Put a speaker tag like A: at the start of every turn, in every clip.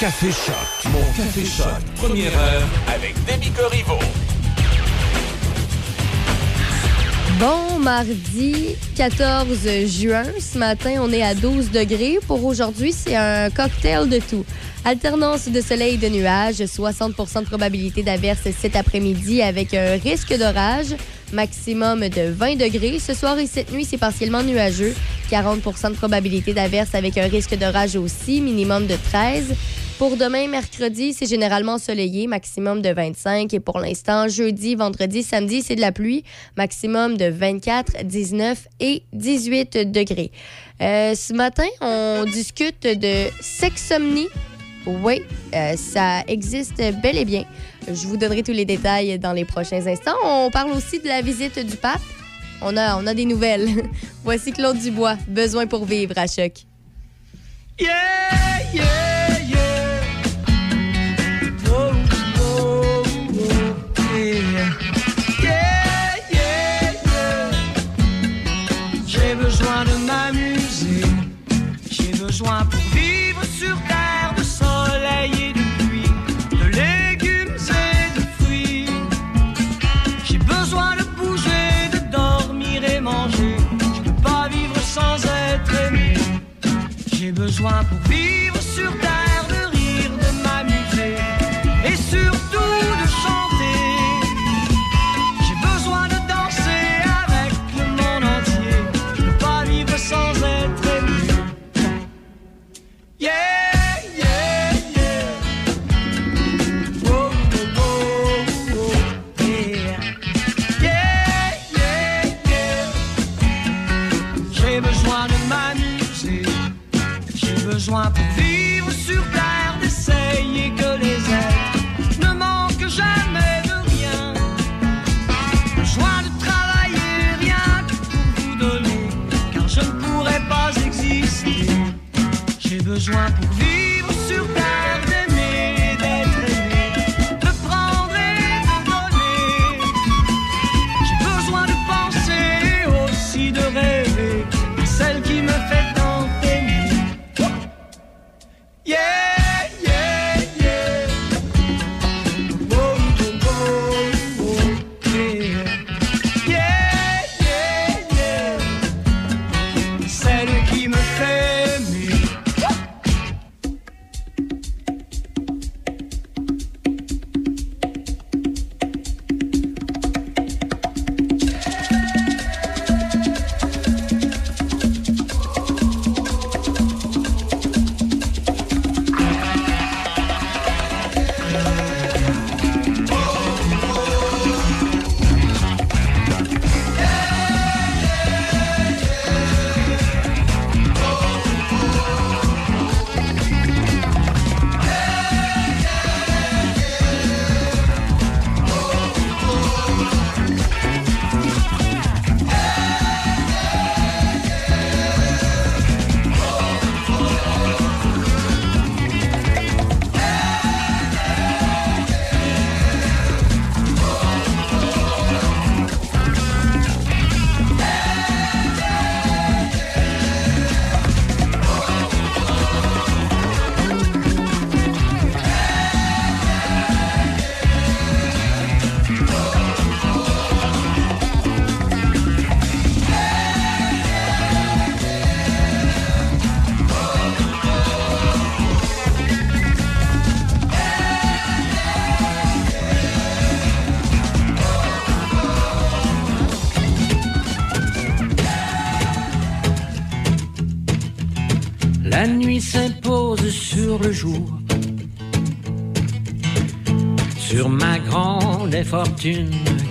A: Café Choc. Mon Café Choc. Première heure avec Demi Corriveau.
B: Bon mardi 14 juin. Ce matin, on est à 12 degrés. Pour aujourd'hui, c'est un cocktail de tout. Alternance de soleil et de nuages, 60% de probabilité d'averse cet après-midi avec un risque d'orage, maximum de 20 degrés. Ce soir et cette nuit, c'est partiellement nuageux, 40% de probabilité d'averse avec un risque d'orage aussi, minimum de 13. Pour demain, mercredi, c'est généralement ensoleillé, maximum de 25. Et pour l'instant, jeudi, vendredi, samedi, c'est de la pluie, maximum de 24, 19 et 18 degrés. Euh, ce matin, on discute de sexomnie. Oui, euh, ça existe bel et bien. Je vous donnerai tous les détails dans les prochains instants. On parle aussi de la visite du pape. On a, on a des nouvelles. Voici Claude Dubois, Besoin pour vivre à choc.
C: Yeah, yeah, yeah. Besoin pour vivre sur terre de soleil et de pluie, de légumes et de fruits. J'ai besoin de bouger, de dormir et manger. Je peux pas vivre sans être aimé. J'ai besoin pour vivre besoin pour vivre sur terre d'essayer que les êtres ne manquent jamais de rien. Besoin de travailler rien que pour vous donner, car je ne pourrais pas exister. J'ai besoin pour vivre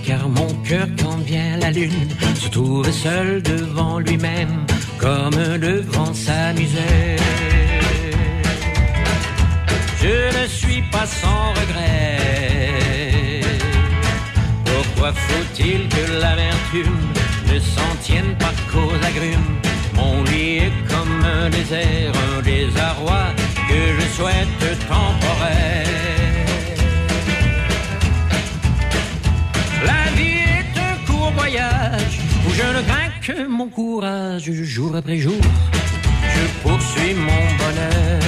D: car mon cœur, quand vient la lune, se trouve seul devant lui-même, comme devant sa misère. Je ne suis pas sans regret. Pourquoi faut-il que l'amertume ne s'en tienne pas qu'aux agrumes? Mon lit est comme un désert, un désarroi que je souhaite Je ne crains que mon courage jour après jour. Je poursuis mon bonheur.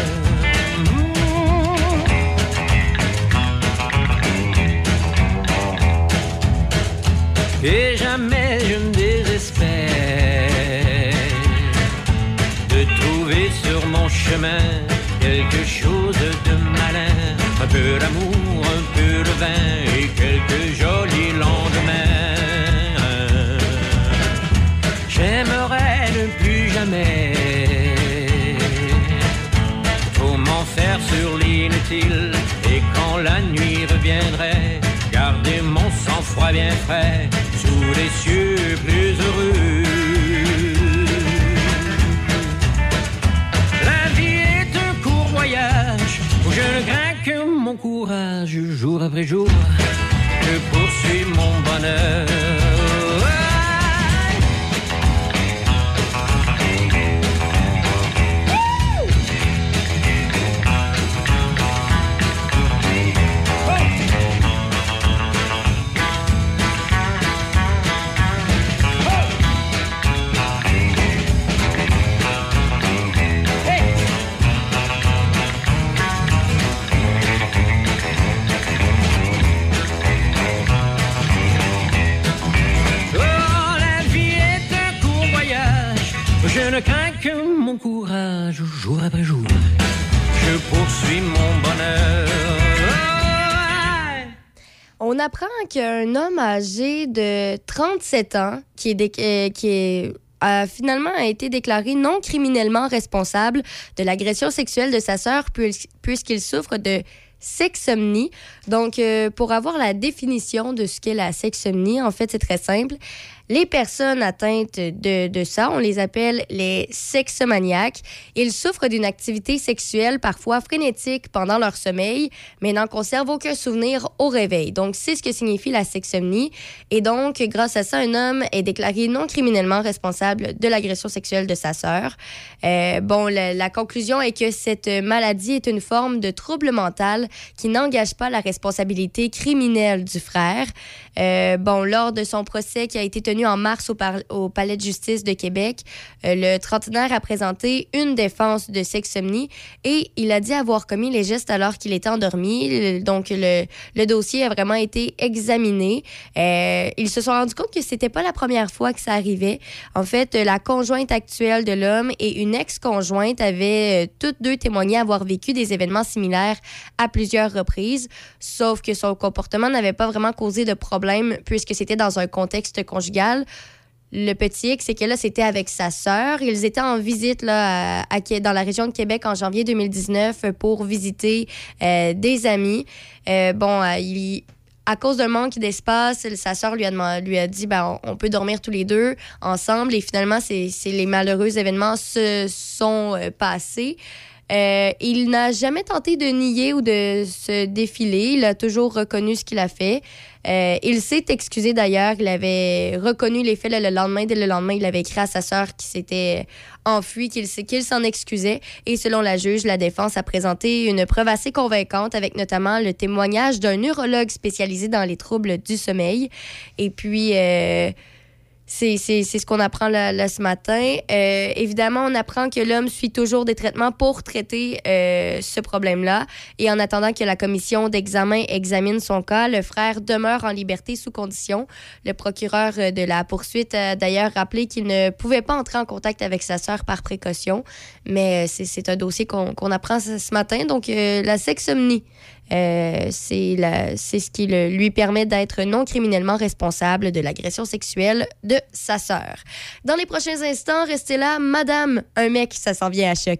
D: Et jamais je ne désespère de trouver sur mon chemin quelque chose de malin. Un peu d'amour, un peu de vin et quelques jolis lendemains. J'aimerais ne plus jamais trop m'en faire sur l'inutile et quand la nuit reviendrait, garder mon sang-froid bien frais sous les cieux plus heureux. La vie est un court voyage où je ne crains que mon courage jour après jour. Je poursuis mon bonheur. Mon courage jour après jour. Je poursuis mon bonheur.
B: On apprend qu'un homme âgé de 37 ans, qui est, dé- euh, qui est a finalement a été déclaré non criminellement responsable de l'agression sexuelle de sa sœur puis- puisqu'il souffre de sexomnie. Donc, euh, pour avoir la définition de ce qu'est la sexomnie, en fait, c'est très simple. Les personnes atteintes de, de ça, on les appelle les sexomaniaques. Ils souffrent d'une activité sexuelle parfois frénétique pendant leur sommeil, mais n'en conservent aucun souvenir au réveil. Donc, c'est ce que signifie la sexomnie. Et donc, grâce à ça, un homme est déclaré non criminellement responsable de l'agression sexuelle de sa sœur. Euh, bon, la, la conclusion est que cette maladie est une forme de trouble mental qui n'engage pas la responsabilité criminelle du frère. Euh, bon, lors de son procès qui a été tenu en mars au, Palais de justice de Québec, euh, le trentenaire a présenté une défense de sexomnie et il a dit avoir commis les gestes alors qu'il était endormi. Donc, le, dossier a vraiment été examiné. Euh, ils se sont rendus compte que c'était pas la première fois que ça arrivait. En fait, la conjointe actuelle de l'homme et une ex-conjointe avaient toutes deux témoigné avoir vécu des événements similaires à plusieurs reprises, sauf que son comportement n'avait pas vraiment causé de problème puisque c'était dans un contexte conjugal. Le petit hic, c'est que là, c'était avec sa sœur. Ils étaient en visite là, à, à dans la région de Québec en janvier 2019 pour visiter euh, des amis. Euh, bon, euh, à cause d'un manque d'espace, sa sœur lui a, lui a dit ben, on, peut dormir tous les deux ensemble. Et finalement, c'est les malheureux événements se sont passés. Euh, il n'a jamais tenté de nier ou de se défiler. Il a toujours reconnu ce qu'il a fait. Euh, il s'est excusé d'ailleurs. Il avait reconnu les faits le, le lendemain. Dès le lendemain, il avait écrit à sa sœur qui s'était enfui, qu'il s- qu'il s'en excusait. Et selon la juge, la défense a présenté une preuve assez convaincante avec notamment le témoignage d'un neurologue spécialisé dans les troubles du sommeil. Et puis... euh, c'est ce qu'on apprend là, ce matin. Euh, évidemment, on apprend que l'homme suit toujours des traitements pour traiter euh, ce problème-là. Et en attendant que la commission d'examen examine son cas, le frère demeure en liberté sous condition. Le procureur euh, de la poursuite a d'ailleurs rappelé qu'il ne pouvait pas entrer en contact avec sa sœur par précaution. Mais c'est un dossier qu'on apprend ce, matin. Donc, la sexomnie. Euh, c'est ce qui lui permet d'être non criminellement responsable de l'agression sexuelle de sa sœur. Dans les prochains instants, restez là, Madame, un mec, ça s'en vient à choc.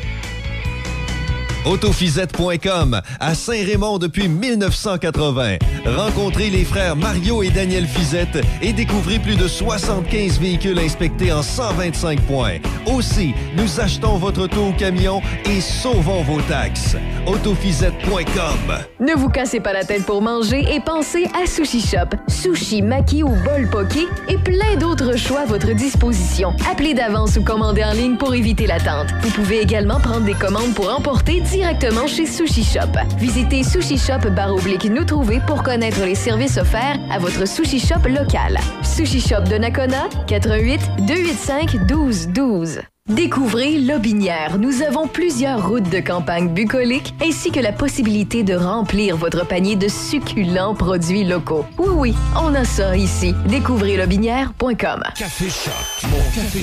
E: Autofisette.com à Saint-Raymond depuis 1980. Rencontrez les frères Mario et Daniel Fizette et découvrez plus de 75 véhicules inspectés en 125 points. Aussi, nous achetons votre auto ou camion et sauvons vos taxes. Autofisette.com.
F: Ne vous cassez pas la tête pour manger et pensez à Sushi Shop. Sushi, maki ou bol poké et plein d'autres choix à votre disposition. Appelez d'avance ou commandez en ligne pour éviter l'attente. Vous pouvez également prendre des commandes pour emporter directement chez Sushi Shop. Visitez Sushi Shop oblique nous trouver pour connaître les services offerts à votre Sushi Shop local. Sushi Shop de Nakona, 88 285 1212. Découvrez Lobinière. Nous avons plusieurs routes de campagne bucoliques ainsi que la possibilité de remplir votre panier de succulents produits locaux. Oui, oui, on a ça ici. Découvrez lobinière.com.
G: Café mon Café.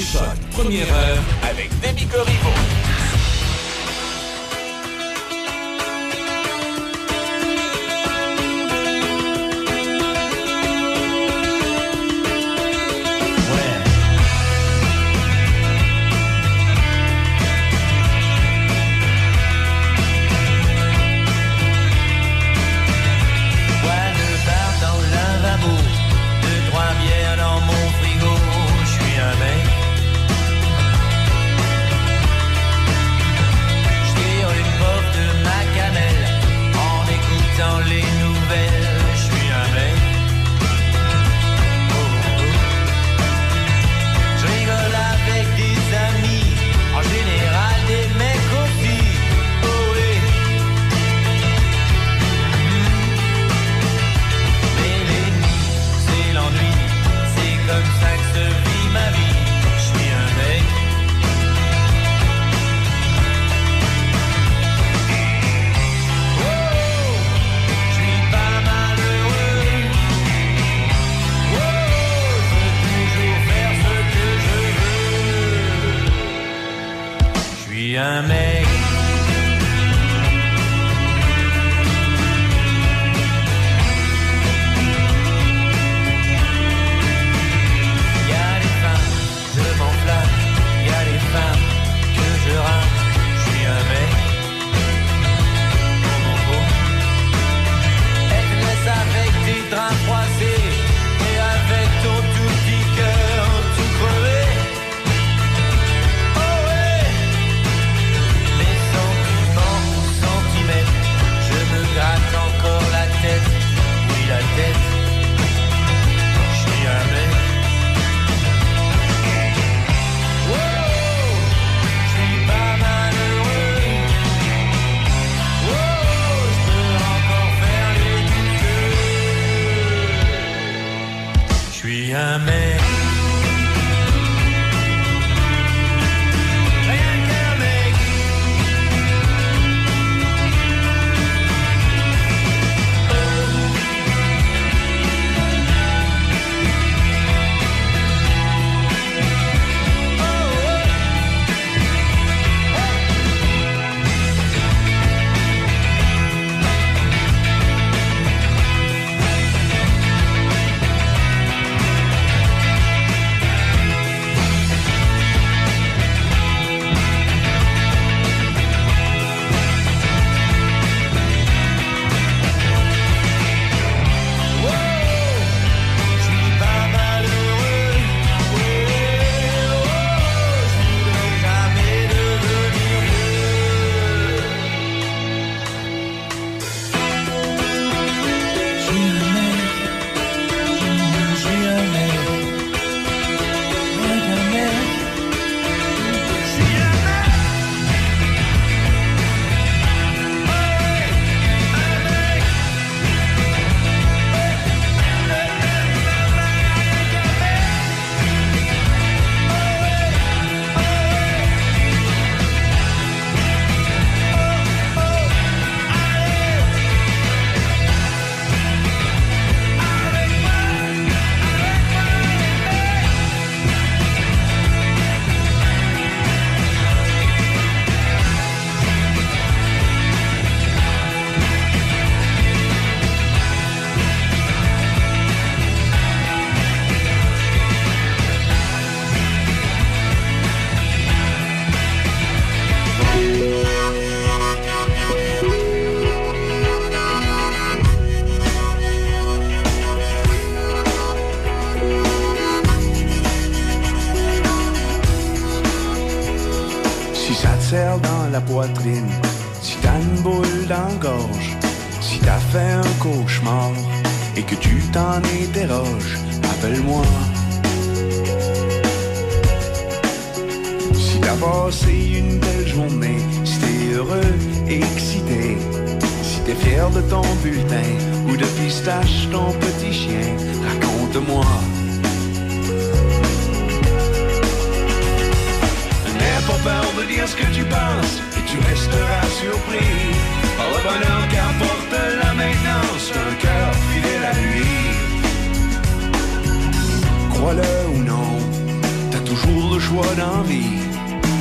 H: Choix d'envie.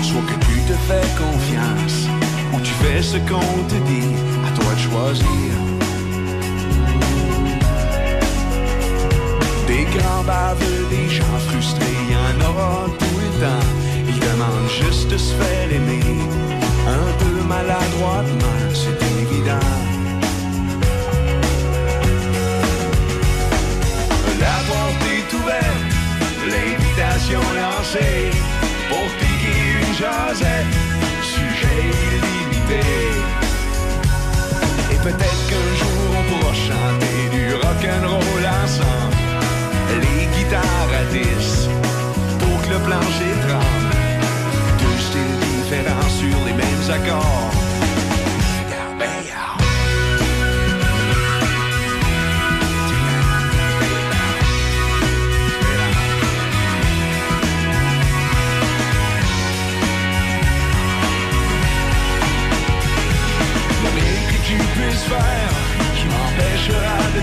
H: Soit que tu te fais confiance ou tu fais ce qu'on te dit, à toi de choisir. Des grands baveux, des gens frustrés, y en aura tout le temps. Ils demandent juste de se faire aimer, un peu maladroitement, c'est évident. La porte est ouverte, pour piquer une jasette, sujet illimité. Et peut-être qu'un jour on pourra chanter du rock'n'roll ensemble, les guitares à 10, pour que le plancher tremble. Deux styles différents sur les mêmes accords.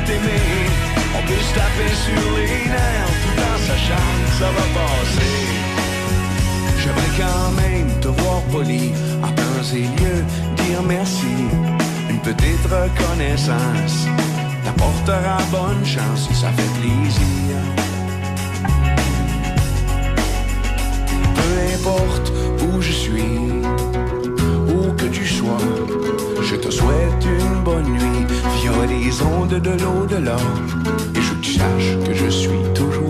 H: T'aimer. On peut se taper sur les nerfs tout en sachant que ça va passer. J'aimerais quand même te voir poli en temps et lieu, dire merci. Une petite reconnaissance t'apportera bonne chance si ça fait plaisir. Peu importe où je suis, tu sois, je te souhaite une bonne nuit via les de l'au-delà. Et je tu saches que je suis toujours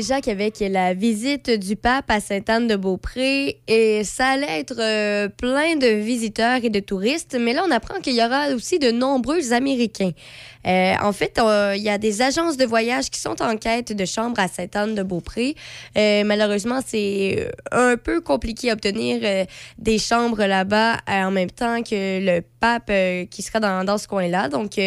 B: déjà qu'avec la visite du pape à Sainte-Anne-de-Beaupré, et ça allait être euh, plein de visiteurs et de touristes, mais là, on apprend qu'il y aura aussi de nombreux Américains. Euh, en fait, il y a des agences de voyage qui sont en quête de chambres à Sainte-Anne-de-Beaupré. Euh, malheureusement, c'est un peu compliqué à obtenir euh, des chambres là-bas en même temps que le pape qui sera dans, dans ce coin-là. Donc,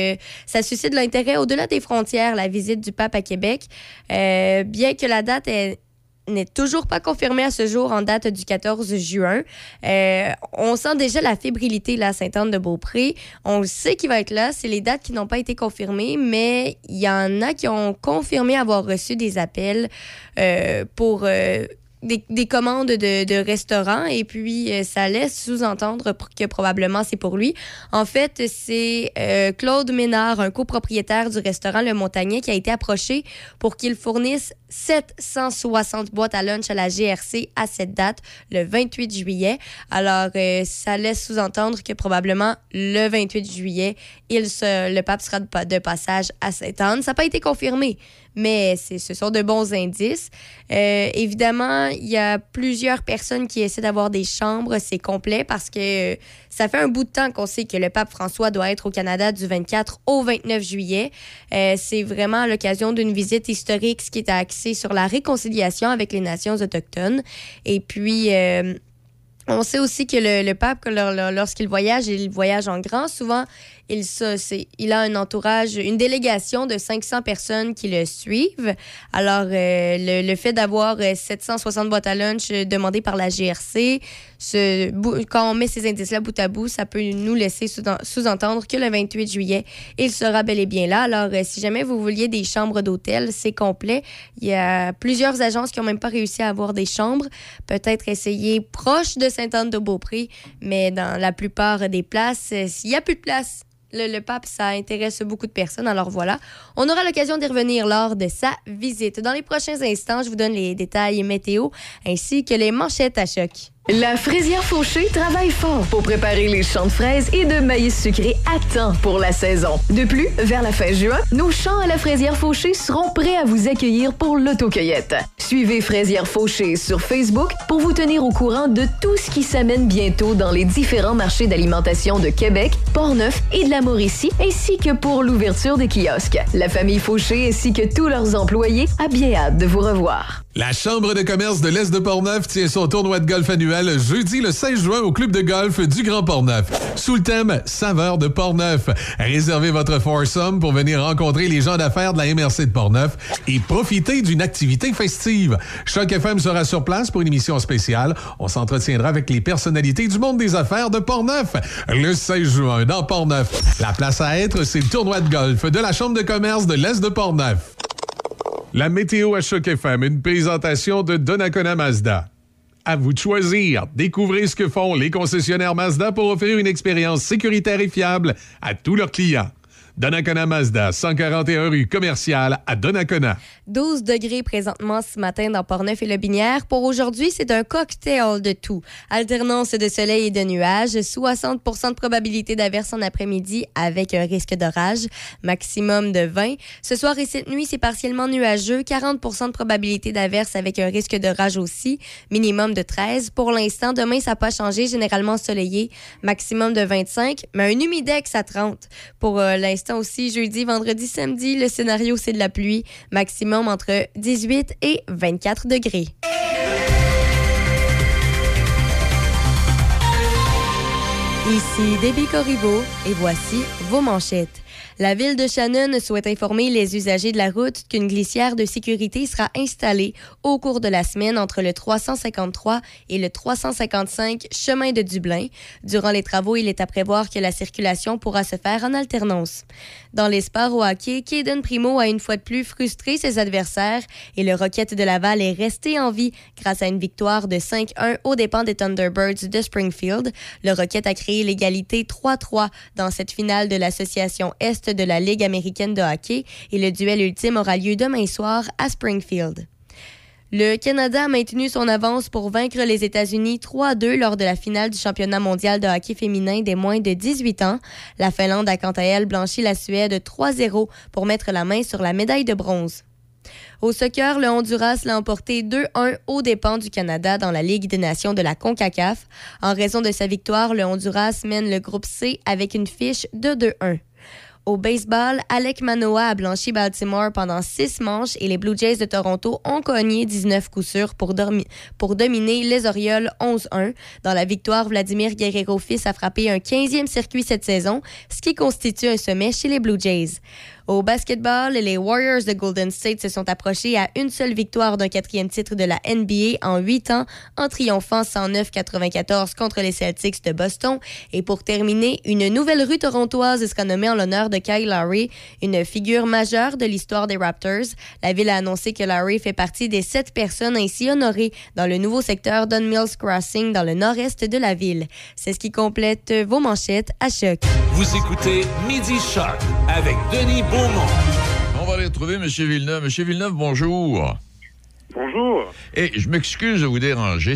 B: ça suscite l'intérêt au-delà des frontières, la visite du pape à Québec. Bien que la date est n'est toujours pas confirmée à ce jour en date du 14 juin. Euh, on sent déjà la fébrilité là, à Sainte-Anne-de-Beaupré. On sait qu'il va être là. C'est les dates qui n'ont pas été confirmées, mais il y en a qui ont confirmé avoir reçu des appels euh, pour euh, des, des commandes de, restaurants et puis euh, ça laisse sous-entendre que probablement c'est pour lui. En fait, c'est euh, Claude Ménard, un copropriétaire du restaurant Le Montagnet, qui a été approché pour qu'il fournisse 760 boîtes à lunch à la GRC à cette date, le 28 juillet. Alors, euh, ça laisse sous-entendre que probablement le 28 juillet, il se, le pape sera de passage à Sainte-Anne. Ça n'a pas été confirmé, mais ce sont de bons indices. Euh, évidemment, il y a plusieurs personnes qui essaient d'avoir des chambres. C'est complet parce que euh, ça fait un bout de temps qu'on sait que le pape François doit être au Canada du 24 au 29 juillet. Euh, c'est vraiment l'occasion d'une visite historique ce qui est axé sur la réconciliation avec les nations autochtones. Et puis... on sait aussi que le, le pape, lorsqu'il voyage, il voyage en grand. Souvent, il, ça, il a un entourage, une délégation de 500 personnes qui le suivent. Alors, euh, le, le fait d'avoir euh, 760 boîtes à lunch euh, demandées par la GRC, quand on met ces indices-là bout à bout, ça peut nous laisser sous- sous-entendre que le 28 juillet, il sera bel et bien là. Alors, euh, si jamais vous vouliez des chambres d'hôtel, c'est complet. Il y a plusieurs agences qui n'ont même pas réussi à avoir des chambres. Peut-être essayer proche de Sainte-Anne-de-Beaupré, mais dans la plupart des places, euh, s'il n'y a plus de place, le, pape, ça intéresse beaucoup de personnes. Alors voilà, on aura l'occasion d'y revenir lors de sa visite. Dans les prochains instants, je vous donne les détails météo ainsi que les manchettes à choc.
F: La fraisière Fauché travaille fort pour préparer les champs de fraises et de maïs sucré à temps pour la saison. De plus, vers la fin juin, nos champs à la fraisière Fauché seront prêts à vous accueillir pour l'autocueillette. Suivez Fraisière Fauché sur Facebook pour vous tenir au courant de tout ce qui s'amène bientôt dans les différents marchés d'alimentation de Québec, Portneuf et de la Mauricie, ainsi que pour l'ouverture des kiosques. La famille Fauché ainsi que tous leurs employés a bien hâte de vous revoir.
I: La Chambre de commerce de l'Est de Portneuf tient son tournoi de golf annuel jeudi le 16 juin au club de golf du Grand Portneuf. Sous le thème Saveur de Portneuf. Réservez votre foursome pour venir rencontrer les gens d'affaires de la MRC de Portneuf et profiter d'une activité festive. Choc FM sera sur place pour une émission spéciale. On s'entretiendra avec les personnalités du monde des affaires de Portneuf. Le 16 juin dans Portneuf. La place à être, c'est le tournoi de golf de la Chambre de commerce de l'Est de Portneuf. La météo à Choc FM, une présentation de Donnacona Mazda. À vous de choisir. Découvrez ce que font les concessionnaires Mazda pour offrir une expérience sécuritaire et fiable à tous leurs clients. Donnacona Mazda, 141 rue commerciale à Donnacona.
B: 12 degrés présentement ce matin dans Portneuf et le Binière. Pour aujourd'hui, c'est un cocktail de tout. Alternance de soleil et de nuages, 60 de probabilité d'averse en après-midi avec un risque d'orage, maximum de 20. Ce soir et cette nuit, c'est partiellement nuageux, 40 de probabilité d'averse avec un risque d'orage aussi, minimum de 13. Pour l'instant, demain, ça n'a pas changé, généralement ensoleillé, maximum de 25, mais un humidex à 30. Pour euh, l'instant aussi, jeudi, vendredi, samedi, le scénario, c'est de la pluie, maximum entre 18 et 24 degrés. Ici Debbie Corriveau et voici vos manchettes. La ville de Shannon souhaite informer les usagers de la route qu'une glissière de sécurité sera installée au cours de la semaine entre le 353 et le 355 chemin de Dublin. Durant les travaux, il est à prévoir que la circulation pourra se faire en alternance. Dans les sports au hockey, Kaden Primo a une fois de plus frustré ses adversaires et le Rocket de Laval est resté en vie grâce à une victoire de 5-1 aux dépens des Thunderbirds de Springfield. Le Rocket a créé l'égalité 3-3 dans cette finale de l'association Est de la Ligue américaine de hockey et le duel ultime aura lieu demain soir à Springfield. Le Canada a maintenu son avance pour vaincre les États-Unis 3-2 lors de la finale du championnat mondial de hockey féminin des moins de 18 ans. La Finlande a quant à elle blanchi la Suède 3-0 pour mettre la main sur la médaille de bronze. Au soccer, le Honduras l'a emporté 2-1 aux dépens du Canada dans la Ligue des Nations de la CONCACAF. En raison de sa victoire, le Honduras mène le groupe C avec une fiche de 2-1. Au baseball, Alec Manoa a blanchi Baltimore pendant six manches et les Blue Jays de Toronto ont cogné 19 coups sûrs pour, dominer les Orioles 11-1. Dans la victoire, Vladimir Guerrero fils a frappé un 15e circuit cette saison, ce qui constitue un sommet chez les Blue Jays. Au basketball, les Warriors de Golden State se sont approchés à une seule victoire d'un quatrième titre de la NBA en huit ans, en triomphant 109-94 contre les Celtics de Boston. Et pour terminer, une nouvelle rue torontoise sera nommée en l'honneur de Kyle Lowry, une figure majeure de l'histoire des Raptors. La ville a annoncé que Lowry fait partie des sept personnes ainsi honorées dans le nouveau secteur Don Mills Crossing dans le nord-est de la ville. C'est ce qui complète vos manchettes à choc.
J: Vous écoutez Midi avec Denis
K: On va aller retrouver M. Villeneuve. M. Villeneuve, bonjour.
L: Bonjour.
K: Et je m'excuse de vous déranger.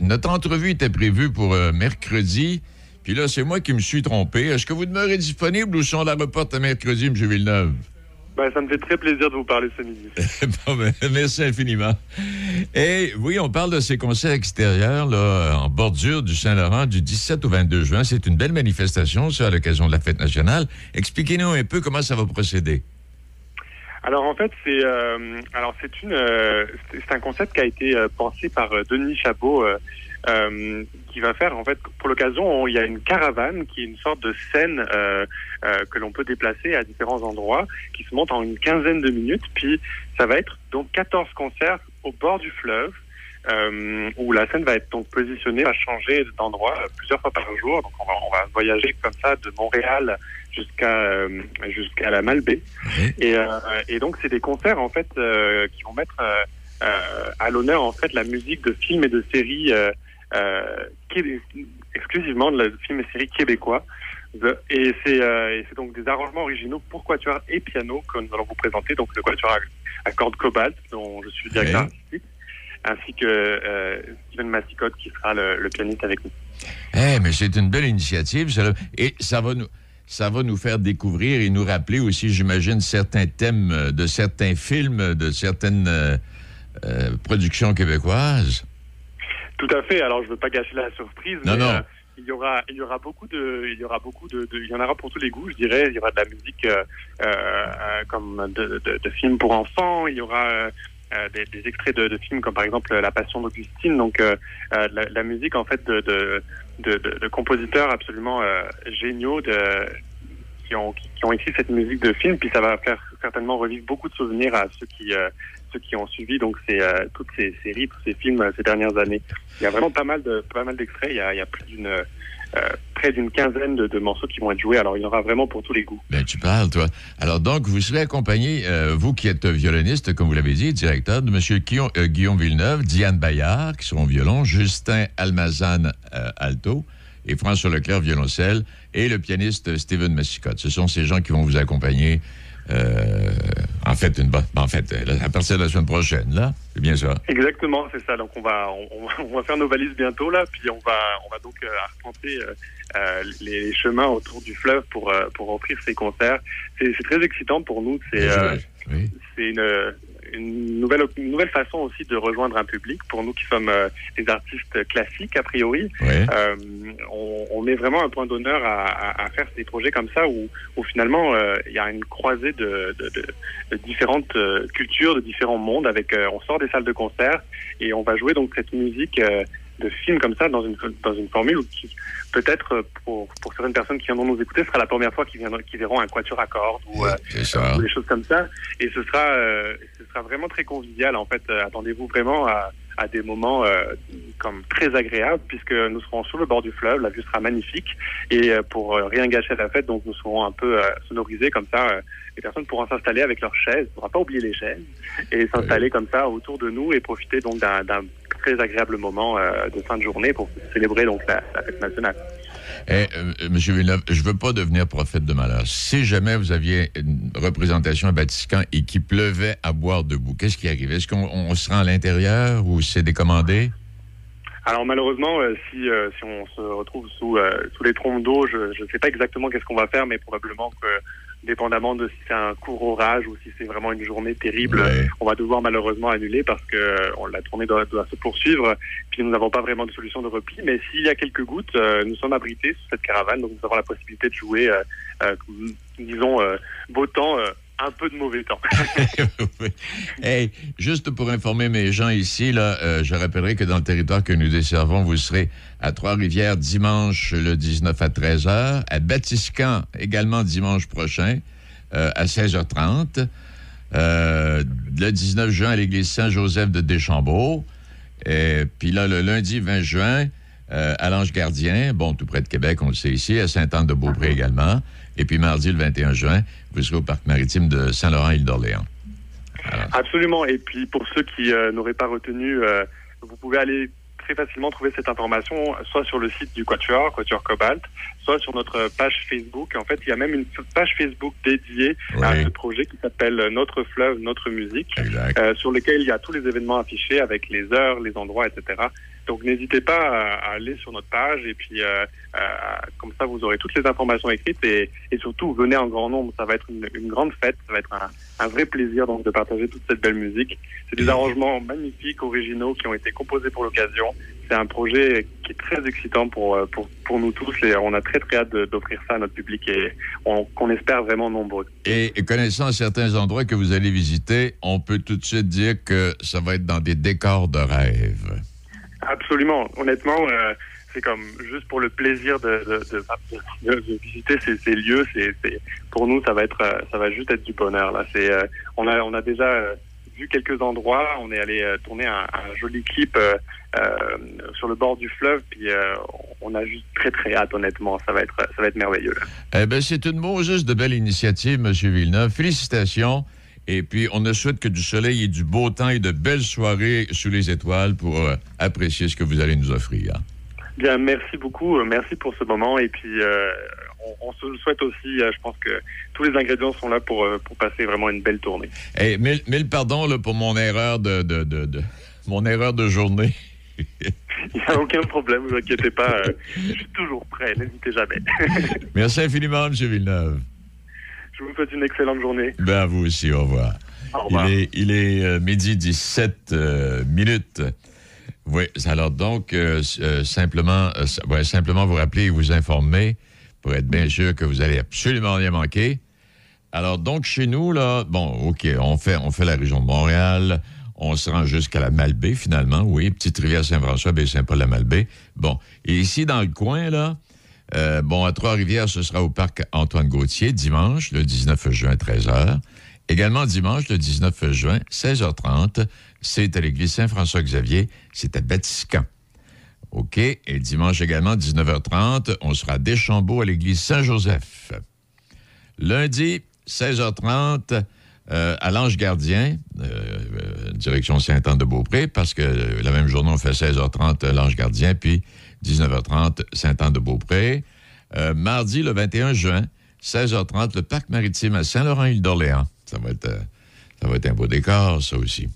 K: Notre entrevue était prévue pour euh, mercredi. Puis là, c'est moi qui me suis trompé. Est-ce que vous demeurez disponible ou si on la reporte à mercredi, M. Villeneuve?
L: Ben, ça me fait très plaisir de vous parler ce midi.
K: Bon, ben, merci infiniment. Et oui, on parle de ces concerts extérieurs là, en bordure du Saint-Laurent du 17 au 22 juin. C'est une belle manifestation, ça, à l'occasion de la fête nationale. Expliquez-nous un peu comment ça va procéder.
L: Alors en fait, c'est euh, alors c'est une euh, c'est un concept qui a été euh, pensé par Denis Chabot. Euh, qui va faire en fait pour l'occasion on- il y a une caravane qui est une sorte de scène euh, euh, que l'on peut déplacer à différents endroits qui se monte en une quinzaine de minutes puis ça va être donc 14 concerts au bord du fleuve euh, où la scène va être donc positionnée, va changer d'endroit plusieurs fois par jour. Donc on va, on va voyager comme ça de Montréal jusqu'à euh, jusqu'à la Malbaie. Et, euh, et donc c'est des concerts en fait euh, qui vont mettre euh, à l'honneur en fait la musique de films et de séries euh, exclusivement de la de films et séries québécois. The- Et c'est euh, et c'est donc des arrangements originaux pour quatuor et piano que nous allons vous présenter. Donc le quatuor à, à cordes cobalt dont je suis le directeur
K: Ouais.
L: artistique, ainsi que euh, Steven Massicotte qui sera le, le pianiste avec nous.
K: Eh, mais c'est une belle initiative, ça. Et ça va nous. Ça va nous faire découvrir et nous rappeler aussi, j'imagine, certains thèmes euh, de certains films, de certaines euh, euh, productions québécoises.
L: Tout à fait. Alors, je veux pas gâcher la surprise,
K: Non,
L: mais
K: non.
L: euh, il y aura, il y aura beaucoup de, il y aura beaucoup de, de- il y en aura pour tous les goûts, je dirais. Il y aura de la musique euh, euh, comme de, de, de films pour enfants. Il y aura euh, euh, des, des extraits de, de films comme par exemple La Passion d'Augustine. Donc, euh, euh, la, la musique en fait de, de, de, de- de compositeurs absolument euh, géniaux de qui ont, qui, qui ont écrit cette musique de film, puis ça va faire certainement revivre beaucoup de souvenirs à ceux qui, euh, ceux qui ont suivi donc euh, toutes ces séries, tous ces films euh, ces dernières années. Il y a vraiment pas mal de pas mal d'extraits. Il y a, il d'une euh, près d'une quinzaine de, morceaux qui vont être joués. Alors il y en aura vraiment pour tous les goûts.
K: Ben, tu parles, toi. Alors, donc, vous serez accompagné, vous qui êtes violoniste, comme vous l'avez dit, directeur, de M. Guillaume, euh, Villeneuve, Diane Bayard, qui au violon, Justin Almazan, alto, et François Leclerc, violoncelle, et le pianiste Steven Massicotte. Ce sont ces gens qui vont vous accompagner, euh, en fait, une bonne- en fait, euh, à partir de la semaine prochaine, là. C'est bien ça.
L: Exactement, c'est ça. Donc on va on, on va- faire nos valises bientôt là, puis on va on va donc euh, arpenter euh, les, chemins autour du fleuve pour pour offrir ces concerts. C'est très excitant pour nous. C'est
K: Oui.
L: c'est une, une nouvelle une nouvelle façon aussi de rejoindre un public pour nous qui sommes euh, des artistes classiques a priori.
K: Ouais.
L: Euh, on, on met vraiment un point d'honneur à, à- à faire des projets comme ça où, où finalement euh, il y a une croisée de, de, de- de différentes euh, cultures, de différents mondes. Avec euh, on sort des salles de concert et on va jouer donc cette musique euh, de film comme ça dans une dans une formule qui peut-être euh, pour pour certaines personnes qui viendront nous écouter ce sera la première fois qu'ils viendront qu'ils verront un quatuor à cordes ou, euh, ou des choses comme ça. Et ce sera euh, ce sera vraiment très convivial en fait. Euh, attendez-vous vraiment à, à des moments euh, comme très agréables puisque nous serons sur le bord du fleuve. La vue sera magnifique. Et euh, pour rien gâcher à la fête donc nous serons un peu euh, sonorisés. Comme ça euh, les personnes pourront s'installer avec leurs chaises. On ne pas oublier les chaises. Et s'installer comme ça autour de nous et profiter donc d'un d'un très agréable moment euh, de fin de journée pour célébrer donc la, la fête nationale.
K: Eh, euh, Monsieur Villeneuve, je veux pas devenir prophète de malheur. Si jamais vous aviez une représentation à Vatican et qu'il pleuvait à boire debout, qu'est-ce qui arrive? Est-ce qu'on on se rend à l'intérieur ou c'est décommandé?
L: Alors malheureusement, euh, si, euh, si on se retrouve sous, sous les trompes d'eau, je ne sais pas exactement qu'est-ce qu'on va faire, mais probablement que dépendamment de si c'est un court orage ou si c'est vraiment une journée terrible,
K: Ouais.
L: on va devoir malheureusement annuler parce que euh, on- la tournée doit, doit se poursuivre. Puis nous n'avons pas vraiment de solution de repli. Mais s'il y a quelques gouttes, euh, nous sommes abrités sous cette caravane, donc nous avons la possibilité de jouer, euh, euh, disons, euh, beau temps, euh, un peu de mauvais temps.
K: Hey, juste pour informer mes gens ici, là, euh, je rappellerai que dans le territoire que nous desservons, vous serez à Trois-Rivières dimanche le 19 à 13h, à Batiscan également dimanche prochain euh, à 16h30, euh, le 19 juin à l'église Saint-Joseph de Deschambault, puis là, le lundi 20 juin, à l'Ange Gardien, bon, tout près de Québec, on le sait ici, à Sainte-Anne-de-Beaupré également. Et puis mardi, le 21 juin, au Parc maritime de Saint-Laurent-Île d'Orléans.
L: Absolument. Et puis pour ceux qui euh, n'auraient pas retenu, euh, vous pouvez aller très facilement trouver cette information soit sur le site du Quatuor, Quatuor Cobalt, soit sur notre page Facebook. En fait, il y a même une page Facebook dédiée à ce projet qui s'appelle Notre fleuve, notre musique, euh, sur lequel il y a tous les événements affichés avec les heures, les endroits, etc. Donc n'hésitez pas à, à aller sur notre page et puis euh, euh, comme ça vous aurez toutes les informations écrites et, et surtout venez en grand nombre. Ça va être une, une grande fête, ça va être un, un vrai plaisir donc de partager toute cette belle musique. C'est des arrangements magnifiques, originaux qui ont été composés pour l'occasion. C'est un projet qui est très excitant pour euh, pour, pour nous tous et on a très très hâte d'offrir ça à notre public et on- qu'on espère vraiment nombreux.
K: Et connaissant certains endroits que vous allez visiter, on peut tout de suite dire que ça va être dans des décors de rêve.
L: Absolument. Honnêtement, euh, c'est comme juste pour le plaisir de, de, de, de- de visiter ces, ces lieux. C'est, pour nous, ça va être, euh, ça va juste être du bonheur. Là, c'est, euh, on a, on a déjà vu quelques endroits. On est allé euh, tourner un, joli clip euh, euh, sur le bord du fleuve. Puis on a juste très très hâte. Honnêtement, ça va être, merveilleux.
K: Eh bien, c'est une juste de belle initiative, M. Villeneuve. Félicitations. Et puis, on ne souhaite que du soleil et du beau temps et de belles soirées sous les étoiles pour apprécier ce que vous allez nous offrir.
L: Bien, merci beaucoup. Euh, Merci pour ce moment. Et puis, euh, on, on se le souhaite aussi. euh, je pense que tous les ingrédients sont là pour, pour passer vraiment une belle tournée.
K: Hey, mille, mille pardons là, pour mon erreur de, de, de- de- mon erreur de journée.
L: Il n'y a aucun problème, vous inquiétez pas. je suis toujours prêt, n'hésitez jamais.
K: Merci infiniment, M. Villeneuve.
L: je vous souhaite une excellente journée.
K: Ben, à vous aussi, au revoir.
L: Au revoir.
K: Il est, il est euh, midi 17 euh, minutes. Oui, alors donc, euh, euh, simplement, euh, simplement vous rappeler et vous informer pour être bien sûr que vous allez absolument rien manquer. Alors donc, chez nous, là, bon, OK, on fait, on fait la région de Montréal, on se rend jusqu'à la Malbaie, finalement, oui, petite rivière Saint-François, baie Saint-Paul-la-Malbaie. Bon, et ici, dans le coin, là, bon, à Trois-Rivières, ce sera au parc Antoine Gauthier, dimanche, le 19 juin, 13h. Également dimanche, le 19 juin, 16h30, c'est à l'église Saint-François-Xavier, c'est à Batiscan. OK. Et dimanche également, 19h30, on sera à Deschambault à l'église Saint-Joseph. Lundi, 16h30, euh, à l'Ange Gardien, euh, euh, direction Saint-Anne-de-Beaupré, parce que la même journée, on fait 16h30 à l'Ange Gardien, puis 19h30 Saint-Anne-de-Beaupré. Mardi, le 21 juin, 16h30, le parc maritime à Saint-Laurent-Île d'Orléans. Ça ça va être un beau décor, ça aussi.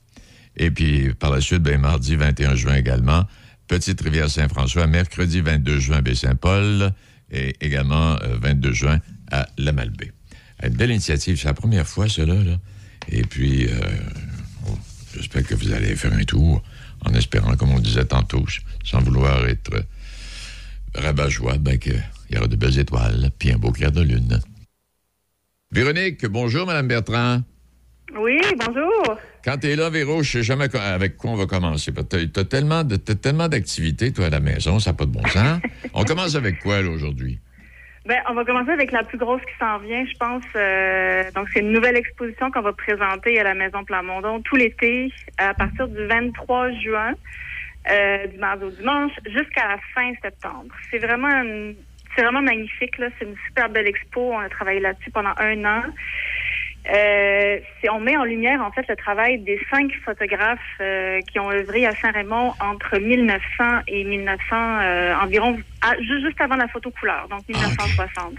K: Et puis, par la suite, ben, mardi 21 juin également, Petite Rivière Saint-François, mercredi 22 juin, Baie-Saint-Paul, et également euh, 22 juin à La Malbaie. Une belle initiative, c'est la première fois, cela. Et puis, euh, j'espère que vous allez faire un tour, en espérant, comme on disait tantôt, sans vouloir être euh, rabat-joie, ben, qu'il y aura de belles étoiles, puis un beau clair de lune. Véronique, bonjour, Madame Bertrand.
M: Oui, bonjour.
K: Quand tu es là, Véro, je sais jamais avec quoi on va commencer. Tu as, tellement d'activités, toi, à la maison, ça n'a pas de bon sens. on commence avec quoi, là, aujourd'hui?
M: Ben, on va commencer avec la plus grosse qui s'en vient, je pense. Euh, donc, c'est une nouvelle exposition qu'on va présenter à la Maison Plamondon tout l'été, à partir du 23 juin, euh, du mardi au dimanche, jusqu'à la fin septembre. C'est vraiment une- c'est vraiment magnifique, là. C'est une super belle expo. On a travaillé là-dessus pendant un an. Euh, on met en lumière en fait le travail des cinq photographes euh, qui ont œuvré à Saint-Raymond entre 1900 et 1900 euh, environ juste avant la photo couleur, donc 1960.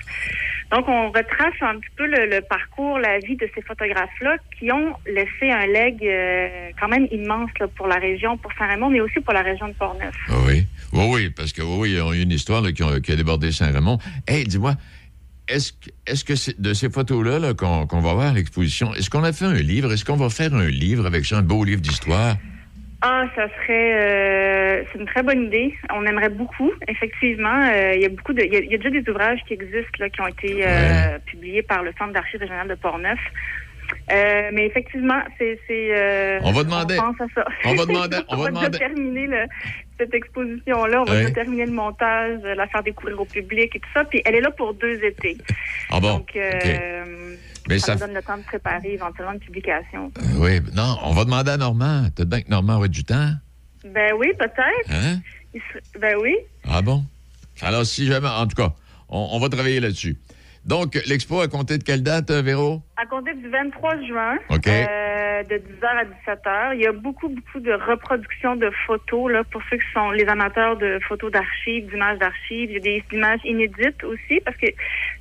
M: Donc on retrace un petit peu le, parcours, la vie de ces photographes-là qui ont laissé un leg euh, quand même immense là, pour la région, pour Saint-Raymond, mais aussi pour la région de Portneuf.
K: Oui. Oui, oui, parce que oui, oui, il y a une histoire là, qui, a, débordé Saint-Raymond. Hey, dis-moi, est-ce que, c'est de ces photos-là là, qu'on va voir à l'exposition, est-ce qu'on a fait un livre? Est-ce qu'on va faire un livre avec ça, un beau livre d'histoire?
M: Ah, ça serait, euh, c'est une très bonne idée. On aimerait beaucoup, effectivement. Euh, Il y a beaucoup de, il y, a- il y a déjà des ouvrages qui existent là, qui ont été euh, publiés par le Centre d'archives régional de Portneuf. Euh, mais effectivement, c'est, euh,
K: On va demander-
M: On pense à ça.
K: on va demander- on va
M: déjà
K: demander-
M: terminer le- cette exposition-là. On va terminer le montage, la faire découvrir au public et tout ça. Puis elle est là pour deux étés.
K: Ah bon?
M: Donc, euh,
K: Mais
M: ça,
K: ça
M: nous
K: f-
M: donne le temps de préparer éventuellement une publication.
K: Oui, non, on va demander à Normand. Peut-être bien que Normand aurait du temps.
M: Ben oui, peut-être.
K: Hein?
M: Ben oui.
K: Ah bon? Alors, si jamais, en tout cas, on, on va travailler là-dessus. Donc, l'expo a compté de quelle date, euh, Véro?
M: À compter du 23 juin, euh, de 10h à 17h, il y a beaucoup, beaucoup de reproductions de photos là, pour ceux qui sont les amateurs de photos d'archives, d'images d'archives. Il y a des images inédites aussi parce que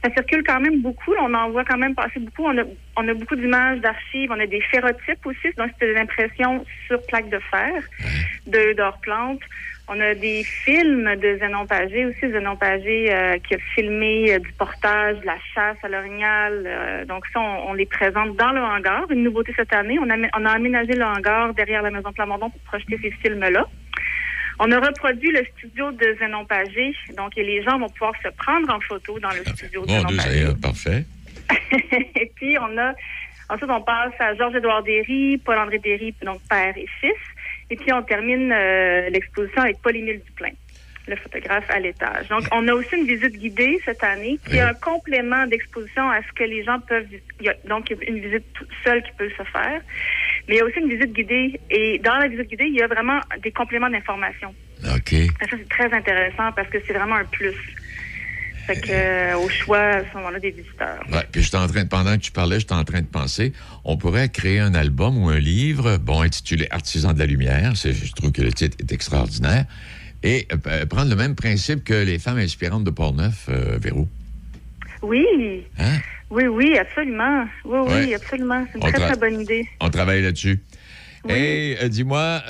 M: ça circule quand même beaucoup. on en voit quand même passer beaucoup. On a, on a beaucoup d'images d'archives. On a des ferrotypes aussi, donc c'est des impressions sur plaques de fer de d'or plante. On a des films de Zénon Pagé aussi, Zénon Pagé euh, qui a filmé euh, du portage, de la chasse à l'orignal. euh, donc ça, on, on les présente dans le hangar. Une nouveauté cette année, on a, on a aménagé le hangar derrière la maison Plamondon pour projeter ces films-là. On a reproduit le studio de Zénon Pagé, donc et les gens vont pouvoir se prendre en photo dans le studio de
K: Mon
M: Zénon Pagé.
K: c'est, parfait.
M: et puis, on a, ensuite, on passe à Georges-Édouard Derry, Paul-André Derry, donc père et fils. Et puis, on termine euh, l'exposition avec Paul-Émile Duplain, le photographe à l'étage. Donc, on a aussi une visite guidée cette année qui est un complément d'exposition à ce que les gens peuvent... il y a- donc, il y a une visite toute seule qui peut se faire. Mais il y a aussi une visite guidée. Et dans la visite guidée, il y a vraiment des compléments d'information.
K: OK.
M: Ça, c'est très intéressant parce que c'est vraiment un plus. Fait que, euh, au choix, à ce moment-là, des visiteurs.
K: Ouais, puis j'étais en train de, pendant que tu parlais, j'étais en train de penser, on pourrait créer un album ou un livre, bon, intitulé Artisans de la lumière. Je trouve que le titre est extraordinaire. Et euh, prendre le même principe que les femmes inspirantes de Portneuf, euh, Véro.
M: Oui.
K: Hein?
M: Oui, oui, absolument. Oui, oui, absolument. C'est une
K: On
M: très, très bonne idée.
K: On travaille là-dessus. Et euh, dis-moi,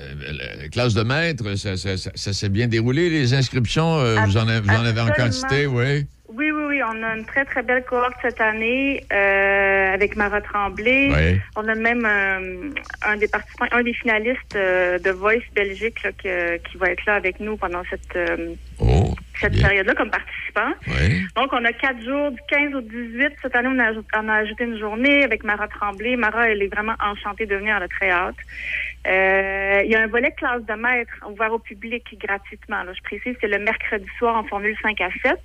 K: euh, la classe de maître, ça, ça- ça- ça s'est bien déroulé, les inscriptions? euh, vous, en avez, vous en avez en
M: Absolument.
K: quantité, oui?
M: Oui, oui, oui. On a une très, très belle cohorte cette année euh, avec Mara Tremblay. On a même euh, un des participants, un des finalistes de Voice Belgique là, que- qui va être là avec nous pendant cette,
K: Oh,
M: cette période-là comme participant.
K: oui.
M: Donc, on a quatre jours, du 15 au 18. Cette année, on a, ajouté, on a ajouté une journée avec Mara Tremblay. Mara, elle est vraiment enchantée de venir. Elle a très hâte. Euh, il y a un volet classe de maître ouvert au public gratuitement. Là. Je précise, c'est le mercredi soir en formule 5 à 7.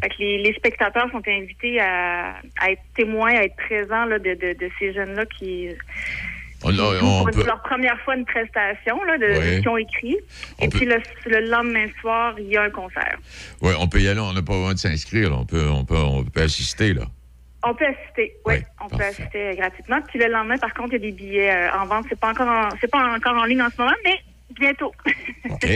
M: Fait que les, les spectateurs sont invités à, à être témoins, à être présents là, de, de, de ces jeunes-là qui,
K: On, on- on peut-
M: leur première fois une prestation là, de,
K: Ouais.
M: qu'ils ont écrit. Et
K: peut-
M: puis le, le lendemain soir, il y a un concert.
K: ouais, on peut y aller, on n'a pas besoin de s'inscrire, on peut, on, peut, on peut assister. Là.
M: On peut assister, oui. on peut assister euh, gratuitement. Puis le lendemain, par contre, il y a des billets euh, en vente. C'est pas encore en, c'est pas encore en ligne en ce moment, mais bientôt.
K: OK.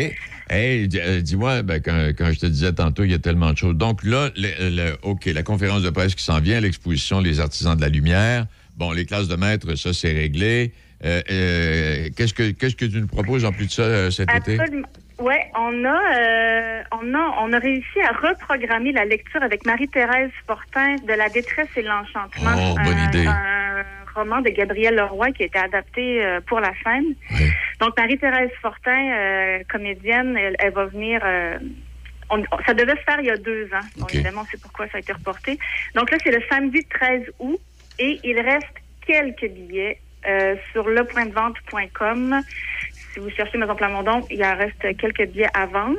K: Hey, euh, dis-moi, ben, quand, quand je te disais tantôt, il y a tellement de choses. Donc là, le- le- OK, la conférence de presse qui s'en vient, l'exposition Les artisans de la lumière. Bon, les classes de maîtres, ça, c'est réglé. Euh, euh, qu'est-ce, que, qu'est-ce que tu nous proposes en plus de ça euh, cet été?
M: Ouais, on a, euh, on a, on a réussi à reprogrammer la lecture avec Marie-Thérèse Fortin de La détresse et l'enchantement.
K: Oh, bonne
M: un,
K: idée.
M: un roman de Gabriel Leroy qui a été adapté euh, pour la scène. Donc Marie-Thérèse Fortin, euh, comédienne, elle, elle va venir. euh, on- ça devait se faire il y a deux ans. Donc, évidemment, c'est pourquoi ça a été reporté. Donc là, c'est le samedi 13 août et il reste quelques billets euh, sur lepointdevente.com. Si vous cherchez Maison Plamondon, il en reste quelques billets à vendre.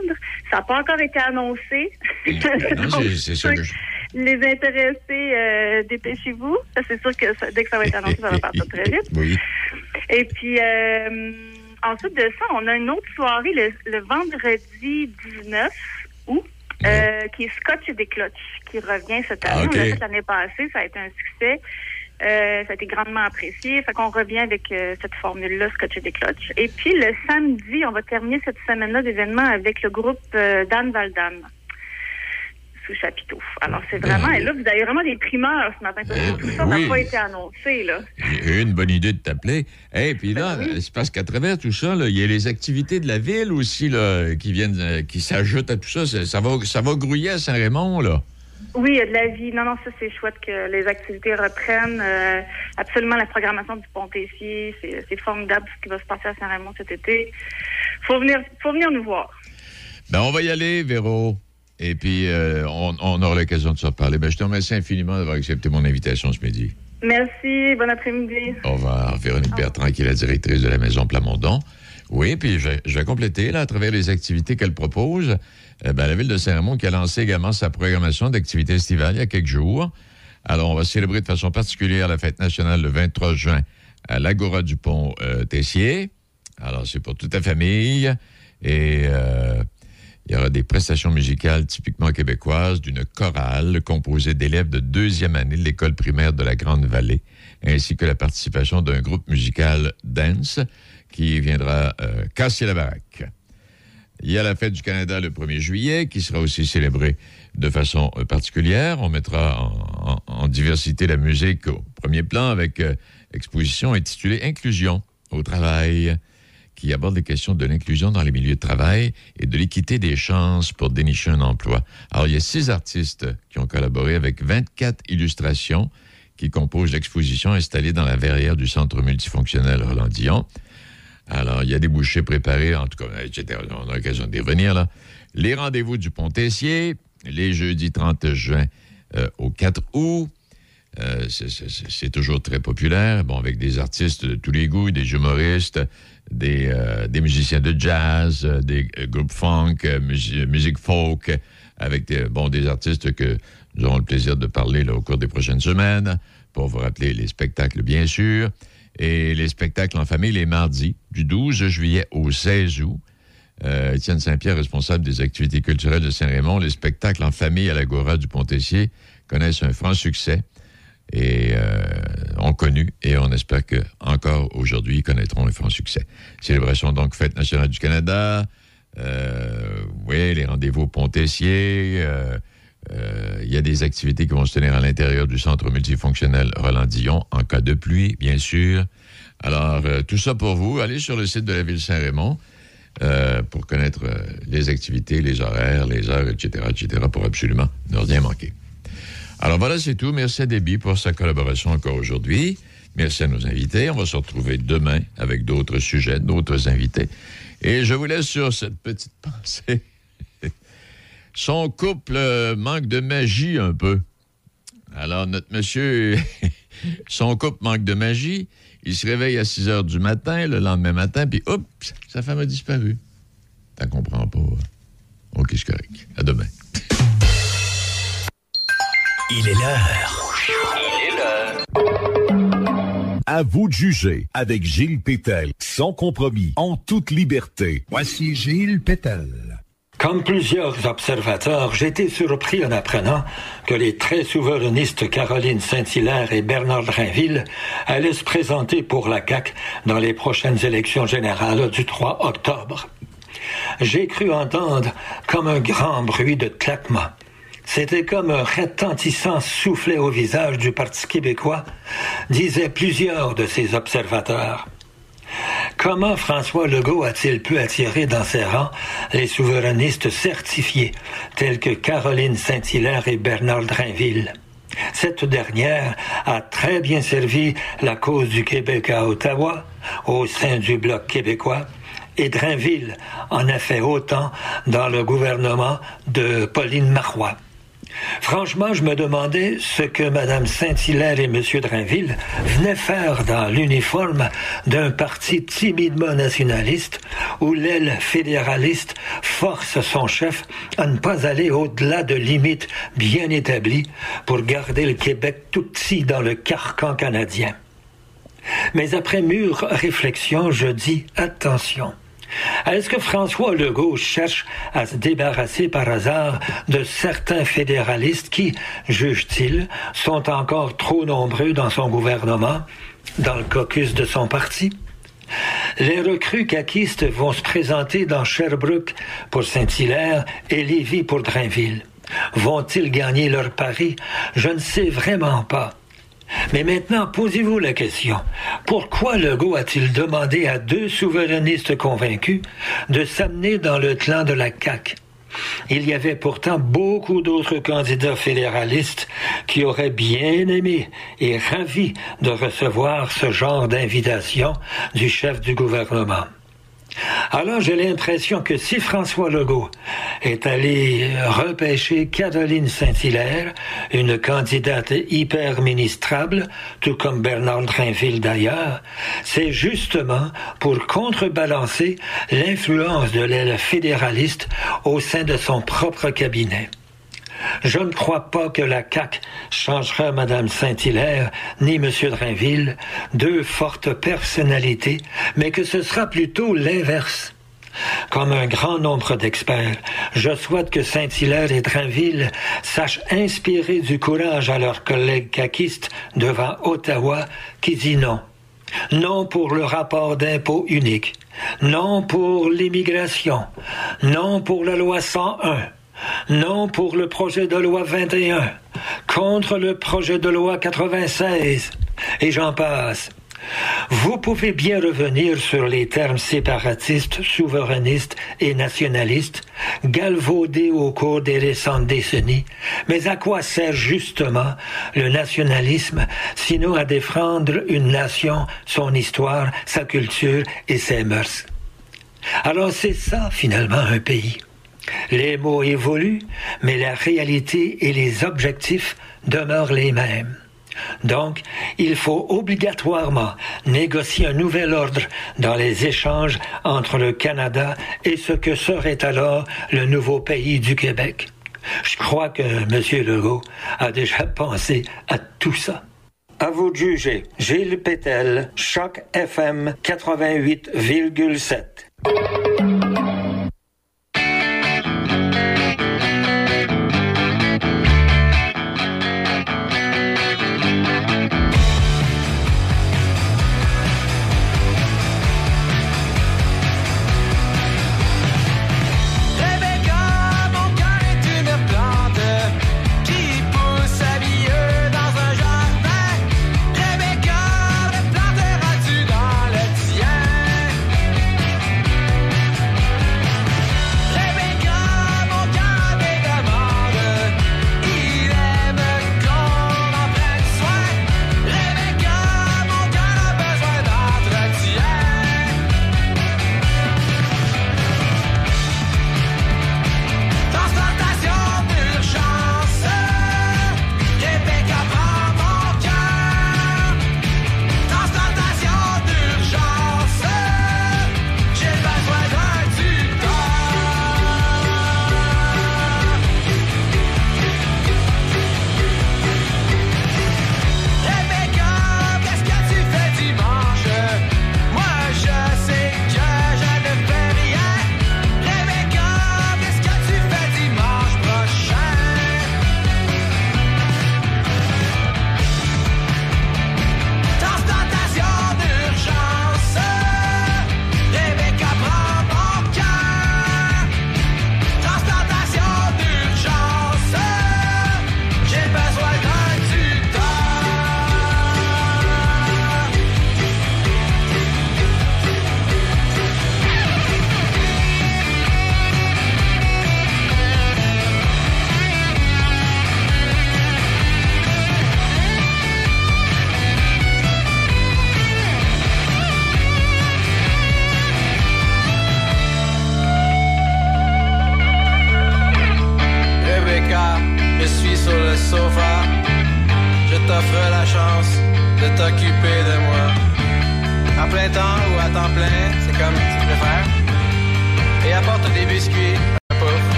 M: Ça n'a pas encore été annoncé.
K: Non, c'est, que je...
M: Les intéressés, euh, dépêchez-vous. C'est sûr que ça- dès que ça va être annoncé, ça va partir très vite.
K: Oui.
M: Et puis, euh, ensuite de ça, on a une autre soirée le, le vendredi 19 août, euh, qui est Scotch et des Clutches, qui revient cette année.
K: Ah, ok.
M: On l'a fait l'année passée, ça a été un succès. Euh, ça a été grandement apprécié. Fait qu'on revient avec euh, cette formule-là, Scotch et des Clutches. Et puis, le samedi, on va terminer cette semaine-là d'événements avec le groupe euh, Dan Valdan. sous chapiteau. Alors, c'est vraiment... Et là, vous avez vraiment des primeurs ce matin. parce que tout ça n'a pas été annoncé, là.
K: J'ai eu une bonne idée de t'appeler. Et puis là, c'est parce qu'à travers tout ça, il y a les activités de la ville aussi là, qui viennent, qui s'ajoutent à tout ça. Ça, ça va, ça va grouiller à Saint-Raymond, là.
M: Oui, il y a de la vie. Non, non, ça, c'est chouette que les activités reprennent. Euh, absolument, la programmation du Pont-Tessier, c'est c'est formidable ce qui va se passer à Saint-Raymond cet été. Faut venir, faut venir nous voir.
K: Ben, on va y aller, Véro. Et puis, euh, on, on aura l'occasion de se reparler. Ben, je te remercie infiniment d'avoir accepté mon invitation ce midi.
M: Merci, bon après-midi.
K: Au revoir. Véronique Bertrand, qui est la directrice de la Maison Plamondon. Oui, puis je vais, je vais compléter, là, à travers les activités qu'elle propose. Euh, ben, la Ville de Saint-Raymond qui a lancé également sa programmation d'activités estivales il y a quelques jours. Alors, on va célébrer de façon particulière la fête nationale le 23 juin à l'Agora du Pont euh, Tessier. Alors, c'est pour toute la famille. Et euh, il y aura des prestations musicales typiquement québécoises d'une chorale composée d'élèves de deuxième année de l'école primaire de la Grande Vallée, ainsi que la participation d'un groupe musical dance qui viendra euh, casser la baraque. Il y a la fête du Canada le 1er juillet qui sera aussi célébrée de façon euh, particulière. On mettra en, diversité la musique au premier plan avec euh, exposition intitulée Inclusion au travail qui aborde les questions de l'inclusion dans les milieux de travail et de l'équité des chances pour dénicher un emploi. Alors, il y a six artistes qui ont collaboré avec 24 illustrations qui composent l'exposition installée dans la verrière du Centre multifonctionnel Roland Dion. Alors, il y a des bouchées préparées, en tout cas, etc. On a l'occasion d'y revenir. Les rendez-vous du Pont-Tessier, les jeudis 30 juin euh, au 4 août. Euh, c'est- toujours très populaire, bon, avec des artistes de tous les goûts, des humoristes, des, euh, musiciens de jazz, des groupes funk, musi- musique folk, avec des, bon, des artistes que nous aurons le plaisir de parler au cours des prochaines semaines, pour vous rappeler les spectacles, bien sûr. Et les spectacles en famille les mardis, du 12 juillet au 16 août. Euh, Étienne Saint-Pierre, responsable des activités culturelles de Saint-Raymond, les spectacles en famille à l'Agora du Pont-Tessier connaissent un franc succès et euh, ont connu et on espère que encore aujourd'hui ils connaîtront un franc succès. Célébration donc Fête nationale du Canada, euh, oui, les rendez-vous au Pont-Tessier, euh, il y a des activités qui vont se tenir à l'intérieur du centre multifonctionnel Roland-Dillon en cas de pluie, bien sûr. Alors, euh, tout ça pour vous. Allez sur le site de la ville Saint-Raymond euh, pour connaître euh, les activités, les horaires, les heures, etc., etc., pour absolument ne rien manquer. Alors voilà, c'est tout. Merci à Déby pour sa collaboration encore aujourd'hui. Merci à nos invités. On va se retrouver demain avec d'autres sujets, d'autres invités. Et je vous laisse sur cette petite pensée. Son couple euh, manque de magie un peu. Alors, notre monsieur, son couple manque de magie. Il se réveille à 6 heures du matin, le lendemain matin, puis hop, sa femme a disparu. T'en comprends pas. hein? OK, c'est? Correct. À demain.
J: Il est l'heure. Il est l'heure. À vous de juger avec Gilles Pétel, sans compromis, en toute liberté. Voici Gilles Pétel.
N: Comme plusieurs observateurs, été surpris en apprenant que les très souverainistes Caroline Saint-Hilaire et Bernard Drainville allaient se présenter pour la CAQ dans les prochaines élections générales du 3 octobre. J'ai cru entendre comme un grand bruit de claquement. C'était comme un retentissant soufflet au visage du Parti québécois, disaient plusieurs de ces observateurs. Comment François Legault a-t-il pu attirer dans ses rangs les souverainistes certifiés, tels que Caroline Saint-Hilaire et Bernard Drainville? Cette dernière a très bien servi la cause du Québec à Ottawa, au sein du Bloc québécois, et Drainville en a fait autant dans le gouvernement de Pauline Marois. Franchement, je me demandais ce que Mme Saint-Hilaire et M. Drainville venaient faire dans l'uniforme d'un parti timidement nationaliste où l'aile fédéraliste force son chef à ne pas aller au-delà de limites bien établies pour garder le Québec tout petit dans le carcan canadien. Mais après mûre réflexion, je dis attention. Est-ce que François Legault cherche à se débarrasser par hasard de certains fédéralistes qui, juge-t-il, sont encore trop nombreux dans son gouvernement, dans le caucus de son parti? Les recrues caquistes vont se présenter dans Sherbrooke pour Saint-Hilaire et Lévis pour Drainville. Vont-ils gagner leur pari? Je ne sais vraiment pas. Mais maintenant, posez-vous la question. Pourquoi Legault a-t-il demandé à deux souverainistes convaincus de s'amener dans le clan de la CAQ? Il y avait pourtant beaucoup d'autres candidats fédéralistes qui auraient bien aimé et ravi de recevoir ce genre d'invitation du chef du gouvernement. Alors j'ai l'impression que si François Legault est allé repêcher Caroline Saint-Hilaire, une candidate hyper ministrable, tout comme Bernard Drinville d'ailleurs, c'est justement pour contrebalancer l'influence de l'aile fédéraliste au sein de son propre cabinet. Je ne crois pas que la CAQ changera Mme Saint-Hilaire ni M. Drainville, deux fortes personnalités, mais que ce sera plutôt l'inverse. Comme un grand nombre d'experts, je souhaite que Saint-Hilaire et Drainville sachent inspirer du courage à leurs collègues caquistes devant Ottawa qui dit non. Non pour le rapport d'impôt unique. Non pour l'immigration. Non pour la loi 101. Non pour le projet de loi 21, contre le projet de loi 96, et j'en passe. Vous pouvez bien revenir sur les termes séparatistes, souverainistes et nationalistes, galvaudés au cours des récentes décennies, mais à quoi sert justement le nationalisme sinon à défendre une nation, son histoire, sa culture et ses mœurs? Alors c'est ça finalement un pays. Les mots évoluent, mais la réalité et les objectifs demeurent les mêmes. Donc, il faut obligatoirement négocier un nouvel ordre dans les échanges entre le Canada et ce que serait alors le nouveau pays du Québec. Je crois que M. Legault a déjà pensé à tout ça. À vous de juger. Gilles Pétel, Choc FM 88,7.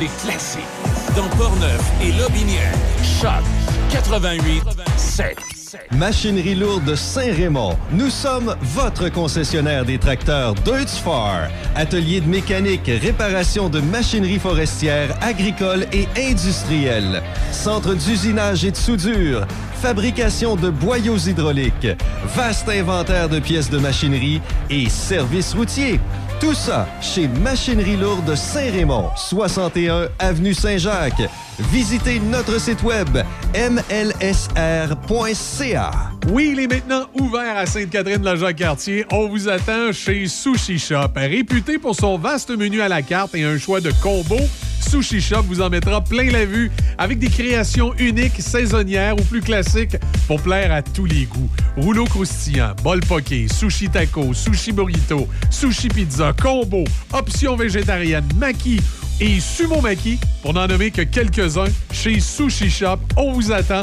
G: Des
A: classiques. Dans Portneuf et Lobinière, Choc 88 7.
E: Machinerie lourde Saint-Raymond. Nous sommes votre concessionnaire des tracteurs Deutz-Fahr. Atelier de mécanique, réparation de machinerie forestière, agricole et industrielle. Centre d'usinage et de soudure. Fabrication de boyaux hydrauliques. Vaste inventaire de pièces de machinerie et services routiers. Tout ça chez Machinerie Lourde Saint-Raymond, 61 Avenue Saint-Jacques. Visitez notre site web mlsr.ca.
O: Oui, il est maintenant ouvert à Sainte-Catherine-de-la-Jacques-Cartier. On vous attend chez Sushi Shop. Réputé pour son vaste menu à la carte et un choix de combos, Sushi Shop vous en mettra plein la vue avec des créations uniques, saisonnières ou plus classiques pour plaire à tous les goûts. Rouleau croustillant, bol poké, sushi taco, sushi burrito, sushi pizza, combo, options végétariennes, maki et sumo maki, pour n'en nommer que quelques-uns, chez Sushi Shop. On vous attend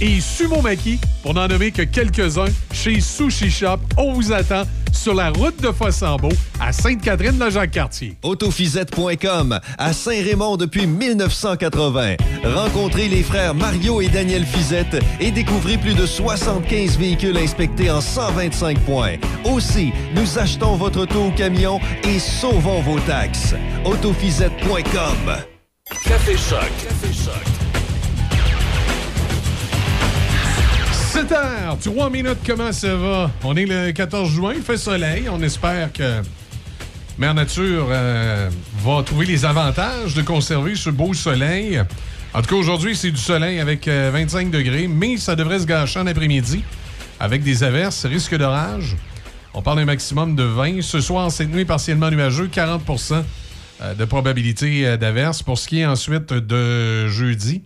O: et sumo maki, pour n'en nommer que quelques-uns, chez Sushi Shop. On vous attend sur la route de Fossambeau à Sainte-Catherine-la-Jacques-Cartier.
E: Autofisette.com à Saint-Raymond depuis 1980. Rencontrez les frères Mario et Daniel Fizette et découvrez plus de 75 véhicules inspectés en 125 points. Aussi, nous achetons votre auto au camion et sauvons vos taxes. Autofisette.com.
A: Café Choc. Café Choc.
O: 7 heures, 3 minutes, comment ça va? On est le 14 juin, il fait soleil. On espère que Mère Nature euh, va trouver les avantages de conserver ce beau soleil. En tout cas, aujourd'hui, c'est du soleil avec euh, 25 degrés, mais ça devrait se gâcher en après-midi avec des averses, risque d'orage. On parle d'un maximum de 20. Ce soir, cette nuit, partiellement nuageux, 40% euh, de probabilité euh, d'averse. Pour ce qui est ensuite de jeudi,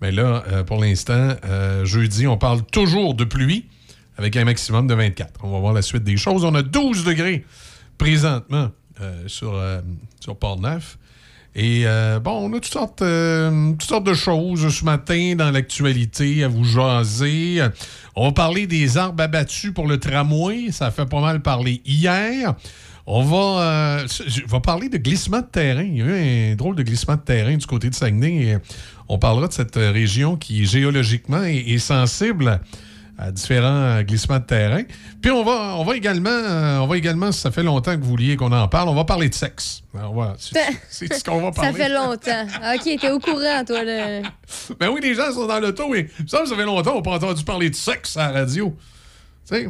O: mais là, euh, pour l'instant, euh, jeudi, on parle toujours de pluie avec un maximum de 24. On va voir la suite des choses. On a 12 degrés présentement euh, sur, sur Port-Neuf. Et bon, on a toutes sortes, toutes sortes de choses ce matin dans l'actualité à vous jaser. On va parler des arbres abattus pour le tramway. Ça fait pas mal parler hier. On va, parler de glissement de terrain. Il y a eu un drôle de glissement de terrain du côté de Saguenay. On parlera de cette région qui, géologiquement, est, est sensible à différents euh, glissements de terrain. Puis on va, on va également, euh, on va également, ça fait longtemps que vous vouliez qu'on en parle, on va parler de sexe. Alors voilà, c'est ce qu'on va parler.
B: Ça fait longtemps. OK, t'es au courant, toi. Le...
O: Ben oui, les gens sont dans l'auto et ça, ça fait longtemps qu'on n'a pas entendu parler de sexe à la radio. Tu sais,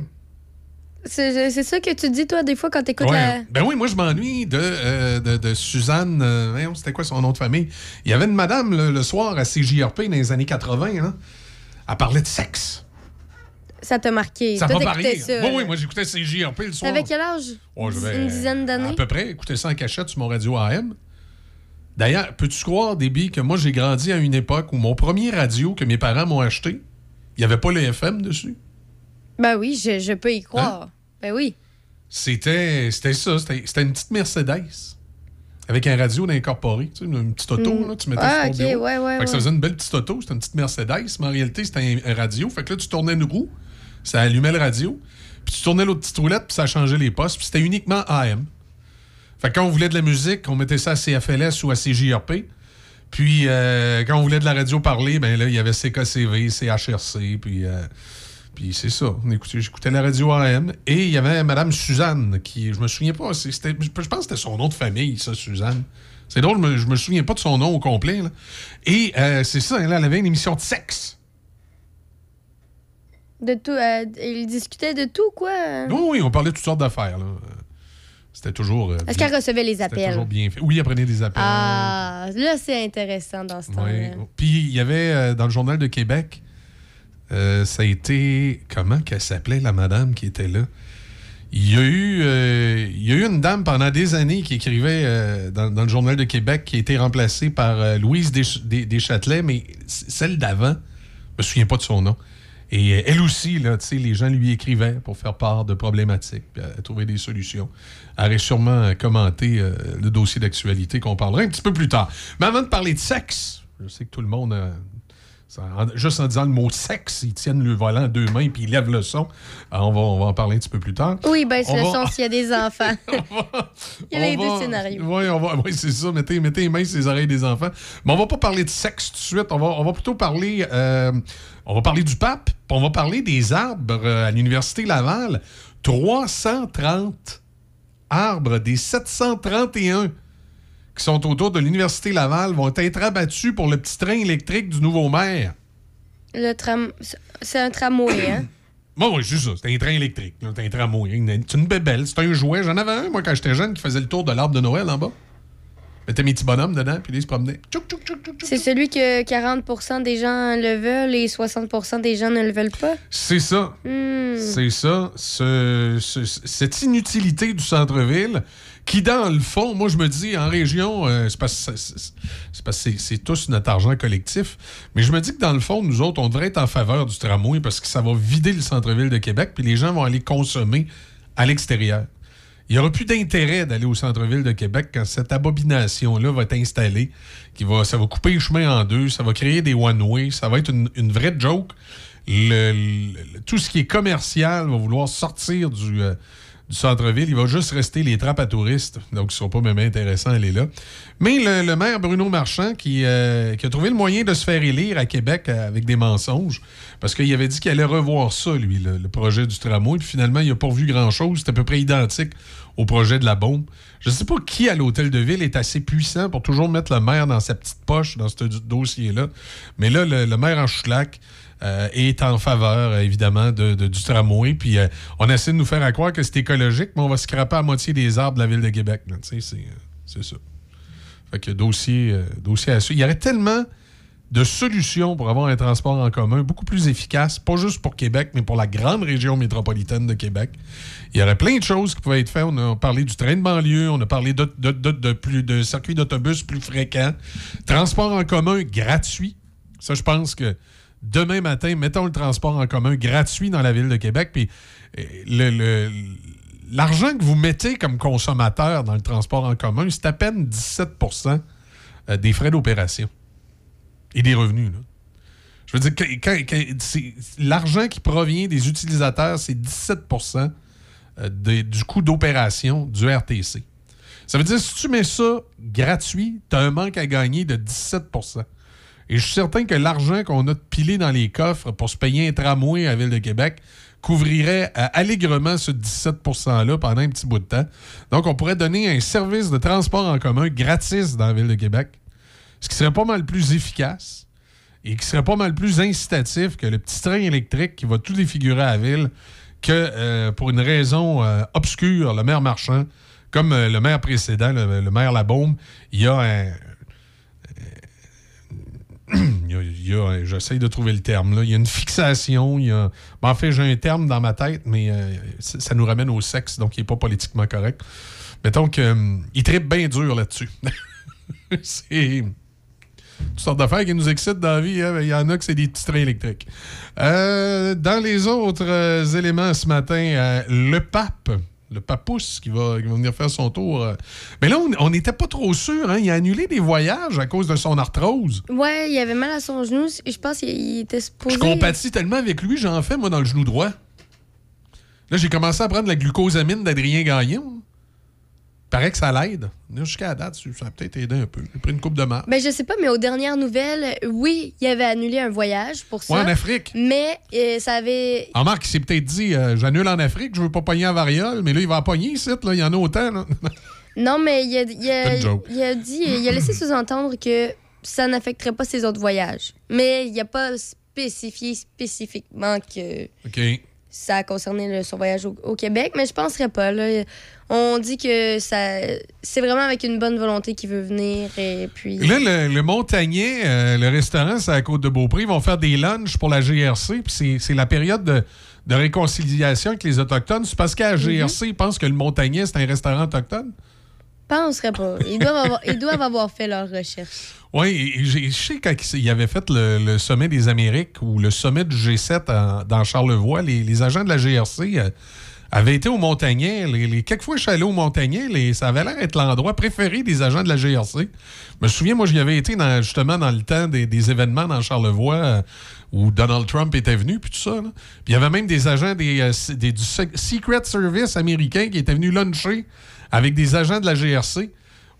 B: C'est ça que tu dis, toi, des fois, quand
O: Ouais.
B: la...
O: Ben oui, moi, je m'ennuie de, euh, de, de Suzanne. euh, C'était quoi son nom de famille? Il y avait une madame le, le soir à CJRP dans les années 80. Hein? Elle parlait de sexe.
B: Ça t'a marqué.
O: Ça m'a varié.
B: ça.
O: Oui, oui, moi, j'écoutais CJRP le soir.
B: T'avais quel âge?
O: Oh,
B: Une dizaine d'années?
O: À peu près. Écoutais ça en cachette sur mon radio AM. D'ailleurs, peux-tu croire, Déby, que moi, j'ai grandi à une époque où mon premier radio que mes parents m'ont acheté, il n'y avait pas le FM dessus?
B: Ben oui, je, je peux y croire.
O: Hein?
B: Ben oui.
O: C'était, c'était ça. C'était, c'était une petite Mercedes. Avec un radio incorporé. Tu sais, une petite auto,
B: Mm.
O: là, tu mettais
B: Ah,
O: sur ton
B: ok,
O: bureau.
B: ouais, ouais,
O: Fait que ça faisait une belle petite auto. C'était une petite Mercedes. Mais en réalité, c'était un, un radio. Fait que là, tu tournais une roue. Ça allumait le radio. Puis tu tournais l'autre petite roulette. Puis ça changeait les postes. Puis c'était uniquement AM. Fait que quand on voulait de la musique, on mettait ça à CFLS ou à CJRP. Puis euh, quand on voulait de la radio parler, ben là, il y avait CKCV, CHRC, puis, euh, puis c'est ça. J'écoutais la radio AM. Et il y avait Madame Suzanne, qui, je me souviens pas, je pense que c'était son nom de famille, ça, Suzanne. C'est drôle, je me souviens pas de son nom au complet. là. Et euh, c'est ça, elle avait une émission de sexe.
B: De tout. euh, ils discutaient de tout, quoi.
O: Oui, oui, on parlait de toutes sortes d'affaires. C'était toujours. euh,
B: Est-ce qu'elle recevait les appels?
O: toujours bien fait. Oui, elle prenait des appels.
B: Ah, là, c'est intéressant dans ce
O: Oui.
B: temps-là.
O: Puis il y avait dans le Journal de Québec, euh, ça a été. Comment qu'elle s'appelait, la madame qui était là? Il y, a eu, euh, il y a eu une dame pendant des années qui écrivait euh, dans, le Journal de Québec qui a été remplacée par Louise Desch- Des- Deschâtelet, mais celle d'avant, je me souviens pas de son nom. Et elle aussi, là, les gens lui écrivaient pour faire part de problématiques, puis trouver des solutions. Elle aurait sûrement commenté le dossier d'actualité qu'on parlera un petit peu plus tard. Mais avant de parler de sexe, je sais que tout le monde, euh, ça- en- juste en disant le mot sexe, ils tiennent le volant à deux mains puis ils lèvent le son. Alors, on, va, on va en parler un petit peu plus tard.
B: Oui, ben c'est le
O: va-
B: son s'il y a des enfants. Il y a les deux scénarios.
O: Oui, on va, oui, c'est ça. Mettez, mettez les mains sur les oreilles des enfants. Mais on va pas parler de sexe tout de suite. On va, on va plutôt parler. euh, on va parler du pape. puis On va parler des arbres euh, à l'Université Laval. 330 arbres des 731 qui sont autour de l'Université Laval vont être abattus pour le petit train électrique du nouveau maire.
B: Le tram... C'est un tramway, hein?
O: Bon, oui, c'est ça. C'est un train électrique. C'est un tramway. C'est une bébelle. C'est un jouet. J'en avais un, moi, quand j'étais jeune, qui faisait le tour de l'arbre de Noël en bas. Mettais mes petits bonhommes dedans, puis ils se promenaient.
B: C'est celui que 40% des gens le veulent et 60% des gens ne le veulent pas?
O: C'est ça.
B: Hmm.
O: C'est ça. Ce- ce- cette inutilité du centre-ville qui, dans le fond, moi, je me dis, en région, euh, c'est parce, que c'est- tous notre argent collectif, mais je me dis que, dans le fond, nous autres, on devrait être en faveur du tramway parce que ça va vider le centre-ville de Québec, puis les gens vont aller consommer à l'extérieur. Il n'y aura plus d'intérêt d'aller au centre-ville de Québec quand cette abomination-là va être installée. Qui va, ça va couper les chemins en deux, ça va créer des one-way, ça va être une, vraie joke. Tout ce qui est commercial va vouloir sortir du, euh, du centre-ville. Il va juste rester les trappes à touristes. Donc, ce ne sera pas même intéressant d'aller là. Mais le, maire Bruno Marchand, qui, euh, qui a trouvé le moyen de se faire élire à Québec euh, avec des mensonges, parce qu'il avait dit qu'il allait revoir ça, lui, le, projet du tramway. Puis finalement, il n'a pas vu grand-chose. C'est à peu près identique au projet de la bombe. Je ne sais pas qui à l'hôtel de ville est assez puissant pour toujours mettre le maire dans sa petite poche dans ce do- dossier-là. Mais là, le, le maire en Choulac euh, est en faveur, euh, évidemment, de, du tramway. Puis euh, on essaie de nous faire à croire que c'est écologique, mais on va scraper à moitié des arbres de la ville de Québec. C'est ça. Fait que dossier, dossier à suivre. Il y aurait tellement de solutions pour avoir un transport en commun beaucoup plus efficace, pas juste pour Québec, mais pour la grande région métropolitaine de Québec. Il y aurait plein de choses qui pouvaient être faites. On a parlé du train de banlieue, on a parlé de, de, de- de plus, de circuits d'autobus plus fréquents, transport en commun gratuit. Ça, je pense que demain matin, mettons le transport en commun gratuit dans la ville de Québec, puis le- l'argent que vous mettez comme consommateur dans le transport en commun, c'est à peine 17% euh, des frais d'opération et des revenus. Je veux dire, l'argent qui provient des utilisateurs, c'est 17 euh, des- du coût d'opération du RTC. Ça veut dire, si tu mets ça gratuit, tu as un manque à gagner de 17 Et je suis certain que l'argent qu'on a pilé dans les coffres pour se payer un tramway à la Ville de Québec couvrirait euh, allègrement ce 17 %-là pendant un petit bout de temps. Donc, on pourrait donner un service de transport en commun gratis dans la Ville de Québec, ce qui serait pas mal plus efficace et qui serait pas mal plus incitatif que le petit train électrique qui va tout défigurer à la ville que euh, pour une raison euh, obscure, le maire Marchand, comme le maire précédent, le, le maire Labaume, il y a un. il un- J'essaye de trouver le terme. Là. Il y a une fixation. Il y a, ben, en fait, j'ai un terme dans ma tête, mais euh, ça nous ramène au sexe, donc il n'est pas politiquement correct. Mettons qu'il tripe bien dur là-dessus. C'est toutes sortes d'affaires qui nous excitent dans la vie. hein. Il y en a que c'est des petits trains électriques. Euh, dans les autres euh, éléments ce matin, euh, le pape, le papousse qui va, qui va venir faire son tour. euh. Mais là, on n'était pas trop sûr. Hein. Il a annulé des voyages à cause de son arthrose.
B: Ouais, il avait mal à son genou. Je pense qu'il il était supposé.
O: Je compatis tellement avec lui, j'en fais, moi, dans le genou droit. Là, j'ai commencé à prendre la glucosamine d'Adrien Gagnon. Paraît que ça l'aide. Jusqu'à la date, ça a peut-être aidé un peu. J'ai pris une coupe de marre.
B: Ben, je sais pas, mais aux dernières nouvelles, oui, il avait annulé un voyage pour ça.
O: Ouais, en Afrique.
B: Mais euh, ça avait.
O: En Marc, il s'est peut-être dit euh, j'annule en Afrique, je veux pas pogner en variole, mais là, il va en pogner ici, là, il y en a autant. Là.
B: Non, mais il a, il a-
O: une joke.
B: il a dit, il a laissé sous-entendre que ça n'affecterait pas ses autres voyages. Mais il a pas spécifié spécifiquement que
O: OK.
B: Ça concernait le, son voyage au, au Québec, mais je penserais pas. là. On dit que ça c'est vraiment avec une bonne volonté qu'il veut venir et puis.
O: Là, le, le Montagnet, euh, le restaurant, c'est à la côte de Beaupré. Ils vont faire des lunchs pour la GRC. Puis c'est- la période de, de réconciliation avec les Autochtones. C'est parce qu'à la GRC, ils pensent que le Montagnet, c'est un restaurant autochtone?
B: Penserais pas. Ils doivent avoir, ils doivent avoir fait leur recherche.
O: Oui, je sais quand il avait fait le, le sommet des Amériques ou le sommet du G7 en- dans Charlevoix, les, les agents de la GRC euh, avaient été au Montagnet. Les, les- quelques fois je suis allé au Montagnet, les- ça avait l'air d'être l'endroit préféré des agents de la GRC. Je me souviens, moi, j'y avais été dans- justement dans le temps des, des événements dans Charlevoix euh, où Donald Trump était venu, puis tout ça. Puis il y avait même des agents des, euh, des- du Sec- Secret Service américain qui étaient venus luncher avec des agents de la GRC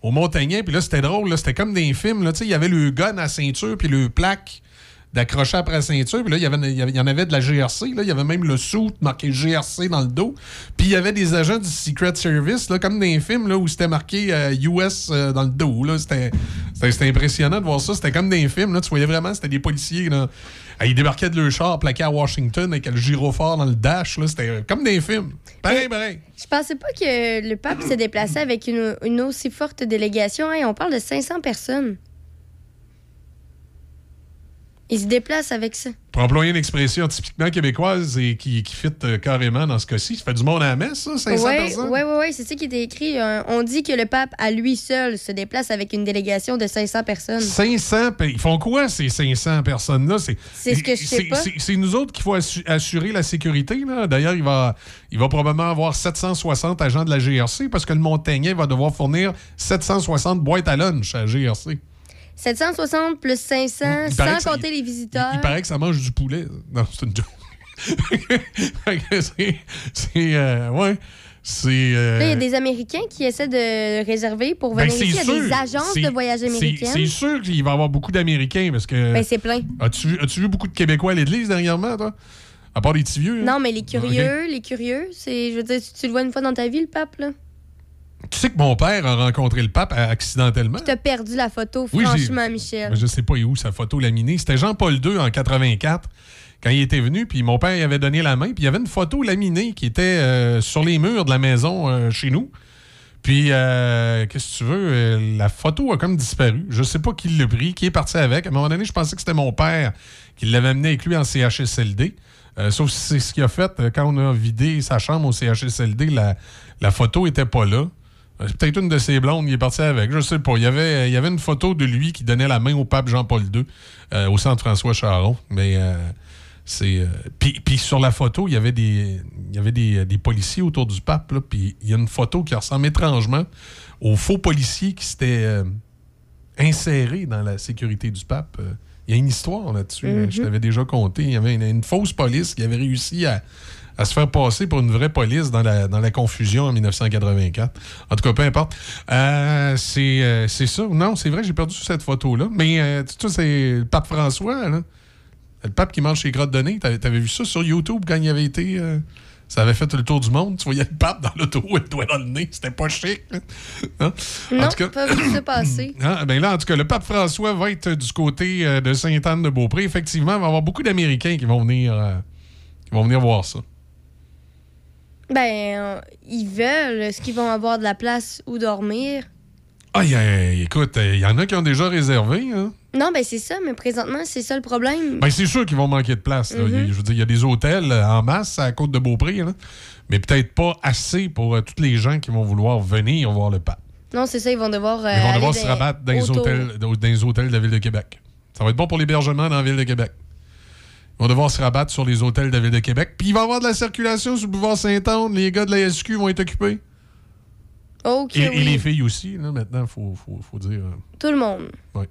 O: au Montagnet. Puis là, c'était drôle. C'était comme des films. là, Il y avait le gun à ceinture, puis le plaque d'accrocher après la ceinture. Puis là, il y, avait, y en avait de la GRC. Il y avait même le suit marqué GRC dans le dos. Puis il y avait des agents du Secret Service, là, comme dans films là, où c'était marqué euh, US euh, dans le dos. C'était impressionnant de voir ça. C'était comme dans films. Là. Tu voyais vraiment, c'était des policiers. Là. Ah, Ils débarquaient de leur char plaqué à Washington avec le gyrophare dans le dash. là. C'était euh, comme des films. Pareil, pareil.
B: Je pensais pas que le pape s'est déplacé avec une, une aussi forte délégation. On parle de 500 personnes. Il se déplace avec ça.
O: Pour employer une expression typiquement québécoise et qui, qui fit euh, carrément dans ce cas-ci, ça fait du monde à la messe, ça, 500
B: Oui,
O: personnes?
B: oui, oui, c'est ça qui était écrit. Euh, on dit que le pape, à lui seul, se déplace avec une délégation de 500 personnes.
O: 500, pe- ils font quoi ces 500 personnes-là? C'est
B: C'est ce que je sais
O: c'est-
B: pas.
O: c'est- C'est nous autres qu'il faut assu- assurer la sécurité. D'ailleurs, il va, il va probablement avoir 760 agents de la GRC parce que le Montagnet va devoir fournir 760 boîtes à lunch à la GRC.
B: 760 plus 500,
O: Il paraît
B: sans compter les visiteurs.
O: Il paraît que ça mange du poulet. Non, c'est une joke. C'est... c'est, euh, ouais. C'est... euh,
B: Là, il y a des Américains qui essaient de réserver pour
O: Ben,
B: venir ici. Il y a des
O: sûr.
B: agences
O: C'est-
B: de voyage américaines.
O: C'est sûr qu'il va y avoir beaucoup d'Américains parce que.
B: Ben, c'est plein.
O: As-tu vu, as-tu vu beaucoup de Québécois à l'église dernièrement, toi? À part les petits vieux. hein?
B: Non, mais les curieux, les curieux, c'est. Je veux dire, tu, tu le vois une fois dans ta vie, le pape, là.
O: Tu sais que mon père a rencontré le pape accidentellement.
B: T'as perdu la photo,
O: Oui,
B: franchement, Michel.
O: Je sais pas où sa photo laminée. C'était Jean-Paul II en 84 quand il était venu, puis mon père il avait donné la main, puis il y avait une photo laminée qui était euh, sur les murs de la maison euh, chez nous. Puis, euh, qu'est-ce que tu veux? la photo a comme disparu. Je sais pas qui l'a pris, qui est parti avec. À un moment donné, je pensais que c'était mon père qui l'avait amené avec lui en CHSLD. Sauf que c'est ce qu'il a fait quand on a vidé sa chambre au CHSLD. La, la photo était pas là. Euh, C'est peut-être une de ses blondes qui est partie avec. Je sais pas. Il y avait, il y avait une photo de lui qui donnait la main au pape Jean-Paul II euh, au centre François Charon. Mais euh, c'est. euh, Puis sur la photo, il y avait des, il y avait des, des policiers autour du pape. Puis il y a une photo qui ressemble étrangement au faux policier qui s'était euh, inséré dans la sécurité du pape. Euh, Il y a une histoire là-dessus.
P: Mhm.
O: Je t'avais déjà conté. Il y avait une, une fausse police qui avait réussi à, à se faire passer pour une vraie police dans la, dans la confusion en 1984. En tout cas, peu importe. Euh, c'est euh, c'est ça. Non, c'est vrai, j'ai perdu cette photo-là. Mais euh, tu sais, c'est le pape François, là. le pape qui mange ses grottes de nez. T'avais t'avais vu ça sur YouTube quand il avait été. ça avait fait le tour du monde. Tu voyais le pape dans l'auto le doigt dans le nez. C'était pas chic. là. Hein?
B: Non,
O: En tout cas-
B: pas vu ça passer.
O: ah, ben là, en tout cas, le pape François va être du côté de Sainte-Anne-de-Beaupré. Effectivement, il va y avoir beaucoup d'Américains qui vont venir, euh, qui vont venir voir ça.
B: Ben, euh, ils veulent. Est-ce qu'ils vont avoir de la place où dormir?
O: Ah, y a- écoute, il y en a qui ont déjà réservé. Hein?
B: Non, ben c'est ça, mais présentement, c'est ça le problème.
O: Ben, c'est sûr qu'ils vont manquer de place.
B: Mhm.
O: A- Je veux dire, il y a des hôtels euh, en masse à la côte de Beaupré, là, mais peut-être pas assez pour euh, tous les gens qui vont vouloir venir voir le pape.
B: Non, c'est ça, ils vont devoir. euh,
O: Ils vont
B: aller
O: devoir se rabattre dans les, hôtels, dans les hôtels de la ville de Québec. Ça va être bon pour l'hébergement dans la ville de Québec. Vont devoir se rabattre sur les hôtels de la ville de Québec. Puis il va y avoir de la circulation sur le boulevard Saint-Anne. Les gars de la SQ vont être occupés.
B: Ok,
O: Et, et
B: oui.
O: les filles aussi, là, maintenant, il faut, faut, faut dire. euh,
B: Tout le monde.
O: ouais.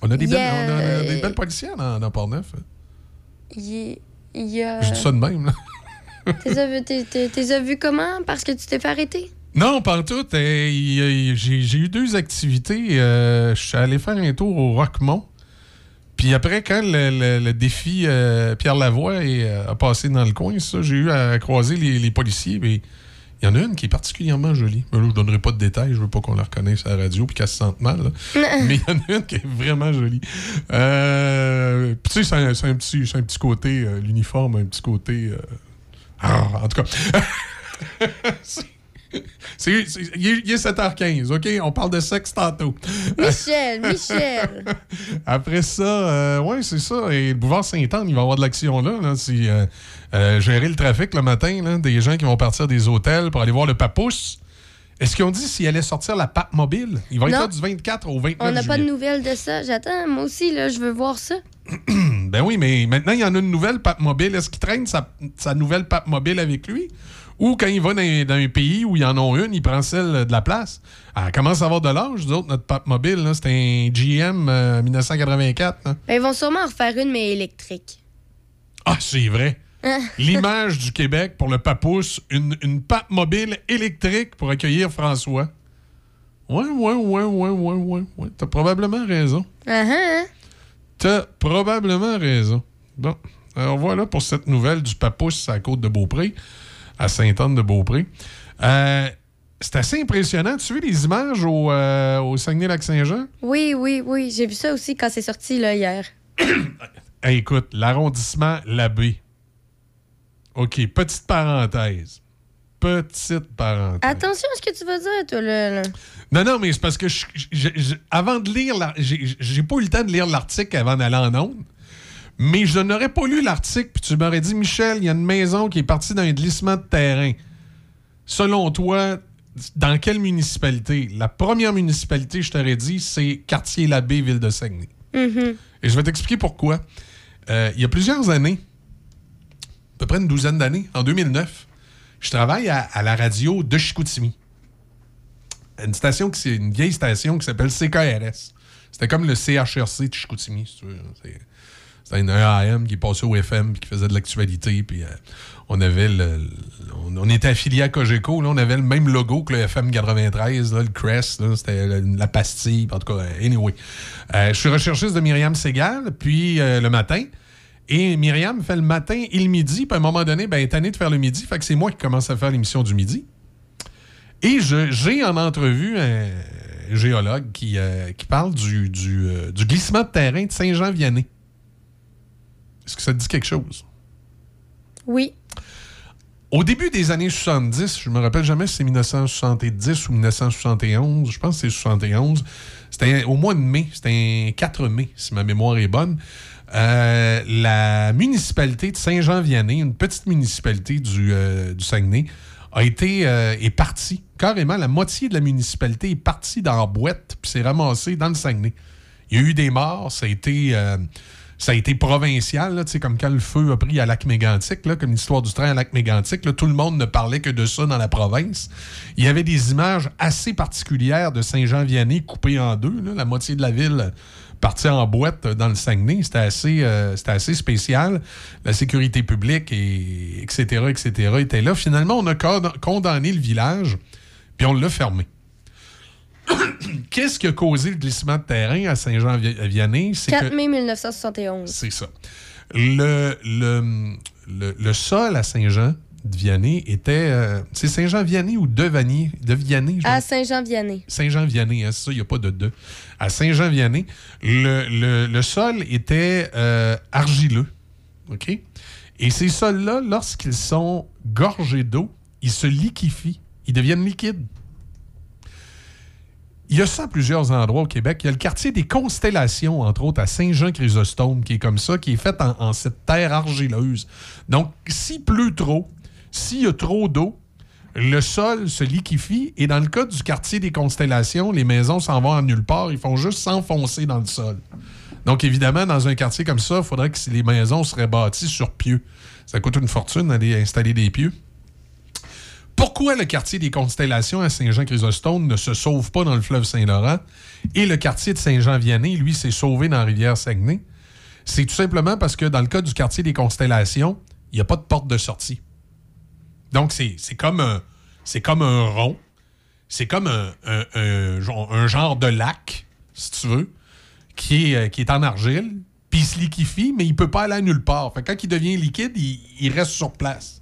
O: On a des, belles, on a des belles policières dans, dans Port-Neuf.
B: A.
O: Je dis ça de même. Là.
B: T'es as vu- t'es- t'es- t'es as vu comment? Parce que tu t'es fait arrêter?
O: Non, pas tout. J'ai eu deux activités. Euh, je suis allé faire un tour au Roquemont. Puis après, quand le, le- le défi euh, Pierre Lavoie est, euh, a passé dans le coin, ça, j'ai eu à croiser les, les policiers. mais Il y en a une qui est particulièrement jolie. Mais là, je ne donnerai pas de détails, je veux pas qu'on la reconnaisse à la radio puis qu'elle se sente mal. Mais il y en a une qui est vraiment jolie. Euh, puis tu sais, c'est un, petit, c'est un petit côté, euh, l'uniforme, un petit côté. ah, en tout cas. C'est- il, est, il est 7h15, OK? On parle de sexe tantôt.
B: Michel, Michel.
O: Après ça, euh, ouais, c'est ça. Et le boulevard Saint-Anne, il va y avoir de l'action là. là. C'est euh, euh, gérer le trafic le matin, là, des gens qui vont partir des hôtels pour aller voir le papousse. Est-ce qu'ils ont dit s'il allait sortir la pape mobile? Il va être là du 24 au 29
B: On n'a pas de nouvelles de ça. J'attends, moi aussi, là, je veux voir ça.
O: Ben oui, mais maintenant, il y en a une nouvelle pape mobile. Est-ce qu'il traîne sa, sa nouvelle pape mobile avec lui? Ou quand il va dans, un- dans un pays où il y en a une, il prend celle de la place? Elle commence à avoir de l'âge, nous autres, notre pape mobile. C'est un GM euh, 1984. là.
B: Ben, ils vont sûrement en refaire une, mais électrique.
O: Ah, c'est vrai.
B: Hein?
O: L'image du Québec pour le papousse, une, une pape mobile électrique pour accueillir François. Ouais, ouais, ouais, ouais, ouais, ouais, ouais. T'as probablement raison.
B: Ah, ah.
O: T'as probablement raison. Bon. Alors voilà pour cette nouvelle du papousse à la côte de Beaupré, à Sainte-Anne-de-Beaupré. Euh, c'est assez impressionnant. Tu as vu les images au, euh, au Saguenay-Lac-Saint-Jean?
B: Oui, oui, oui. J'ai vu ça aussi quand c'est sorti, là, hier.
O: Hey, écoute, l'arrondissement Labbé. OK, petite parenthèse. Petite parenthèse.
B: Attention à ce que tu vas dire, toi, là.
O: Non, non, mais c'est parce que je- je- je- avant de lire, j'ai pas eu le temps de lire l'article avant d'aller en onde. Mais je n'aurais pas lu l'article, puis tu m'aurais dit, Michel, il y a une maison qui est partie d'un glissement de terrain. Selon toi, dans quelle municipalité? La première municipalité, je t'aurais dit, c'est Quartier-Labbé, Ville de Saguenay.
B: Mhm.
O: Et je vais t'expliquer pourquoi. Euh, il y a plusieurs années, à peu près une douzaine d'années, en 2009, je travaille à, à la radio de Chicoutimi. Une station qui c'est une vieille station qui s'appelle CKRS. C'était comme le CHRC de Chicoutimi, si tu veux. C'était une AM qui passait au FM qui faisait de l'actualité. Puis euh, on avait le, on, était affilié à Cogeco. Là, on avait le même logo que le FM 93, là, le Crest. C'était la pastille. En tout cas, anyway. Euh, je suis recherchiste de Myriam Segal, puis euh, le matin. Et Myriam fait le matin et le midi. Puis à un moment donné, ben, elle est tannée de faire le midi. Fait que c'est moi qui commence à faire l'émission du midi. Et j'ai en entrevue un géologue qui, qui parle du, du, du glissement de terrain de Saint-Jean-Vianney. Est-ce que ça te dit quelque chose?
B: Oui.
O: Au début des années 70, je me rappelle jamais si c'est 1970 ou 1971, je pense que c'est 71. C'était au mois de mai, c'était un 4 mai, si ma mémoire est bonne. Euh, la municipalité de Saint-Jean-Vianney, une petite municipalité du, euh, du Saguenay, a été euh, est partie. Carrément, la moitié de la municipalité est partie dans la boîte puis s'est ramassée dans le Saguenay. Il y a eu des morts, ça a été, ça a été provincial, là, comme quand le feu a pris à Lac-Mégantic, comme l'histoire du train à Lac-Mégantic. Tout le monde ne parlait que de ça dans la province. Il y avait des images assez particulières de Saint-Jean-Vianney coupées en deux. là, la moitié de la ville partie en boîte dans le Saguenay. C'était assez, euh, assez spécial. La sécurité publique, et, etc., etc., était là. Finalement, on a cond- condamné le village, puis on l'a fermé. Qu'est-ce qui a causé le glissement de terrain à Saint-Jean-Vianney? C'est
B: 4
O: que-
B: mai 1971.
O: c'est ça. Le, le, le, le sol à Saint-Jean de Vianney était. euh, c'est Saint-Jean-Vianney ou de Vanier? De Vianney?
B: À Saint-Jean-Vianney.
O: Saint-Jean-Vianney, hein, c'est ça, il n'y a pas de deux. À Saint-Jean-Vianney, le, le- le sol était euh, argileux. OK? Et ces sols-là, lorsqu'ils sont gorgés d'eau, ils se liquifient. Ils deviennent liquides. Il y a ça à plusieurs endroits au Québec. Il y a le quartier des Constellations, entre autres, à Saint-Jean-Chrysostome, qui est comme ça, qui est fait en, cette terre argileuse. Donc, s'il pleut trop, s'il y a trop d'eau, le sol se liquifie et dans le cas du quartier des Constellations, les maisons s'en vont à nulle part, ils font juste s'enfoncer dans le sol. Donc évidemment, dans un quartier comme ça, il faudrait que les maisons seraient bâties sur pieux. Ça coûte une fortune d'aller installer des pieux. Pourquoi le quartier des Constellations à Saint-Jean-Chrysostome ne se sauve pas dans le fleuve Saint-Laurent et le quartier de Saint-Jean-Vianney, lui, s'est sauvé dans la rivière Saguenay? C'est tout simplement parce que dans le cas du quartier des Constellations, il n'y a pas de porte de sortie. Donc, c'est comme, un- comme un rond. C'est comme un, genre- de lac, si tu veux, qui est, euh, qui est en argile, puis il se liquifie, mais il peut pas aller nulle part. Fait quand il devient liquide, il reste sur place.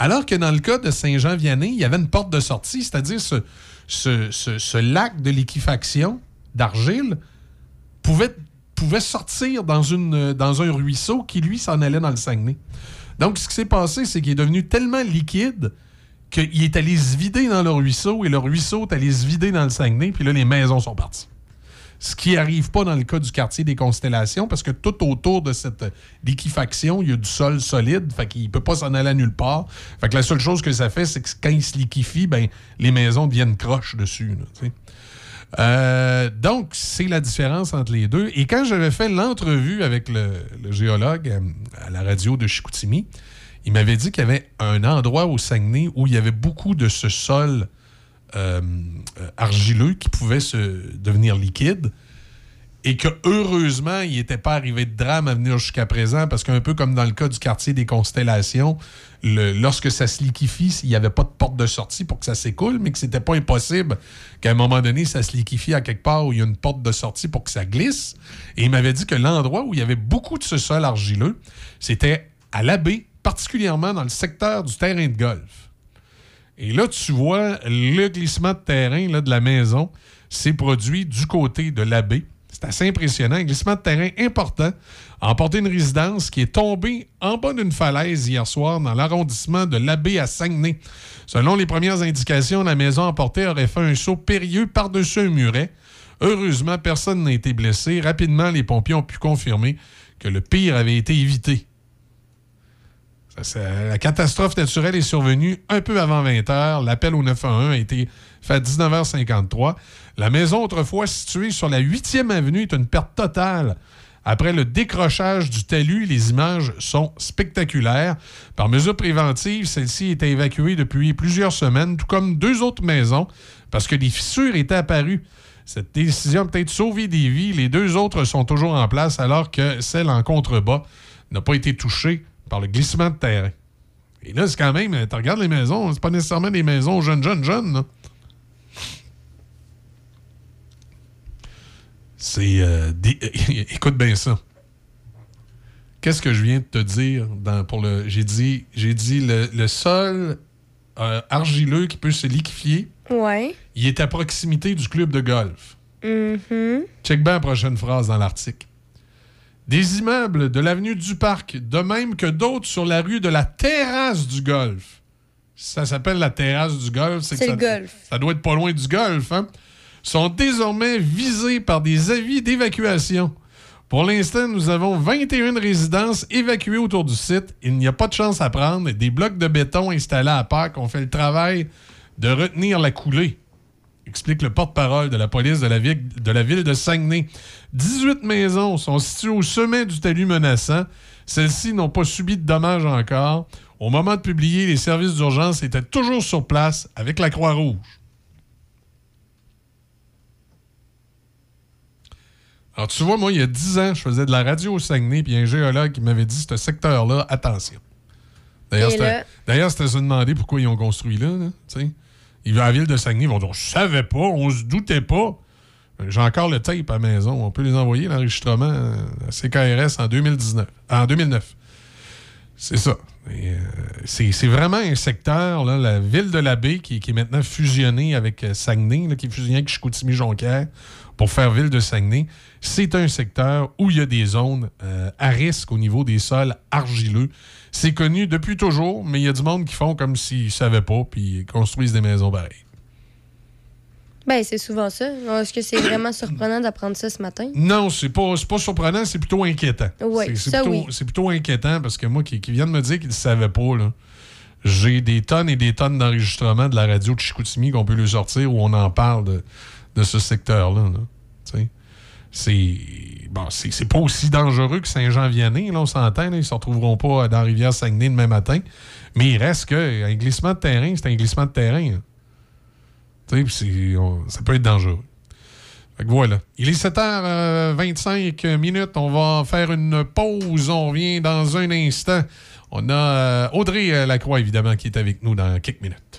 O: Alors que dans le cas de Saint-Jean-Vianney, il y avait une porte de sortie, c'est-à-dire ce, lac de liquéfaction d'argile pouvait, sortir dans, dans un ruisseau qui, lui, s'en allait dans le Saguenay. Donc, ce qui s'est passé, c'est qu'il est devenu tellement liquide qu'il est allé se vider dans le ruisseau et le ruisseau est allé se vider dans le Saguenay, puis là, les maisons sont parties. Ce qui n'arrive pas dans le cas du quartier des Constellations, parce que tout autour de cette liquéfaction, il y a du sol solide, fait qu'il peut pas s'en aller à nulle part. Fait que la seule chose que ça fait, c'est que quand il se liquéfie, ben, les maisons deviennent croches dessus. Euh, donc, c'est la différence entre les deux. Et quand j'avais fait l'entrevue avec le, le géologue euh, à la radio de Chicoutimi, il m'avait dit qu'il y avait un endroit au Saguenay où il y avait beaucoup de ce sol euh, argileux qui pouvait se devenir liquide et que heureusement, il n'était pas arrivé de drame à venir jusqu'à présent parce qu'un peu comme dans le cas du quartier des Constellations, lorsque ça se liquéfie, il n'y avait pas de porte de sortie pour que ça s'écoule, mais que c'était pas impossible qu'à un moment donné, ça se liquéfie à quelque part où il y a une porte de sortie pour que ça glisse. Et il m'avait dit que l'endroit où il y avait beaucoup de ce sol argileux, c'était à l'abbé, particulièrement dans le secteur du terrain de golf. Et là, tu vois, le glissement de terrain de la maison s'est produit du côté de l'abbé. C'est assez impressionnant. Un glissement de terrain important a emporté une résidence qui est tombée en bas d'une falaise hier soir dans l'arrondissement de l'abbé à Saguenay. Selon les premières indications, la maison emportée aurait fait un saut périlleux par-dessus un muret. Heureusement, personne n'a été blessé. Rapidement, les pompiers ont pu confirmer que le pire avait été évité. Ça- la catastrophe naturelle est survenue un peu avant 20 h. L'appel au 911 a été fait à 19h53. La maison, autrefois située sur la 8e avenue, est une perte totale. Après le décrochage du talus, les images sont spectaculaires. Par mesure préventive, celle-ci était évacuée depuis plusieurs semaines, tout comme deux autres maisons, parce que des fissures étaient apparues. Cette décision a peut-être sauvé des vies. Les deux autres sont toujours en place, alors que celle en contrebas n'a pas été touchée par le glissement de terrain. Et là, c'est quand même, tu regardes les maisons, c'est pas nécessairement des maisons jeunes, jeunes, jeunes. C'est. euh, Écoute bien ça. Qu'est-ce que je viens de te dire dans, pour le. J'ai dit, j'ai dit le, le sol euh, argileux qui peut se liquéfier,
B: Ouais.
O: il est à proximité du club de golf.
B: Mhm.
O: Check bien la prochaine phrase dans l'article. Des immeubles de l'avenue du Parc, de même que d'autres sur la rue de la terrasse du golf. Ça s'appelle la terrasse du golf. que
B: C'est
O: ça,
B: le golf.
O: Ça doit être pas loin du golf, hein? Sont désormais visés par des avis d'évacuation. Pour l'instant, nous avons 21 résidences évacuées autour du site. Il n'y a pas de chance à prendre. Des blocs de béton installés à Pâques ont fait le travail de retenir la coulée explique le porte-parole de la police de la, ville, de la ville de Saguenay. 18 maisons sont situées au sommet du talus menaçant. Celles-ci n'ont pas subi de dommages encore. Au moment de publier, les services d'urgence étaient toujours sur place avec la Croix-Rouge. Alors, tu vois, moi, il y a 10 ans, je faisais de la radio au Saguenay, puis un géologue qui m'avait dit ce secteur-là, attention. C'était d'ailleurs, c'était se demander pourquoi ils ont construit là. là, Ils vont à la ville de Saguenay, ils vont dire Je savais pas, on se doutait pas. J'ai encore le tape à la maison. On peut les envoyer, l'enregistrement euh, à CKRS en 2019. En 2009. C'est ça. Euh, c'est vraiment un secteur, là, la ville de la Baie, qui, qui est maintenant fusionnée avec euh, Saguenay, qui est fusionnée avec Chicoutimi-Jonquière pour faire ville de Saguenay. C'est un secteur où il y a des zones euh, à risque au niveau des sols argileux. C'est connu depuis toujours, mais il y a du monde qui font comme s'ils ne savaient pas, puis ils construisent des maisons pareilles.
B: Ben, c'est souvent ça. Est-ce que c'est vraiment surprenant d'apprendre ça ce matin?
O: Non, c'est pas, pas surprenant, c'est plutôt inquiétant.
B: Oui,
O: c'est, plutôt,
B: oui.
O: c'est plutôt inquiétant parce que moi, qui, qui vient de me dire qu'il ne savait pas, là, j'ai des tonnes et des tonnes d'enregistrements de la radio de Chicoutimi qu'on peut lui sortir où on en parle de, de ce secteur-là. là. C'est, bon, c'est, pas aussi dangereux que Saint-Jean-Vianney, là, on s'entend. ils se retrouveront pas dans la rivière Saguenay demain matin. Mais il reste que un glissement de terrain, c'est un glissement de terrain. on- ça peut être dangereux. Fait voilà. Il est 7h25 minutes. On va faire une pause. On revient dans un instant. On a euh, Audrey euh, Lacroix, évidemment, qui est avec nous dans quelques minutes.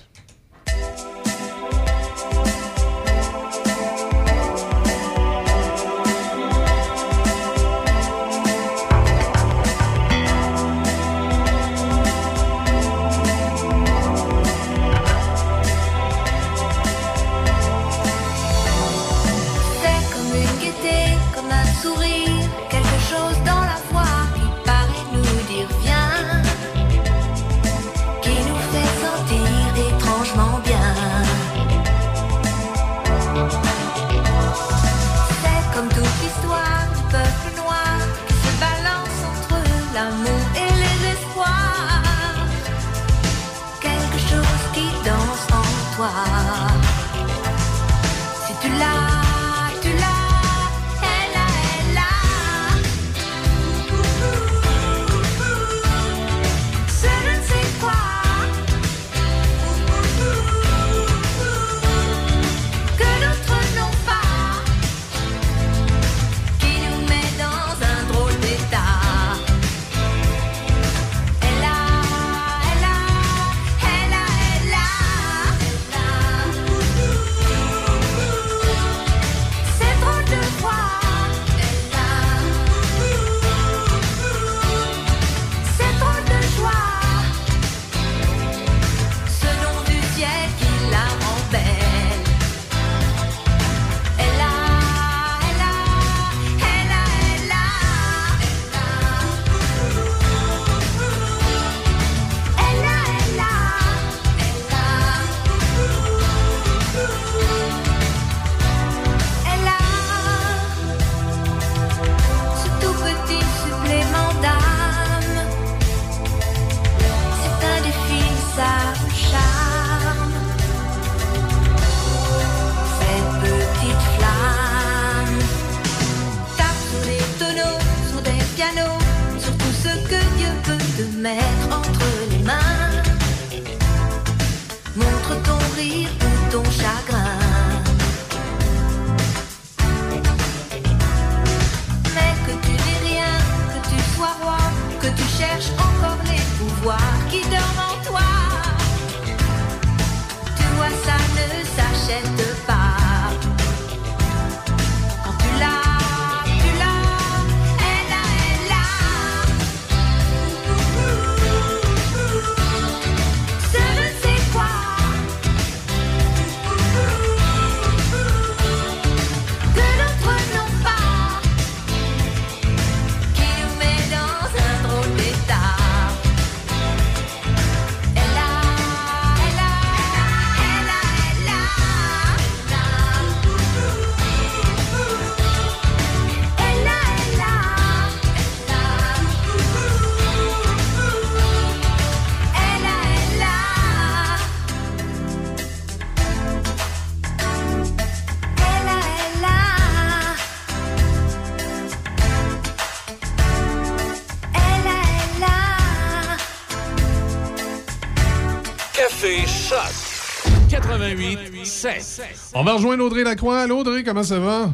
A: 7.
I: On va rejoindre Audrey Lacroix. Allô, Audrey, comment ça va?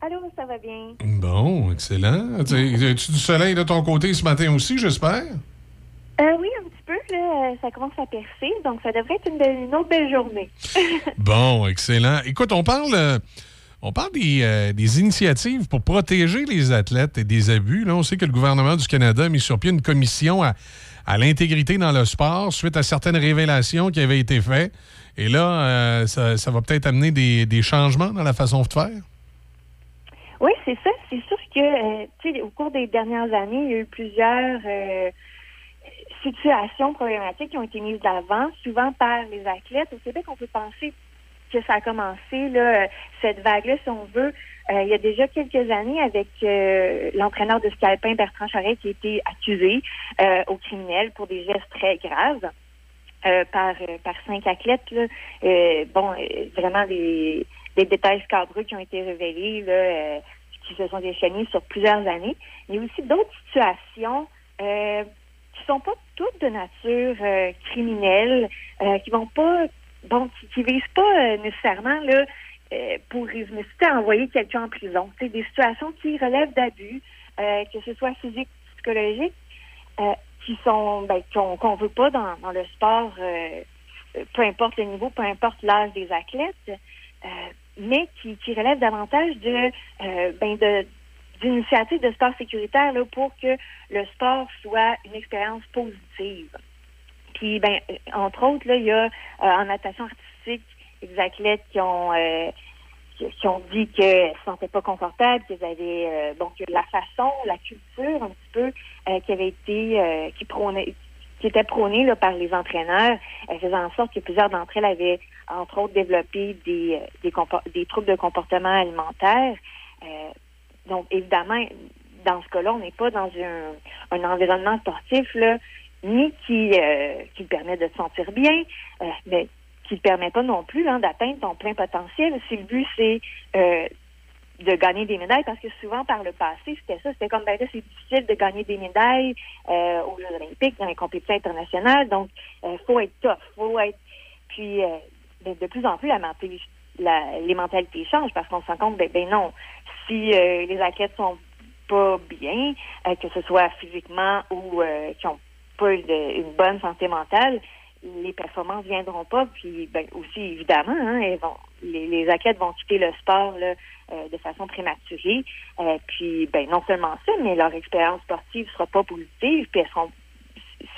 Q: Allô, ça va bien?
I: Bon, excellent. Tu As-tu du soleil de ton côté ce matin aussi, j'espère?
Q: Euh, oui, un petit peu. Là, euh, ça commence à percer, donc ça devrait être une, belle- une autre belle journée.
I: Bon, excellent. Écoute, on parle, euh, on parle des, euh, des initiatives pour protéger les athlètes et des abus. Là, on sait que le gouvernement du Canada a mis sur pied une commission à, à l'intégrité dans le sport suite à certaines révélations qui avaient été faites. Et là, euh, ça, va peut-être amener des, changements dans la façon de faire?
Q: Oui, c'est ça. C'est sûr que, euh, au cours des dernières années, il y a eu plusieurs euh, situations problématiques qui ont été mises d'avant, souvent par les athlètes. Au Québec, on peut penser que ça a commencé, là, euh, cette vague-là, si on veut, euh, il y a déjà quelques années avec l'entraîneur de ski alpin, Bertrand Charret, qui a été accusé au criminel pour des gestes très graves. Euh, par, euh, par cinq athlètes. Là. Euh, bon, euh, vraiment des, des détails scabreux qui ont été révélés, là, qui se sont déchaînés sur plusieurs années. Il y a aussi d'autres situations qui sont pas toutes de nature criminelle, qui vont pas, bon, qui, qui visent pas nécessairement là pour résumer, c'était envoyer quelqu'un en prison. C'est des situations qui relèvent d'abus, que ce soit physique, psychologique, qui sont ben, qu'on qu'on veut pas dans, le sport, euh, euh, peu importe le niveau, peu importe l'âge des athlètes, euh, mais qui, relèvent davantage ben de d'initiatives de sport sécuritaire là, pour que le sport soit une expérience positive. Puis, ben, entre autres, là, il y a en natation artistique des athlètes qui ont qui, ont dit qu'elles se sentaient pas confortables, qu'ils avaient euh, bon que la façon, la culture un petit peu euh, qui avait été euh, qui prônait qui était prônée là, par les entraîneurs, euh, faisant en sorte que plusieurs d'entre elles avaient, entre autres, développé des, des, des troubles de comportement alimentaire. Euh, donc, évidemment, dans ce cas-là, on n'est pas dans un, un environnement sportif là, ni qui, euh, qui permet de se sentir bien, euh, mais qui ne permet pas non plus hein, d'atteindre ton plein potentiel. Si le but, c'est euh, de gagner des médailles, parce que souvent, par le passé, c'était ça. C'était comme, ben là, c'est difficile de gagner des médailles euh, aux Jeux olympiques, dans les compétitions internationales. Donc, il faut être tough, faut être... Puis, euh, ben, de plus en plus, la la- les mentalités changent, parce qu'on se rend compte, ben, ben non, si euh, les athlètes sont pas bien, euh, que ce soit physiquement ou euh, qui ont pas de- une bonne santé mentale, les performances viendront pas. Puis ben, aussi, évidemment, hein, elles vont, les, les athlètes vont quitter le sport là, euh, de façon prématurée. Euh, puis ben, non seulement ça, mais leur expérience sportive sera pas positive. Puis elles seront,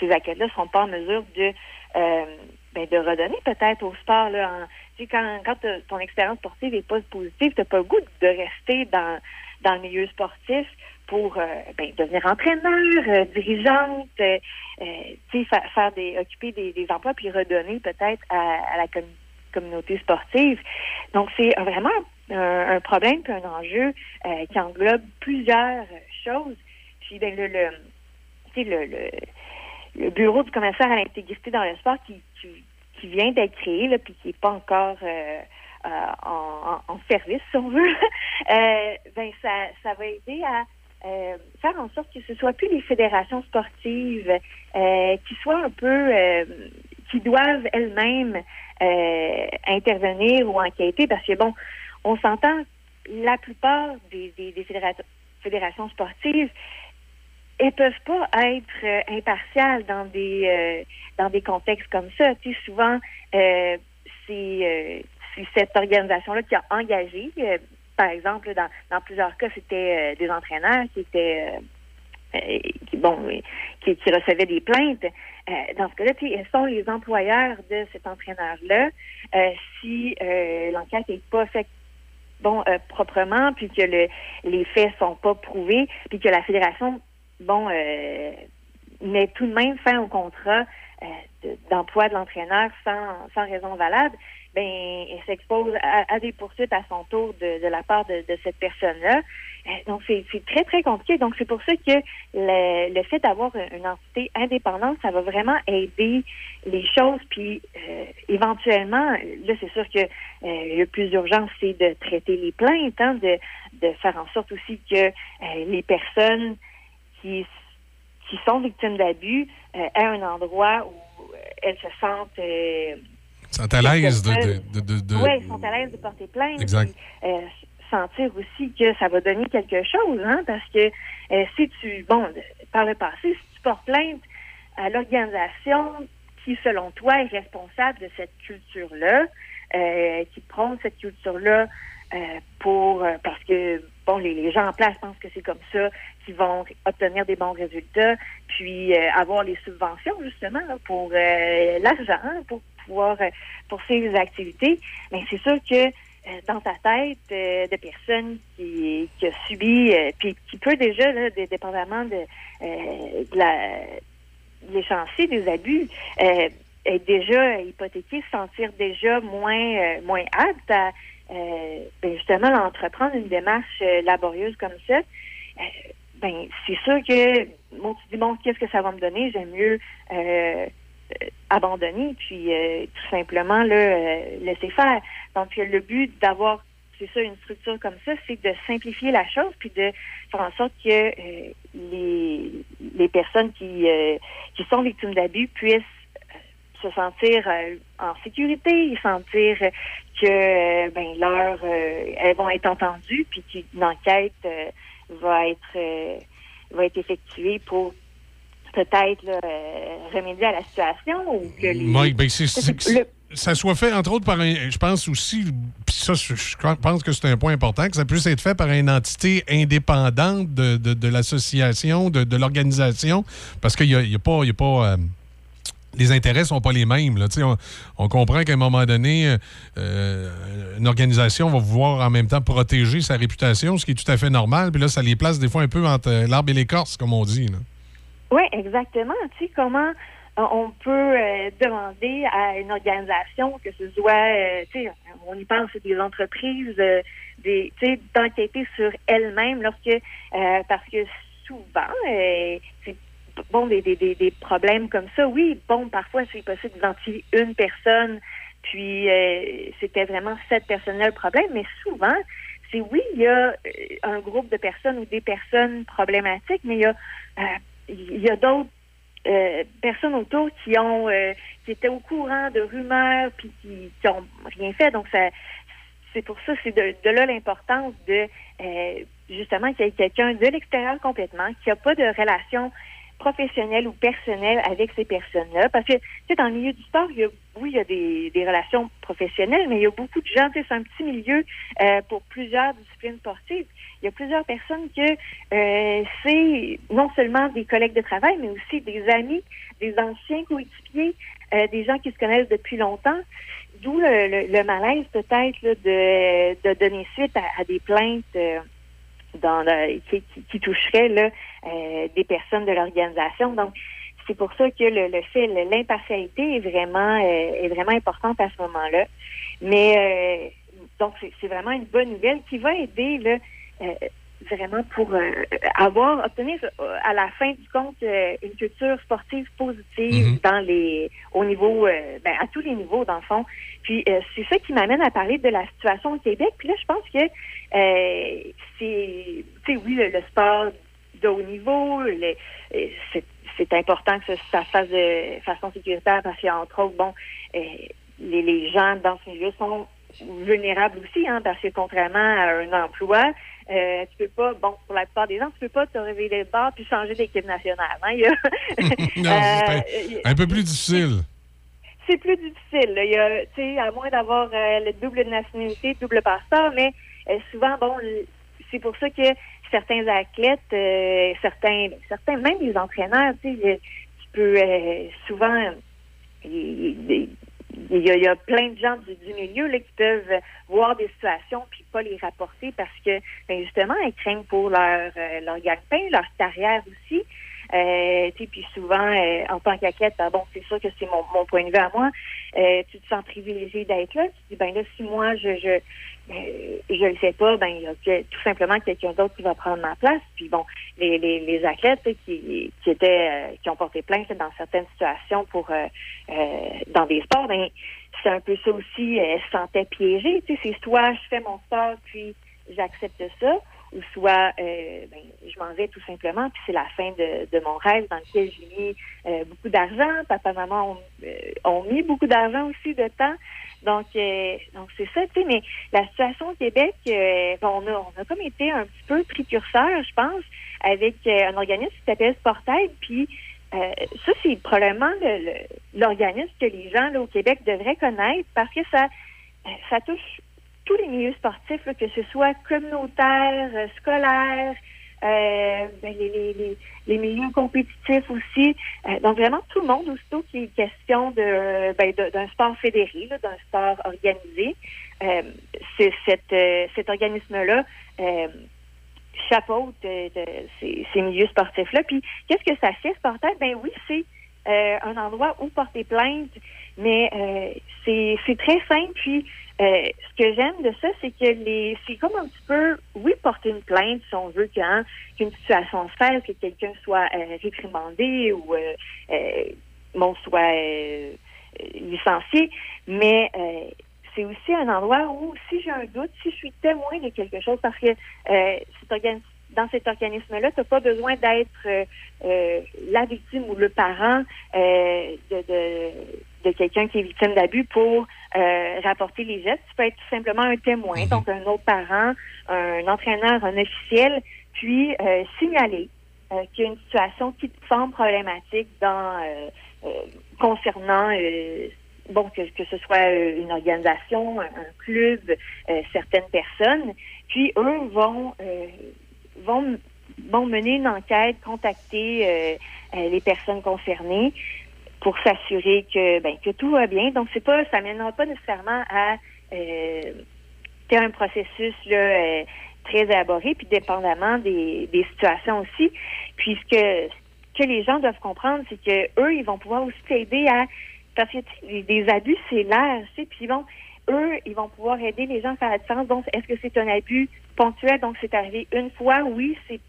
Q: ces athlètes-là seront pas en mesure de euh, ben, de redonner peut-être au sport. Là, en- quand, quand t'as- ton expérience sportive est pas positive, tu n'as pas le goût de rester dans, dans le milieu sportif pour euh, ben, devenir entraîneur, euh, dirigeante, euh, faire des, occuper des, emplois puis redonner peut-être à, la commu- communauté sportive. Donc c'est vraiment un, problème puis un enjeu qui englobe plusieurs choses. Puis ben, le, le, bureau du commissaire à l'intégrité dans le sport qui, qui, vient d'être créé, là, puis qui n'est pas encore en, en- service, si on veut, ben ça, ça va aider à euh, faire en sorte que ce soit plus les fédérations sportives euh, qui soient un peu, euh, qui doivent elles-mêmes intervenir ou enquêter, parce que bon, on s'entend, la plupart des, fédérations, sportives elles peuvent pas être impartiales dans des dans des contextes comme ça. Tu sais, souvent, c'est cette organisation-là qui a engagé, par exemple, dans, plusieurs cas, c'était euh, des entraîneurs qui étaient euh, euh, qui, bon, qui, recevaient des plaintes. Dans ce cas-là, sont les employeurs de cet entraîneur-là. Si l'enquête n'est pas faite bon proprement, puis que le, les faits sont pas prouvés, puis que la fédération, bon, met tout de même fin au contrat de- d'emploi de l'entraîneur sans, sans raison valable, ben, s'expose à, à des poursuites à son tour de, de la part de, de cette personne-là. Euh, donc, c'est très, très compliqué. Donc, c'est pour ça que le, le fait d'avoir une entité indépendante, ça va vraiment aider les choses. Puis, euh, éventuellement, là, c'est sûr que euh, le plus urgent, c'est de traiter les plaintes, hein, de, de faire en sorte aussi que euh, les personnes qui qui sont victimes d'abus euh, aient un endroit où euh, elles se sentent
I: Sont à l'aise de. de, de,
Q: oui, ils sont à l'aise de porter plainte.
I: Exact.
Q: puis, euh, sentir aussi que ça va donner quelque chose, hein, parce que euh, si tu, bon, par le passé, si tu portes plainte à l'organisation qui, selon toi, est responsable de cette culture-là, euh, qui prône cette culture-là pour parce que bon les, les gens en place pensent que c'est comme ça qu'ils vont obtenir des bons résultats puis avoir les subventions justement pour l'argent hein, pour pouvoir euh, poursuivre les activités mais c'est sûr que euh, dans ta tête euh, de personne qui, qui a subi euh, puis qui peut déjà là, dé- dépendamment de, euh, la l'échéancier des abus être déjà hypothéqué, se sentir déjà moins moins apte à ben, justement entreprendre une démarche laborieuse comme ça. Ben c'est sûr que bon, tu dis bon qu'est-ce que ça va me donner, j'aime mieux abandonner puis euh, tout simplement là, euh, laisser faire. Donc le but d'avoir c'est ça une structure comme ça, c'est de simplifier la chose puis de faire en sorte que euh, les les personnes qui euh, qui sont victimes d'abus puissent se sentir euh, en sécurité, sentir que euh, ben leur euh, elles vont être entendues puis qu'une enquête euh, va être euh, va être effectuée pour peut-être euh, remédier à la situation ou que les
I: Mike, ben, c'est- c'est-
Q: C'est- le-
I: ça soit fait, entre autres, par un. Je pense aussi, puis ça, je pense que c'est un point important, que ça puisse être fait par une entité indépendante de, de- de l'association, de, de l'organisation, parce qu'il n'y a, y a pas. il y a pas euh, les intérêts sont pas les mêmes. Là. On, on comprend qu'à un moment donné, euh, une organisation va vouloir en même temps protéger sa réputation, ce qui est tout à fait normal. Puis là, ça les place des fois un peu entre l'arbre et l'écorce, comme on dit. là.
Q: Oui, exactement. Tu sais, comment euh, on peut euh, demander à une organisation, que ce soit, euh, tu sais, on y pense, des entreprises, des, tu sais, d'enquêter sur elles-mêmes lorsque, parce que souvent, bon, des, des, des, des problèmes comme ça, oui, bon, parfois c'est possible d'identifier une personne, puis c'était vraiment cette personne-là le problème, mais souvent, c'est oui, il y a un groupe de personnes ou des personnes problématiques, mais il y a il y a d'autres euh, personnes autour qui ont euh, qui étaient au courant de rumeurs puis qui, qui ont rien fait. Donc ça c'est pour ça c'est de, de là l'importance de euh, justement qu'il y ait quelqu'un de l'extérieur complètement qui n'a pas de relation professionnelle ou personnelle avec ces personnes-là. Parce que, tu sais, dans le milieu du sport, il y a, oui, il y a des, relations professionnelles, mais il y a beaucoup de gens, tu sais, c'est un petit milieu euh, pour plusieurs disciplines sportives. Il y a plusieurs personnes que euh, c'est non seulement des collègues de travail, mais aussi des amis, des anciens coéquipiers, euh, des gens qui se connaissent depuis longtemps. D'où le, le- le malaise peut-être de, de donner suite à, à des plaintes euh, dans le- qui, qui, toucheraient là, euh, des personnes de l'organisation. Donc, c'est pour ça que le, le fait, l'impartialité est vraiment euh, est vraiment importante à ce moment-là. Mais euh, donc c'est c'est vraiment une bonne nouvelle qui va aider là, euh, vraiment pour euh, avoir obtenir euh, à la fin du compte euh, une culture sportive positive
O: Mhm.
Q: dans les au niveau ben, à tous les niveaux dans le fond. Puis c'est ça qui m'amène à parler de la situation au Québec. Puis là je pense que c'est tu sais oui le, le sport de haut niveau, c'est important que ça, ça se fasse de façon sécuritaire parce qu'entre autres bon les, les gens dans ce milieu sont vulnérables aussi, hein, parce que contrairement à un emploi, euh, tu peux pas, bon, pour la plupart des gens, tu peux pas te réveiller de bord puis changer d'équipe nationale. Hein, il y a-
I: Non, c'est
Q: Euh,
I: un, un peu plus difficile.
Q: c'est plus difficile. là. Il y a, tu sais, à moins d'avoir euh, le double de nationalité, double passeport, mais euh, souvent, bon, le- c'est pour ça que certains athlètes, euh, certains, certains, même les entraîneurs, tu sais, tu peux euh, souvent, il il- il y, a, il y a plein de gens du, du milieu là, qui peuvent voir des situations puis pas les rapporter parce que, ben, justement, ils craignent pour leur, euh, leur gagne-pain, leur carrière aussi. Euh, puis souvent, euh, en tant qu'athlète, ben bon, c'est sûr que c'est mon, mon point de vue à moi. Euh, tu te sens privilégié d'être là. Tu dis, ben là, si moi, je je euh, je le sais pas, ben il y a tout simplement quelqu'un d'autre qui va prendre ma place. Puis bon, les, les, les athlètes qui, qui étaient euh, qui ont porté plainte dans certaines situations pour euh, euh, dans des sports, ben c'est un peu ça aussi, euh, se sentaient piégés. Tu sais, c'est soit je fais mon sport puis j'accepte ça, ou soit euh, ben, je m'en vais tout simplement, puis c'est la fin de, mon rêve dans lequel j'ai mis euh, beaucoup d'argent. Papa, maman ont, euh, ont mis beaucoup d'argent aussi de temps. Donc, donc c'est ça, tu sais, mais la situation au Québec, bon, on, a, on a comme été un petit peu précurseur, je pense, avec un organisme qui s'appelle Sportaid, puis ça, c'est probablement le- le- l'organisme que les gens là, au Québec devraient connaître parce que ça, ça touche tous les milieux sportifs, là, que ce soit communautaire, euh, scolaire, euh, ben, les, les, les, milieux compétitifs aussi. Euh, donc vraiment tout le monde, aussitôt qu'il est question de ben, de- d'un sport fédéré, d'un sport organisé, euh, c'est cette, euh, cet organisme-là chapeaute euh, de ces, ces milieux sportifs-là. Puis qu'est-ce que ça fait, Sportail? Ben oui, c'est un endroit où porter plainte, mais c'est c'est très simple. Puis euh, ce que j'aime de ça, c'est que les c'est comme un petit peu, oui, porter une plainte si on veut qu'un- qu'une situation se fasse, que quelqu'un soit euh, réprimandé ou euh, euh, soit euh, euh, licencié, mais c'est aussi un endroit où, si j'ai un doute, si je suis témoin de quelque chose, parce que cet organ- dans cet organisme-là, tu n'as pas besoin d'être euh, euh, la victime ou le parent euh, de, de, de quelqu'un qui est victime d'abus pour euh, rapporter les gestes. Tu peux être tout simplement un témoin, donc un autre parent, un entraîneur, un officiel, puis euh, signaler euh, qu'il y a une situation qui te semble problématique dans concernant euh, bon que, que ce soit une organisation, un, un club, euh, certaines personnes, puis eux vont euh, vont vont mener une enquête, contacter euh, euh, les personnes concernées pour s'assurer que ben que tout va bien. Donc c'est pas ça mènera pas nécessairement à euh, un processus là euh, très élaboré puis dépendamment des, des situations aussi. Puis ce que les gens doivent comprendre, c'est que eux ils vont pouvoir aussi t'aider à parce que des abus c'est l'air, tu sais, puis bon eux, ils vont pouvoir aider les gens à faire la différence. Donc, est-ce que c'est un abus ponctuel? Donc, c'est arrivé une fois? Oui, c'est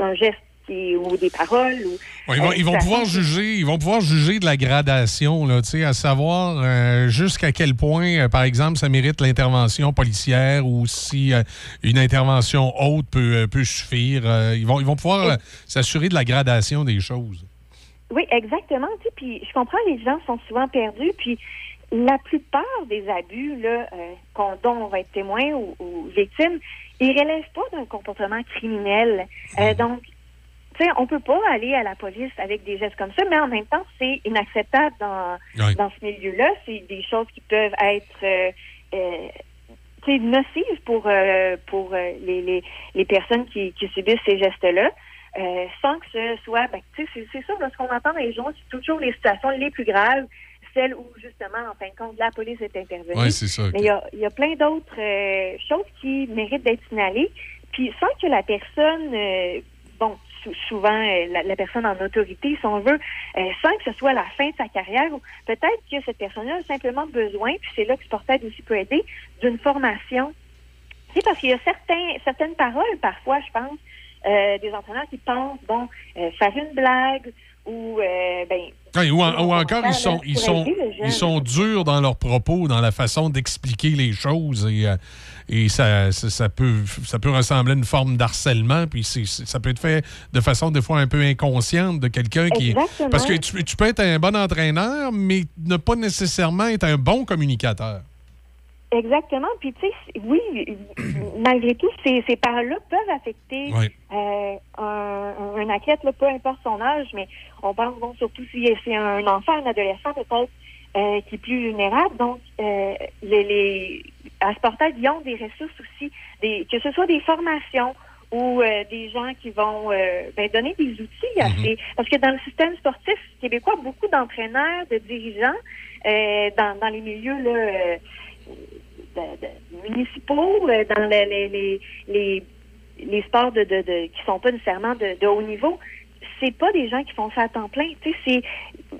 Q: un geste qui- ou des paroles. Ou,
O: Ouais, ils vont,
Q: euh,
O: ils vont pouvoir juger, ils vont pouvoir juger de la gradation, là, tu sais, à savoir euh, jusqu'à quel point, euh, par exemple, ça mérite l'intervention policière ou si euh, une intervention haute peut, peut suffire. Ils, vont, ils vont pouvoir s'assurer de la gradation des choses.
Q: Oui, exactement. Tu sais, puis je comprends, les gens sont souvent perdus. Puis la plupart des abus là, euh, qu'on- dont on va être témoin ou, ou victime, ils relèvent pas d'un comportement criminel. Euh, donc, tu sais, on peut pas aller à la police avec des gestes comme ça, mais en même temps, c'est inacceptable dans,
O: Oui.
Q: dans ce milieu-là. C'est des choses qui peuvent être euh, euh, nocives pour, euh, pour euh, les, les, les personnes qui, qui subissent ces gestes-là. euh, sans que ce soit, ben, tu sais, c'est c'est ça, là, ce qu'on entend les journaux, c'est toujours les situations les plus graves, celles où, justement, en fin de compte, la police est intervenue.
O: Ouais, c'est ça.
Q: Mais il y a, il y a plein d'autres euh, choses qui méritent d'être signalées, puis sans que la personne, euh, bon, sou- souvent, euh, la, la personne en autorité, si on veut, sans que ce soit la fin de sa carrière, peut-être que cette personne-là a simplement besoin, puis c'est là que Sportaid aussi peut aider, d'une formation. Sais, parce qu'il y a certains, certaines paroles, parfois, je pense, des entraîneurs qui pensent, bon, faire une blague ou, euh, ben,
O: ou, en- ou encore, ils sont, ils, sont, ils sont durs dans leurs propos, dans la façon d'expliquer les choses. Et, euh, et ça, ça, ça peut, ça peut ressembler à une forme d'harcèlement. Puis ça peut être fait de façon, des fois, un peu inconsciente de quelqu'un qui. Parce que tu, tu peux être un bon entraîneur, mais ne pas nécessairement être un bon communicateur.
Q: Exactement. Puis, tu sais, oui, malgré tout, ces, ces paroles-là peuvent affecter
O: Oui.
Q: euh, un, un athlète, là, peu importe son âge, mais on pense bon, surtout si c'est un enfant, un adolescent peut-être, euh, qui est plus vulnérable. Donc, euh, les, les, à Sportail, ils ont des ressources aussi, des, que ce soit des formations ou euh, des gens qui vont euh, ben, donner des outils à ces... Parce que dans le système sportif québécois, beaucoup d'entraîneurs, de dirigeants, euh, dans, dans les milieux là, euh, de- municipaux, euh, dans le- les, les, les, les sports de, de, de, qui sont pas nécessairement de, de haut niveau, c'est pas des gens qui font ça à temps plein. Tu sais,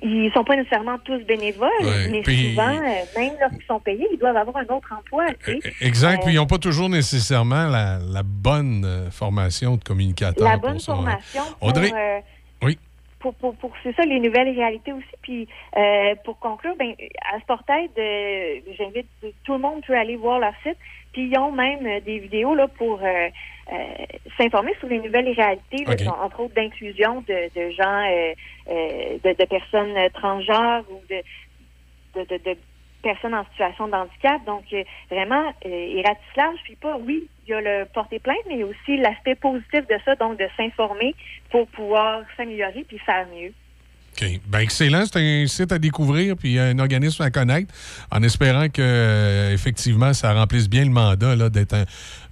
Q: ils sont pas nécessairement tous bénévoles,
O: Ouais,
Q: mais
O: puis-
Q: souvent, euh, même lorsqu'ils sont payés, ils doivent avoir un autre emploi. Tu sais.
O: Exact.
Q: Euh,
O: Puis ils n'ont pas toujours nécessairement la, la bonne formation de communicateur.
Q: la
O: pour
Q: bonne
O: ça,
Q: formation pour,
O: Audrey?
Q: euh,
O: Oui.
Q: Pour, pour, pour c'est ça, les nouvelles réalités aussi. Puis euh, pour conclure, ben, à Sportaid, euh, j'invite tout le monde peut aller voir leur site. Puis ils ont même euh, des vidéos là pour euh, euh, s'informer sur les nouvelles réalités, là, entre autres d'inclusion de, de gens, de, de personnes transgenres ou de, de, de, de personnes en situation de handicap. Donc, euh, vraiment, euh, il ratisse large. Puis pas, oui, il y a le porter plainte, mais il y a aussi l'aspect positif de ça, donc de s'informer pour pouvoir s'améliorer puis faire mieux.
O: OK. Ben, excellent. C'est un site à découvrir puis un organisme à connaître en espérant que, euh, effectivement, ça remplisse bien le mandat là, d'être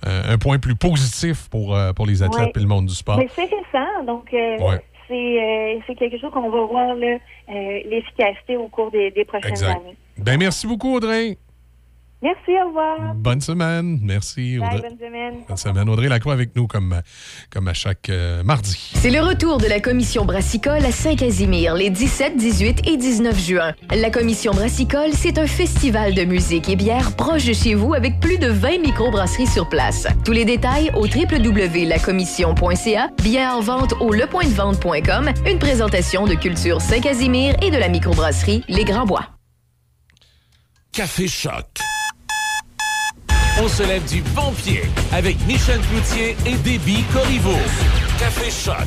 O: un, point plus positif pour, euh, pour les athlètes
Q: Ouais.
O: et le monde du sport.
Q: Mais c'est récent, donc
O: Ouais.
Q: C'est euh, c'est quelque chose qu'on va voir euh, l'efficacité au cours des, des prochaines
O: Exact.
Q: années.
O: Ben, merci beaucoup, Audrey.
Q: Merci, au revoir.
O: Bonne semaine. Merci,
Q: Bye,
O: Audrey.
Q: bonne semaine.
O: Bonne semaine. Audrey Lacroix avec nous comme, comme à chaque euh, mardi.
F: C'est le retour de la commission brassicole à Saint-Casimir les 17, 18 et 19 juin. La commission brassicole, c'est un festival de musique et bière proche de chez vous avec plus de 20 microbrasseries sur place. Tous les détails au www.lacommission.ca, bien en vente au lepointdevente.com, une présentation de Culture Saint-Casimir et de la microbrasserie Les Grands Bois.
A: Café Choc. On se lève du bon pied avec Michel Cloutier et Déby Corriveau. Café Choc.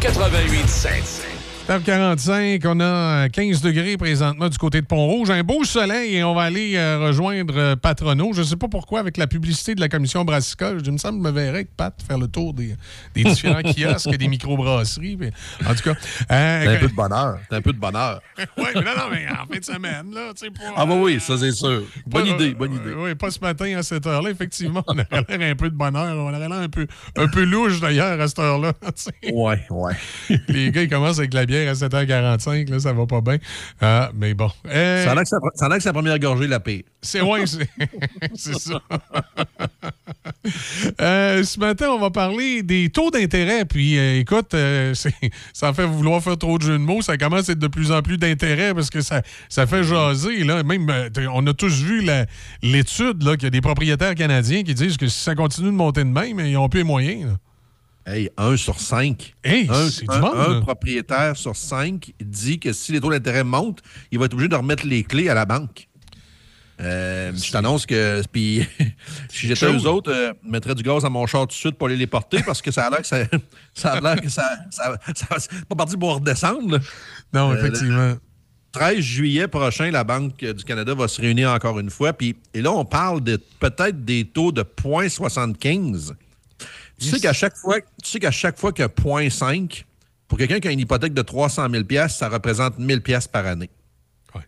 A: 88.7.
O: 45 on a 15 degrés présentement du côté de Pont-Rouge. Un beau soleil et on va aller euh, rejoindre euh, Patrono. Je ne sais pas pourquoi, avec la publicité de la commission brassicole, je me semble que je me verrais avec Pat faire le tour des, des différents kiosques et des microbrasseries. En tout cas. euh,
R: T'as un peu de bonheur. T'as un peu de bonheur.
O: oui, mais non, non, mais en fin de semaine, là, tu sais, pas.
R: Ah, bah oui, ça, c'est sûr. Bonne
O: Pas-
R: idée, bonne idée.
O: Oui, pas ce matin à cette heure-là. Effectivement, on aurait l'air un peu de bonheur. On aurait l'air un peu, un peu louche d'ailleurs à cette heure-là.
R: Ouais, ouais.
O: Les gars, ils commencent avec la bière à 7h45, là, ça va pas bien. Ah, mais bon. Euh,
R: Ça a que sa- que première gorgée, la paix.
O: c'est ouais, c'est ça. Euh, ce matin, on va parler des taux d'intérêt. Puis, euh, écoute, euh, ça fait vouloir faire trop de jeux de mots. Ça commence à être de plus en plus d'intérêt parce que ça, ça fait jaser. Là. Même, on a tous vu l'étude là, qu'il y a des propriétaires canadiens qui disent que si ça continue de monter de même, ils n'ont plus les moyens. là.
R: Hey, un sur cinq.
O: Hey,
R: un,
O: c'est du
R: un-
O: monde,
R: un propriétaire sur cinq dit que si les taux d'intérêt montent, il va être obligé de remettre les clés à la banque. Euh, je t'annonce que puis si j'étais eux autres, euh, je mettrais du gaz à mon char tout de suite pour aller les porter parce que ça a l'air que ça, ça a l'air que ça, ça, ça- c'est pas parti pour redescendre. là.
O: Non,
R: Euh,
O: effectivement.
R: 13 juillet prochain, la Banque du Canada va se réunir encore une fois. Puis, et là, on parle de peut-être des taux de 0,75. Tu sais qu'à chaque fois, tu sais qu'à chaque fois que 0,5, pour quelqu'un qui a une hypothèque de 300 000 ça représente 1000 par année.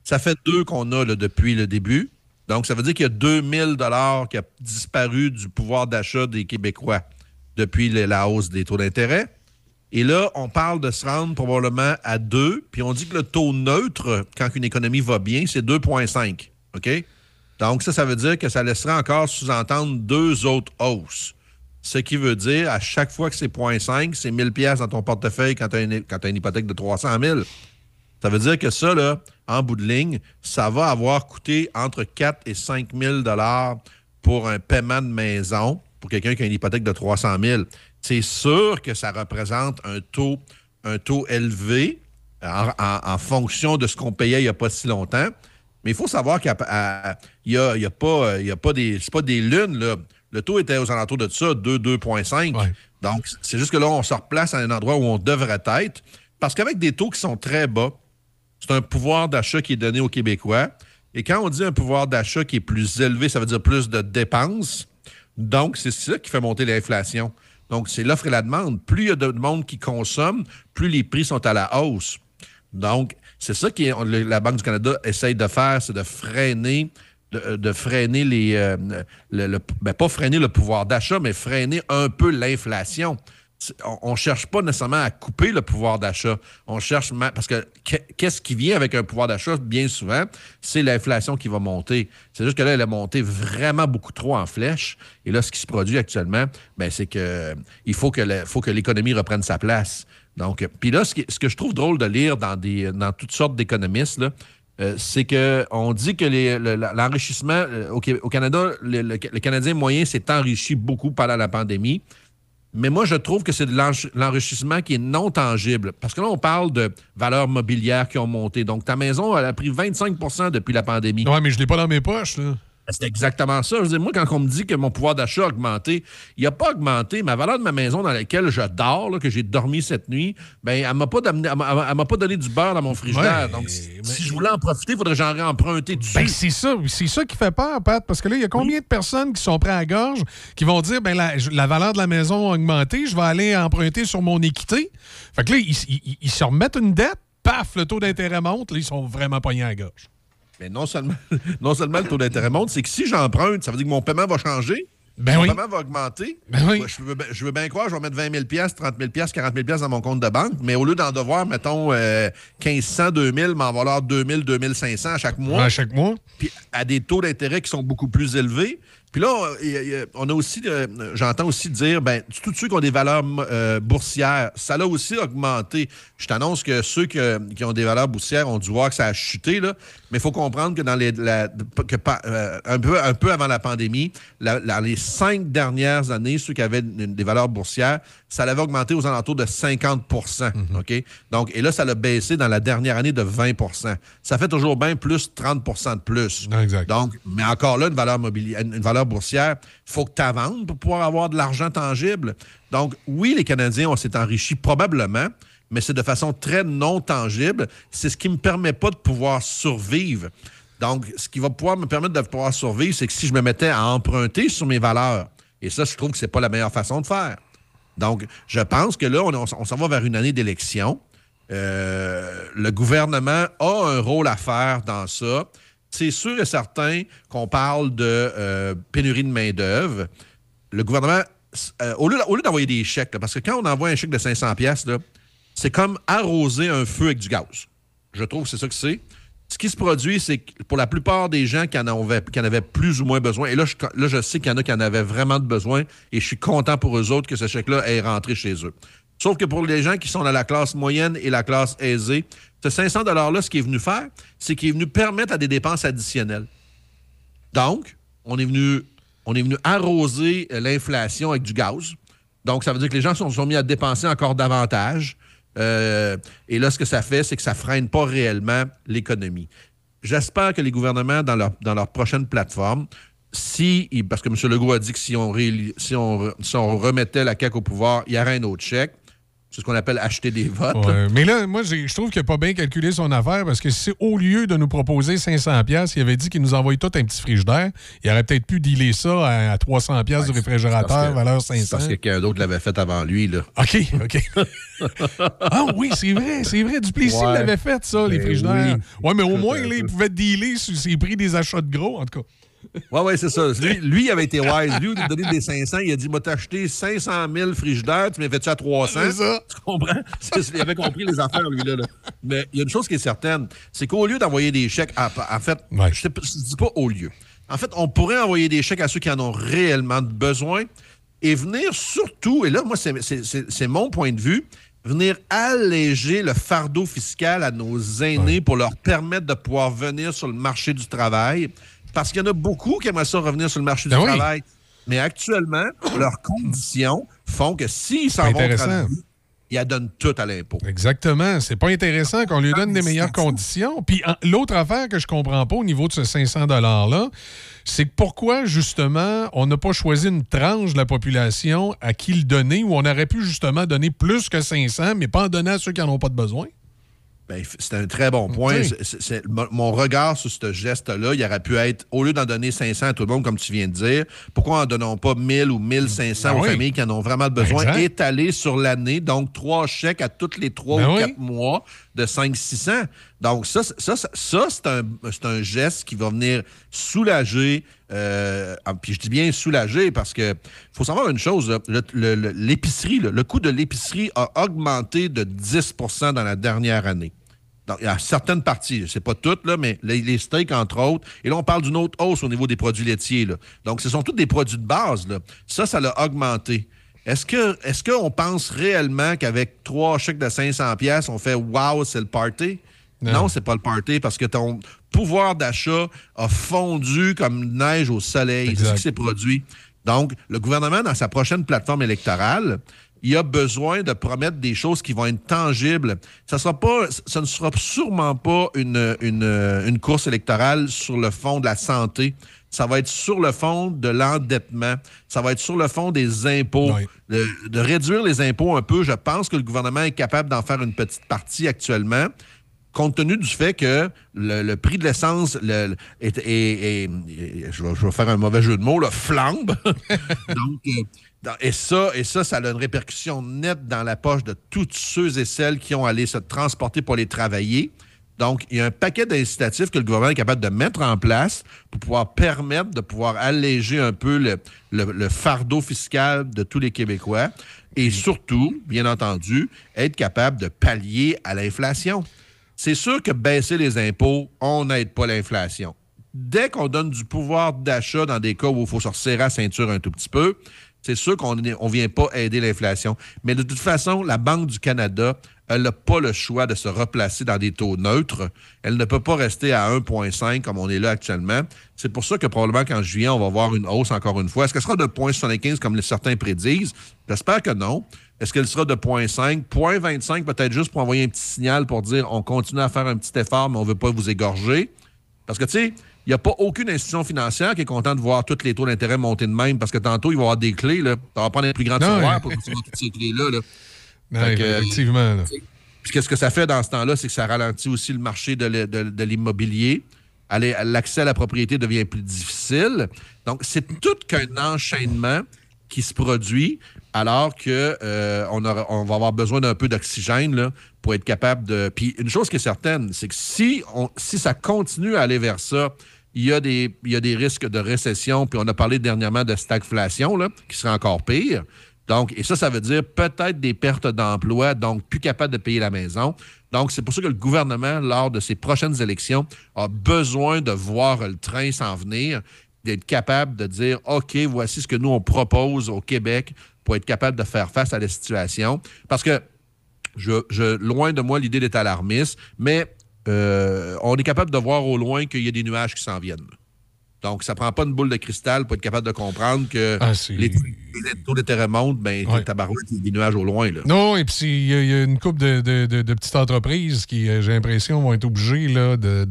R: Ça fait deux qu'on a là, depuis le début. Donc, ça veut dire qu'il y a 2000 dollars qui a disparu du pouvoir d'achat des Québécois depuis la hausse des taux d'intérêt. Et là, on parle de se rendre probablement à 2, puis on dit que le taux neutre, quand une économie va bien, c'est 2,5. OK? Donc, ça, ça veut dire que ça laisserait encore sous-entendre deux autres hausses. Ce qui veut dire, à chaque fois que c'est 0,5, c'est 1000 pièces dans ton portefeuille quand tu as, une, hypothèque de 300 000. Ça veut dire que ça, là, en bout de ligne, ça va avoir coûté entre 4 et 5 000 pour un paiement de maison pour quelqu'un qui a une hypothèque de 300 000. C'est sûr que ça représente un taux, élevé en, fonction de ce qu'on payait il n'y a pas si longtemps. Mais il faut savoir qu'il n'y a, pas, a pas des, pas des lunes. Là. Le taux était aux alentours de ça, 2, 2,5. Donc, c'est juste que là, on se replace à un endroit où on devrait être. Parce qu'avec des taux qui sont très bas, c'est un pouvoir d'achat qui est donné aux Québécois. Et quand on dit un pouvoir d'achat qui est plus élevé, ça veut dire plus de dépenses. Donc, c'est ça qui fait monter l'inflation. Donc, c'est l'offre et la demande. Plus il y a de monde qui consomme, plus les prix sont à la hausse. Donc, c'est ça que la Banque du Canada essaye de faire, c'est de freiner, de, de freiner les. euh, le, ben, pas freiner le pouvoir d'achat, mais freiner un peu l'inflation. On ne cherche pas nécessairement à couper le pouvoir d'achat. On cherche. Parce que qu'est- qu'est-ce qui vient avec un pouvoir d'achat, bien souvent, c'est l'inflation qui va monter. C'est juste que là, elle a monté vraiment beaucoup trop en flèche. Et là, ce qui se produit actuellement, ben, c'est que il faut que l'économie reprenne sa place. Donc, euh, puis là, ce, que je trouve drôle de lire dans, dans toutes sortes d'économistes, euh, c'est qu'on dit que l'enrichissement euh, au, Canada, le, Canadien moyen s'est enrichi beaucoup pendant la pandémie. Mais moi, je trouve que c'est l'enrichissement qui est non tangible. Parce que là, on parle de valeurs mobilières qui ont monté. Donc, ta maison, elle a pris 25% depuis la pandémie.
O: Ouais, mais je l'ai pas dans mes poches, là.
R: C'est exactement ça. Je veux dire, moi, quand on me dit que mon pouvoir d'achat a augmenté, il n'a pas augmenté. Ma valeur de ma maison dans laquelle je dors, là, que j'ai dormi cette nuit, ben, elle m'a pas, d'amener- elle m'a- pas donné du beurre dans mon frigidaire.
O: Ouais,
R: Donc, si, si je voulais en profiter, il faudrait que j'en réemprunter dessus.
O: Ben, c'est ça, c'est ça qui fait peur, Pat, parce que là, il y a combien de personnes qui sont prêtes à la gorge, qui vont dire, ben la, valeur de la maison a augmenté, je vais aller emprunter sur mon équité. Fait que là, ils, ils- ils se remettent une dette, paf, le taux d'intérêt monte, là, ils sont vraiment pognés à la gorge.
R: Mais non seulement, non seulement le taux d'intérêt monte, c'est que si j'emprunte, ça veut dire que mon paiement va changer.
O: Ben
R: mon
O: oui.
R: paiement va augmenter.
O: Ben oui.
R: Je, veux, bien- je veux bien croire, je vais mettre 20 000 30 000 40 000 dans mon compte de banque, mais au lieu d'en devoir, mettons, euh, 1500, 2000, m'en valoir 2000, 2500 à chaque mois.
O: À chaque mois.
R: Puis à des taux d'intérêt qui sont beaucoup plus élevés. Puis là, on a aussi, euh, j'entends aussi dire, ben, tous ceux qui ont des valeurs euh, boursières, ça l'a aussi augmenté. Je t'annonce que ceux que- qui ont des valeurs boursières ont dû voir que ça a chuté, là. Mais il faut comprendre que dans les, la- que euh, un, peu, un peu avant la pandémie, la- les cinq dernières années, ceux qui avaient des valeurs boursières, ça l'avait augmenté aux alentours de 50 OK? Donc, et là, ça l'a baissé dans la dernière année de 20% Ça fait toujours bien plus 30% de plus. Donc, mais encore là, une valeur mobilière, une une valeur boursière, il faut que tu vendes pour pouvoir avoir de l'argent tangible. Donc, oui, les Canadiens, on s'est enrichis probablement, mais c'est de façon très non tangible. C'est ce qui ne me permet pas de pouvoir survivre. Donc, ce qui va pouvoir me permettre de pouvoir survivre, c'est que si je me mettais à emprunter sur mes valeurs, et ça, je trouve que c'est pas la meilleure façon de faire. Donc, je pense que là, on, on s'en va vers une année d'élection. Euh, le gouvernement a un rôle à faire dans ça. C'est sûr et certain qu'on parle de euh, pénurie de main-d'œuvre. Le gouvernement, euh, au lieu, d'envoyer des chèques, parce que quand on envoie un chèque de 500 pièces, c'est comme arroser un feu avec du gaz. Je trouve que c'est ça que c'est. Ce qui se produit, c'est que pour la plupart des gens qui en avaient, qui en avaient plus ou moins besoin, et là, je, là, je sais qu'il y en a qui en avaient vraiment de besoin, et je suis content pour eux autres que ce chèque-là est rentré chez eux. Sauf que pour les gens qui sont dans la classe moyenne et la classe aisée, ce 500 $-là, ce qu'il est venu faire, c'est qu'il est venu permettre à des dépenses additionnelles. Donc, on est venu, on est venu arroser euh, l'inflation avec du gaz. Donc, ça veut dire que les gens se sont, mis à dépenser encore davantage. Euh, et là, ce que ça fait, c'est que ça freine pas réellement l'économie. J'espère que les gouvernements, dans leur, dans leur prochaine plateforme, si, parce que M. Legault a dit que si on, si on, si on remettait la CAQ au pouvoir, il y aurait un autre chèque. C'est ce qu'on appelle acheter des votes. là.
O: Ouais, mais là, moi, je trouve qu'il n'a pas bien calculé son affaire parce que si au lieu de nous proposer 500 pièces, il avait dit qu'il nous envoyait tout un petit frigidaire, il aurait peut-être pu dealer ça à, à 300 pièces du réfrigérateur,
R: que-
O: valeur
R: c'est
O: 500.
R: Parce que quelqu'un d'autre l'avait fait avant lui. Là.
O: OK, OK. ah oui, c'est vrai, c'est vrai. Duplessis
R: Ouais.
O: l'avait fait, ça, les
R: Ben
O: frigidaires.
R: oui.
O: Ouais, mais au moins, là, il pouvait dealer sur ses prix des achats de gros, en tout cas.
R: Oui, oui, c'est ça. Lui, lui, il avait été wise. Lui, il a donné des 500. Il a dit, moi, t'as acheté 500 000 frigidaires, tu m'as fait ça à 300.
O: C'est ça.
R: Tu comprends? Il avait compris les affaires, lui, là. là. Mais il y a une chose qui est certaine, c'est qu'au lieu d'envoyer des chèques, à- en fait, je ne dis pas au lieu. En fait, on pourrait envoyer des chèques à ceux qui en ont réellement besoin et venir surtout, et là, moi, c'est mon point de vue, venir alléger le fardeau fiscal à nos aînés pour leur permettre de pouvoir venir sur le marché du travail. Parce qu'il y en a beaucoup qui aimeraient ça revenir sur le marché
O: Ben
R: du
O: oui.
R: travail. Mais actuellement, leurs conditions font que s'ils s'en vont
O: intéressant.
R: travailler, ils donnent tout à l'impôt.
O: Exactement. C'est pas intéressant qu'on lui donne des meilleures conditions. Puis l'autre affaire que je comprends pas au niveau de ce 500 $-là, c'est pourquoi, justement, on n'a pas choisi une tranche de la population à qui le donner, où on aurait pu, justement, donner plus que 500, mais pas en donner à ceux qui n'en ont pas de besoin?
R: Ben, c'est un très bon point. Mon- regard sur ce geste-là, il aurait pu être, au lieu d'en donner 500 à tout le monde, comme tu viens de dire, pourquoi en donnons pas 1000 ou 1500
O: Ben
R: aux
O: oui.
R: familles qui en ont vraiment besoin, étalés sur l'année, donc trois chèques à tous les trois
O: Ben
R: ou
O: oui.
R: quatre mois de 500-600. Donc, ça, ça, ça, c'est un, un geste qui va venir soulager, euh, puis je dis bien soulager parce que faut savoir une chose, l'épicerie, le coût de l'épicerie a augmenté de 10% dans la dernière année. Donc, il y a certaines parties, c'est pas toutes, là, mais les, les steaks, entre autres. Et là, on parle d'une autre hausse au niveau des produits laitiers. Là. Donc, ce sont tous des produits de base. Là. Ça, ça l'a augmenté. Est-ce que est-ce qu'on pense réellement qu'avec trois chèques de 500 pièces, on fait wow, c'est le party?
O: Non.
R: Non, c'est pas le party parce que ton pouvoir d'achat a fondu comme neige au soleil. C'est ce qui s'est produit. Donc, le gouvernement, dans sa prochaine plateforme électorale, il a besoin de promettre des choses qui vont être tangibles. Ça, sera pas, ça ne sera sûrement pas une, une, une course électorale sur le fond de la santé. Ça va être sur le fond de l'endettement. Ça va être sur le fond des impôts. De, de réduire les impôts un peu. Je pense que le gouvernement est capable d'en faire une petite partie actuellement compte tenu du fait que le, le prix de l'essence le- le- est, est- est- est- je, vais, je vais faire un mauvais jeu de mots, là, flambe. Donc, euh, et ça, et ça, ça a une répercussion nette dans la poche de tous ceux et celles qui ont allé se transporter pour aller travailler. Donc, il y a un paquet d'incitatifs que le gouvernement est capable de mettre en place pour pouvoir permettre de pouvoir alléger un peu le, fardeau fiscal de tous les Québécois et surtout, bien entendu, être capable de pallier à l'inflation. C'est sûr que baisser les impôts, on n'aide pas l'inflation. Dès qu'on donne du pouvoir d'achat dans des cas où il faut se resserrer la ceinture un tout petit peu, c'est sûr qu'on ne vient pas aider l'inflation. Mais de toute façon, la Banque du Canada, elle n'a pas le choix de se replacer dans des taux neutres. Elle ne peut pas rester à 1,5 comme on est là actuellement. C'est pour ça que probablement qu'en juillet, on va voir une hausse encore une fois. Est-ce qu'elle sera de 0,75 comme certains prédisent? J'espère que non. Est-ce qu'elle sera de 0,5? 0,25 peut-être juste pour envoyer un petit signal pour dire on continue à faire un petit effort, mais on ne veut pas vous égorger? Parce que, tu sais, il n'y a pas aucune institution financière qui est contente de voir tous les taux d'intérêt monter de même parce que tantôt, il va y avoir des clés. Là. Tu vas prendre les plus grands
O: Non,
R: tiroirs
O: oui.
R: pour recevoir toutes ces clés-là. là.
O: Non,
R: euh,
O: effectivement. là.
R: puis qu'est-ce que ça fait dans ce temps-là? C'est que ça ralentit aussi le marché de, l'immobilier. L'accès à la propriété devient plus difficile. Donc, c'est tout qu'un enchaînement qui se produit alors que euh, on, aura- on va avoir besoin d'un peu d'oxygène pour être capable de... Puis une chose qui est certaine, c'est que si, on, si ça continue à aller vers ça, il y, a des, il y a des risques de récession. Puis on a parlé dernièrement de stagflation, là, qui serait encore pire. Donc, et ça, ça veut dire peut-être des pertes d'emploi, donc plus capable de payer la maison. Donc, c'est pour ça que le gouvernement, lors de ses prochaines élections, a besoin de voir le train s'en venir, d'être capable de dire, OK, voici ce que nous, on propose au Québec pour être capable de faire face à la situation. Parce que, je, je- loin de moi l'idée d'être alarmiste, mais euh, on est capable de voir au loin qu'il y a des nuages qui s'en viennent. Donc, ça prend pas une boule de cristal pour être capable de comprendre que
O: Ah,
R: les, les taux d'intérêt montent, ben,
O: Ouais.
R: il y a des nuages au loin. Là.
O: Non, et puis il y, a- il y a une couple de, de- de- de petites entreprises qui, euh, j'ai l'impression, vont être obligées là, de,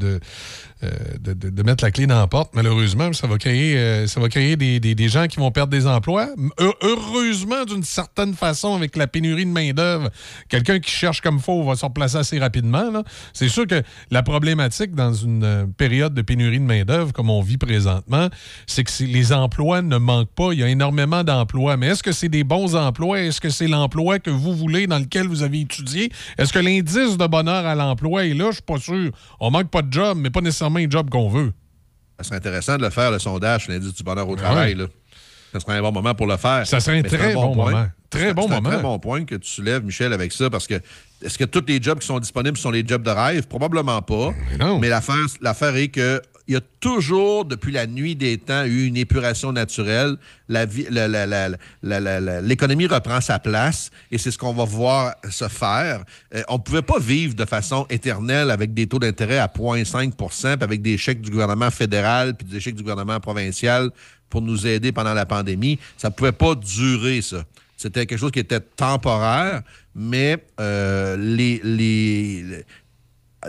O: de, euh, de- mettre la clé dans la porte. Malheureusement, ça va créer, euh, ça va créer des, des- des gens qui vont perdre des emplois. Heu- Heureusement, d'une certaine façon, avec la pénurie de main-d'œuvre, quelqu'un qui cherche comme faux va se replacer assez rapidement. C'est sûr que la problématique dans une euh, période de pénurie de main-d'œuvre, comme on vit présentement, c'est que les emplois ne manquent pas. Il y a énormément d'emplois. Mais est-ce que c'est des bons emplois? Est-ce que c'est l'emploi que vous voulez, dans lequel vous avez étudié? Est-ce que l'indice de bonheur à l'emploi est là? Je suis pas sûr. On manque pas de job, mais pas nécessairement un job qu'on veut.
R: Ça serait intéressant de le faire, le sondage l'indice du bonheur au travail.
O: Ouais.
R: Là. Ça serait un bon moment pour le faire.
O: Ça serait un
R: Mais
O: très bon moment. Très bon
R: c'est un
O: moment.
R: très bon point que tu soulèves, Michel, avec ça, parce que est-ce que tous les jobs qui sont disponibles sont les jobs de rêve? Probablement pas. Mais, l'affaire, l'affaire est que il y a toujours, depuis la nuit des temps, eu une épuration naturelle. Vie- la- L'économie reprend sa place et c'est ce qu'on va voir se faire. Euh, on ne pouvait pas vivre de façon éternelle avec des taux d'intérêt à 0,5% puis avec des chèques du gouvernement fédéral puis des chèques du gouvernement provincial pour nous aider pendant la pandémie. Ça ne pouvait pas durer, ça. C'était quelque chose qui était temporaire, mais euh, les, les,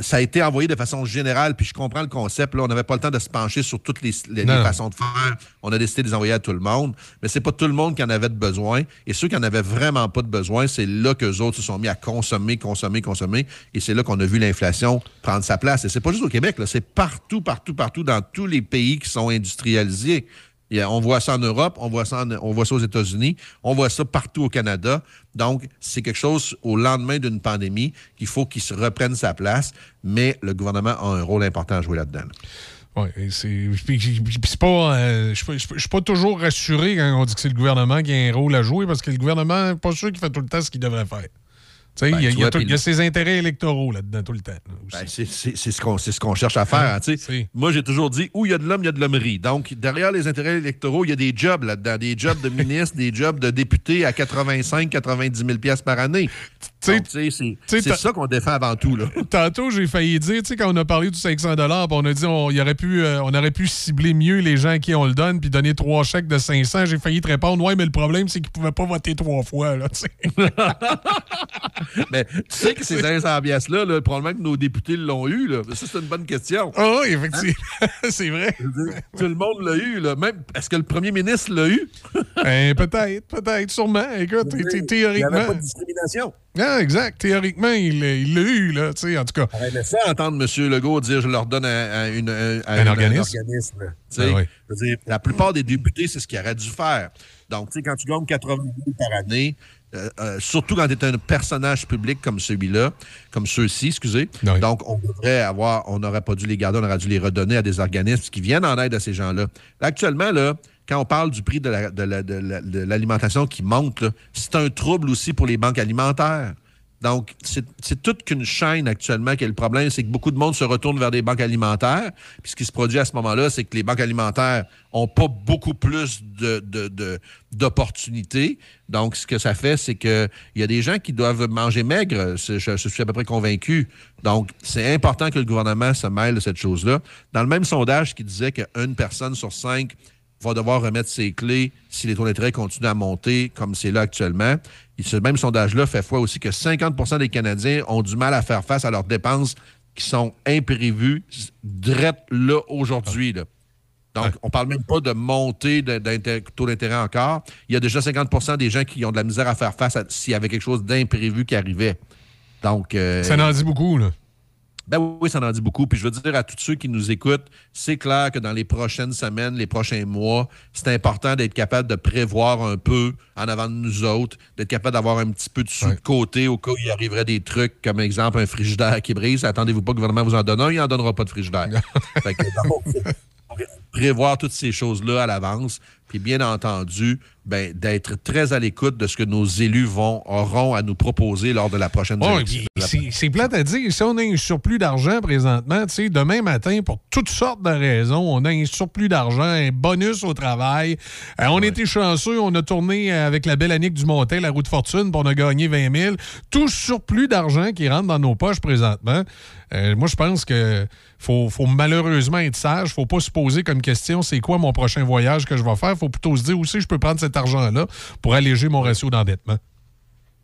R: ça a été envoyé de façon générale, puis je comprends le concept. Là, on n'avait pas le temps de se pencher sur toutes les, façons de faire. On a décidé de les envoyer à tout le monde, mais c'est pas tout le monde qui en avait de besoin. Et ceux qui en avaient vraiment pas de besoin, c'est là que les autres se sont mis à consommer, consommer, consommer. Et c'est là qu'on a vu l'inflation prendre sa place. Et c'est pas juste au Québec, c'est partout, partout, partout dans tous les pays qui sont industrialisés. On voit ça en Europe, on voit ça, en- on voit ça aux États-Unis, on voit ça partout au Canada. Donc, c'est quelque chose au lendemain d'une pandémie qu'il faut qu'il se reprenne sa place, mais le gouvernement a un rôle important à jouer là-dedans.
O: Oui, c'est. pas- je suis pas toujours rassuré quand on dit que c'est le gouvernement qui a un rôle à jouer parce que le gouvernement n'est pas sûr qu'il fait tout le temps ce qu'il devrait faire.
R: Ben,
O: il y a- y, y ses intérêts électoraux là-dedans tout le temps.
R: Ben, c'est ce qu'on ce cherche à faire. hein. Moi, j'ai toujours dit où il y a de l'homme, il y a de l'hommerie. Donc, derrière les intérêts électoraux, il y a des jobs là-dedans, des jobs de ministre, des jobs de député à 85 90 000 pièces par année. C'est ça qu'on défend avant tout. Là.
O: Tantôt, j'ai failli dire, quand on a parlé du 500 on a dit on, il aurait pu, euh, on aurait pu cibler mieux les gens à qui on le donne puis donner trois chèques de 500. J'ai failli te répondre, ouais, mais le problème, c'est qu'ils pouvaient pas voter trois fois. Là.
R: Mais tu sais que ces 500 pièces-là, là, probablement que nos députés l'ont eu. Là. Ça, c'est une bonne question.
O: Ah oui, effectivement. c'est vrai.
R: Tout le monde l'a eu. Là. Même, est-ce que le premier ministre l'a eu?
O: Ben, peut-être, peut-être, sûrement. Écoute, thé- thé-
R: Il n'y
O: théoriquement.
R: avait pas de discrimination.
O: Ah, exact. Théoriquement, il l'a eu, là, tu sais, en tout cas.
R: Aimé ça entendre M. Legault dire je leur donne à, à une- à-
O: Un organisme?
R: organisme, là. Tu sais,
O: oui.
R: je veux dire, la plupart des députés, c'est ce qu'ils auraient dû faire. Donc, tu sais, quand tu gagnes 80 000 par année, euh, euh, surtout quand tu es un personnage public comme celui-là, comme ceux-ci, excusez, donc on devrait avoir, on n'aurait pas dû les garder, on aurait dû les redonner à des organismes qui viennent en aide à ces gens-là. Là, actuellement, là, quand on parle du prix de la- de la- de la- de l'alimentation qui monte, c'est un trouble aussi pour les banques alimentaires. Donc, c'est toute qu'une chaîne actuellement qui est le problème, c'est que beaucoup de monde se retourne vers des banques alimentaires. Puis ce qui se produit à ce moment-là, c'est que les banques alimentaires ont pas beaucoup plus d'opportunités. Donc, ce que ça fait, c'est qu'il y a des gens qui doivent manger maigre. Je suis à peu près convaincu. Donc, c'est important que le gouvernement se mêle de cette chose-là. Dans le même sondage qui disait qu'une personne sur cinq va devoir remettre ses clés si les taux d'intérêt continuent à monter comme c'est là actuellement. Et ce même sondage-là fait foi aussi que 50% des Canadiens ont du mal à faire face à leurs dépenses qui sont imprévues, drettes là aujourd'hui. là. Donc, on parle même pas de montée de- taux d'intérêt encore. Il y a déjà 50% des gens qui ont de la misère à faire face s'il y avait quelque chose d'imprévu qui arrivait. Donc, euh,
O: Ça en dit beaucoup, là.
R: Ben oui, ça en dit beaucoup. Puis je veux dire à tous ceux qui nous écoutent, c'est clair que dans les prochaines semaines, les prochains mois, c'est important d'être capable de prévoir un peu en avant de nous autres, d'être capable d'avoir un petit peu de sous de côté au cas où il arriverait des trucs, comme exemple un frigidaire qui brise. Attendez-vous pas que le gouvernement vous en donne un, il n'en donnera pas de frigidaire. Fait que, donc, prévoir toutes ces choses-là à l'avance, puis bien entendu, ben, d'être très à l'écoute de ce que nos élus vont, auront à nous proposer lors de la prochaine
O: Oh, c'est plate à dire. Si on a un surplus d'argent présentement, demain matin, pour toutes sortes de raisons, on a un surplus d'argent, un bonus au travail. Euh, on était chanceux, on a tourné avec la belle Annick du Montel, la roue de fortune, puis on a gagné 20 000. Tout surplus d'argent qui rentre dans nos poches présentement. Euh, moi, je pense que faut, faut malheureusement être sage. Faut pas se poser comme question c'est quoi mon prochain voyage que je vais faire? Faut plutôt se dire aussi je peux prendre cet argent-là pour alléger mon ratio d'endettement.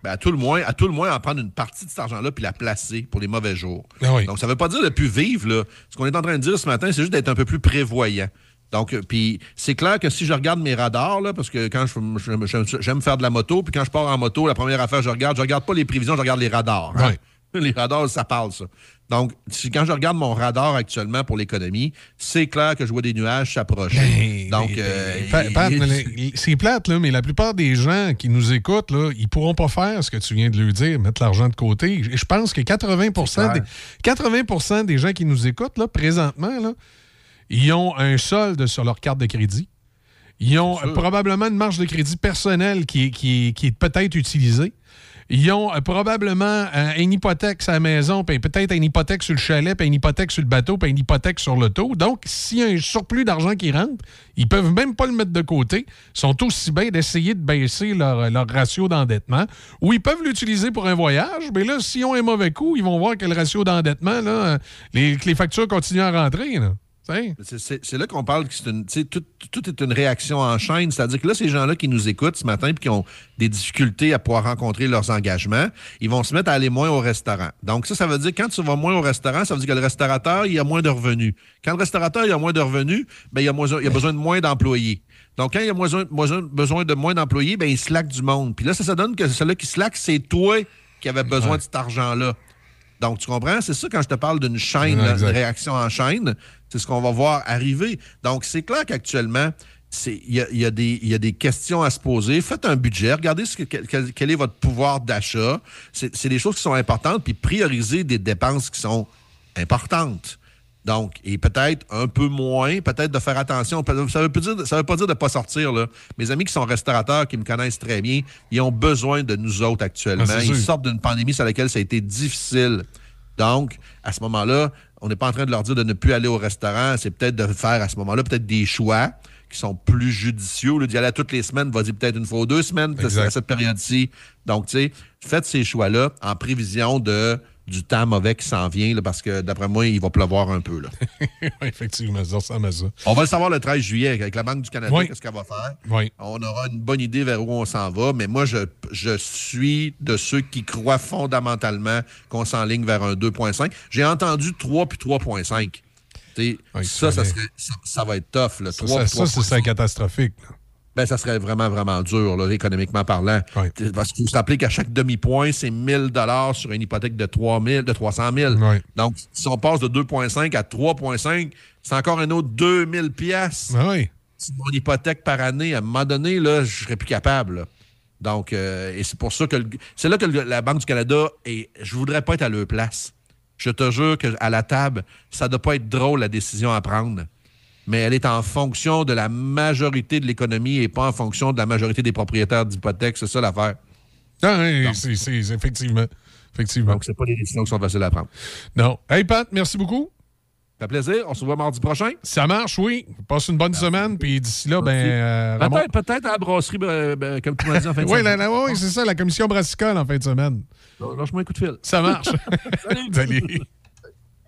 R: Ben, à tout le moins, à tout le moins, en prendre une partie de cet argent-là puis la placer pour les mauvais jours.
O: Ah oui.
R: Donc, ça ne veut pas dire de plus vivre. Là. Ce qu'on est en train de dire ce matin, c'est juste d'être un peu plus prévoyant. Donc, euh, puis c'est clair que si je regarde mes radars, là, parce que quand je, j'aime faire de la moto, puis quand je pars en moto, la première affaire que je regarde, je regarde pas les prévisions, je regarde les radars. hein. Les radars, ça parle, ça. Donc, quand je regarde mon radar actuellement pour l'économie, c'est clair que je vois des nuages s'approcher. Donc, euh,
O: Pa- Pat,
R: il-
O: mais les- c'est plate, là, mais la plupart des gens qui nous écoutent, là, ils pourront pas faire ce que tu viens de lui dire, mettre l'argent de côté. Je pense que 80 des, 80 des gens qui nous écoutent, là, présentement, là, ils ont un solde sur leur carte de crédit. Ils ont euh, probablement une marge de crédit personnelle qui est, qui est- qui est peut-être utilisée. Ils ont euh, probablement euh, une hypothèque sur la maison, puis peut-être une hypothèque sur le chalet, puis une hypothèque sur le bateau, puis une hypothèque sur l'auto. Donc, s'il y a un surplus d'argent qui rentre, ils peuvent même pas le mettre de côté. Ils sont aussi bien d'essayer de baisser leur, leur ratio d'endettement. Ou ils peuvent l'utiliser pour un voyage, mais là, s'ils ont un mauvais coup, ils vont voir que le ratio d'endettement, les, que les factures continuent à rentrer.
R: C'est- C'est là qu'on parle que c'est une, tout, tout est une réaction en chaîne. C'est-à-dire que là, ces gens-là qui nous écoutent ce matin et qui ont des difficultés à pouvoir rencontrer leurs engagements, ils vont se mettre à aller moins au restaurant. Donc, ça, ça veut dire quand tu vas moins au restaurant, ça veut dire que le restaurateur, il a moins de revenus. Quand le restaurateur, il a moins de revenus, ben, il, a moins- il a besoin de moins d'employés. Donc, quand il a moins- moins- besoin de moins d'employés, ben, il slack du monde. Puis là, ça, ça donne que celui qui slack, c'est toi qui avais besoin de cet argent-là. Donc, tu comprends? C'est ça quand je te parle d'une chaîne,
O: Ouais,
R: là, une réaction en chaîne. C'est ce qu'on va voir arriver. Donc, c'est clair qu'actuellement, il y a, y des- il y a des questions à se poser. Faites un budget, regardez ce que- quel, quel est votre pouvoir d'achat. C'est des choses qui sont importantes, puis priorisez des dépenses qui sont importantes. Donc, et peut-être un peu moins, peut-être de faire attention. Ça ne veut, pas dire- ça veut pas dire de ne pas sortir. Là. Mes amis qui sont restaurateurs, qui me connaissent très bien, ils ont besoin de nous autres actuellement.
O: Ah,
R: ils sortent d'une pandémie sur laquelle ça a été difficile. Donc, à ce moment-là, on n'est pas en train de leur dire de ne plus aller au restaurant. C'est peut-être de faire à ce moment-là peut-être des choix qui sont plus judicieux. D'y aller à toutes les semaines, vas-y peut-être une fois ou deux semaines à cette période-ci. Donc, tu sais, faites ces choix-là en prévision de du temps mauvais qui s'en vient, là, parce que d'après moi, il va pleuvoir un peu. Là.
O: Oui, effectivement, ça ressemble à ça.
R: On va le savoir le 13 juillet avec la Banque du Canada,
O: Oui.
R: qu'est-ce qu'elle va faire.
O: Oui.
R: On aura une bonne idée vers où on s'en va, mais moi, je, je suis de ceux qui croient fondamentalement qu'on s'enligne vers un 2,5. J'ai entendu 3 puis 3,5. Tu sais, ça, ça, serait- ça, ça va être tough. Là.
O: Ça,
R: 3
O: ça, ça, ce
R: 3,5.
O: serait catastrophique. là.
R: Ben, ça serait vraiment, vraiment dur, là, économiquement parlant. Parce qu'il faut se rappeler qu'à chaque demi-point, c'est 1000 dollars sur une hypothèque de 3000, de 300 000. Donc, si on passe de 2,5 à 3,5, c'est encore un autre 2000 pièces.
O: Oui.
R: Mon hypothèque par année, à un moment donné, là, je serais plus capable. là. Donc, euh, et c'est pour ça que c'est là que le- la Banque du Canada, et je voudrais pas être à leur place. Je te jure qu'à la table, ça doit pas être drôle, la décision à prendre mais elle est en fonction de la majorité de l'économie et pas en fonction de la majorité des propriétaires d'hypothèques. C'est ça l'affaire.
O: Ah, oui, c'est effectivement. effectivement.
R: Donc, c'est pas des décisions qui sont faciles à prendre.
O: Non. Hey, Pat, merci beaucoup.
R: Ça fait plaisir. On se voit mardi prochain.
O: Ça marche, oui. Passe une bonne semaine, puis d'ici là, ben. euh,
R: Peut-être peut-être à la brasserie, ben, ben, comme tu m'as dit en fin de
O: Oui,
R: semaine.
O: oui, c'est ça, la commission brassicole en fin de semaine.
R: Lâche-moi un coup de fil.
O: Ça marche. Salut.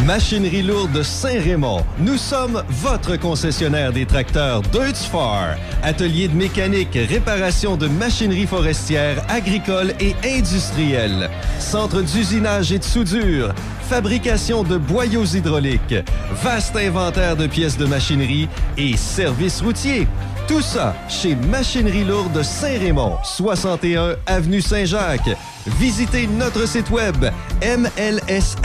E: Machinerie lourde Saint-Raymond. Nous sommes votre concessionnaire des tracteurs Deutz-Far. Atelier de mécanique, réparation de machinerie forestière, agricole et industrielle. Centre d'usinage et de soudure. Fabrication de boyaux hydrauliques. Vaste inventaire de pièces de machinerie et services routiers. Tout ça chez Machinerie lourde Saint-Raymond, 61 Avenue Saint-Jacques. Visitez notre site web mlsr.ca.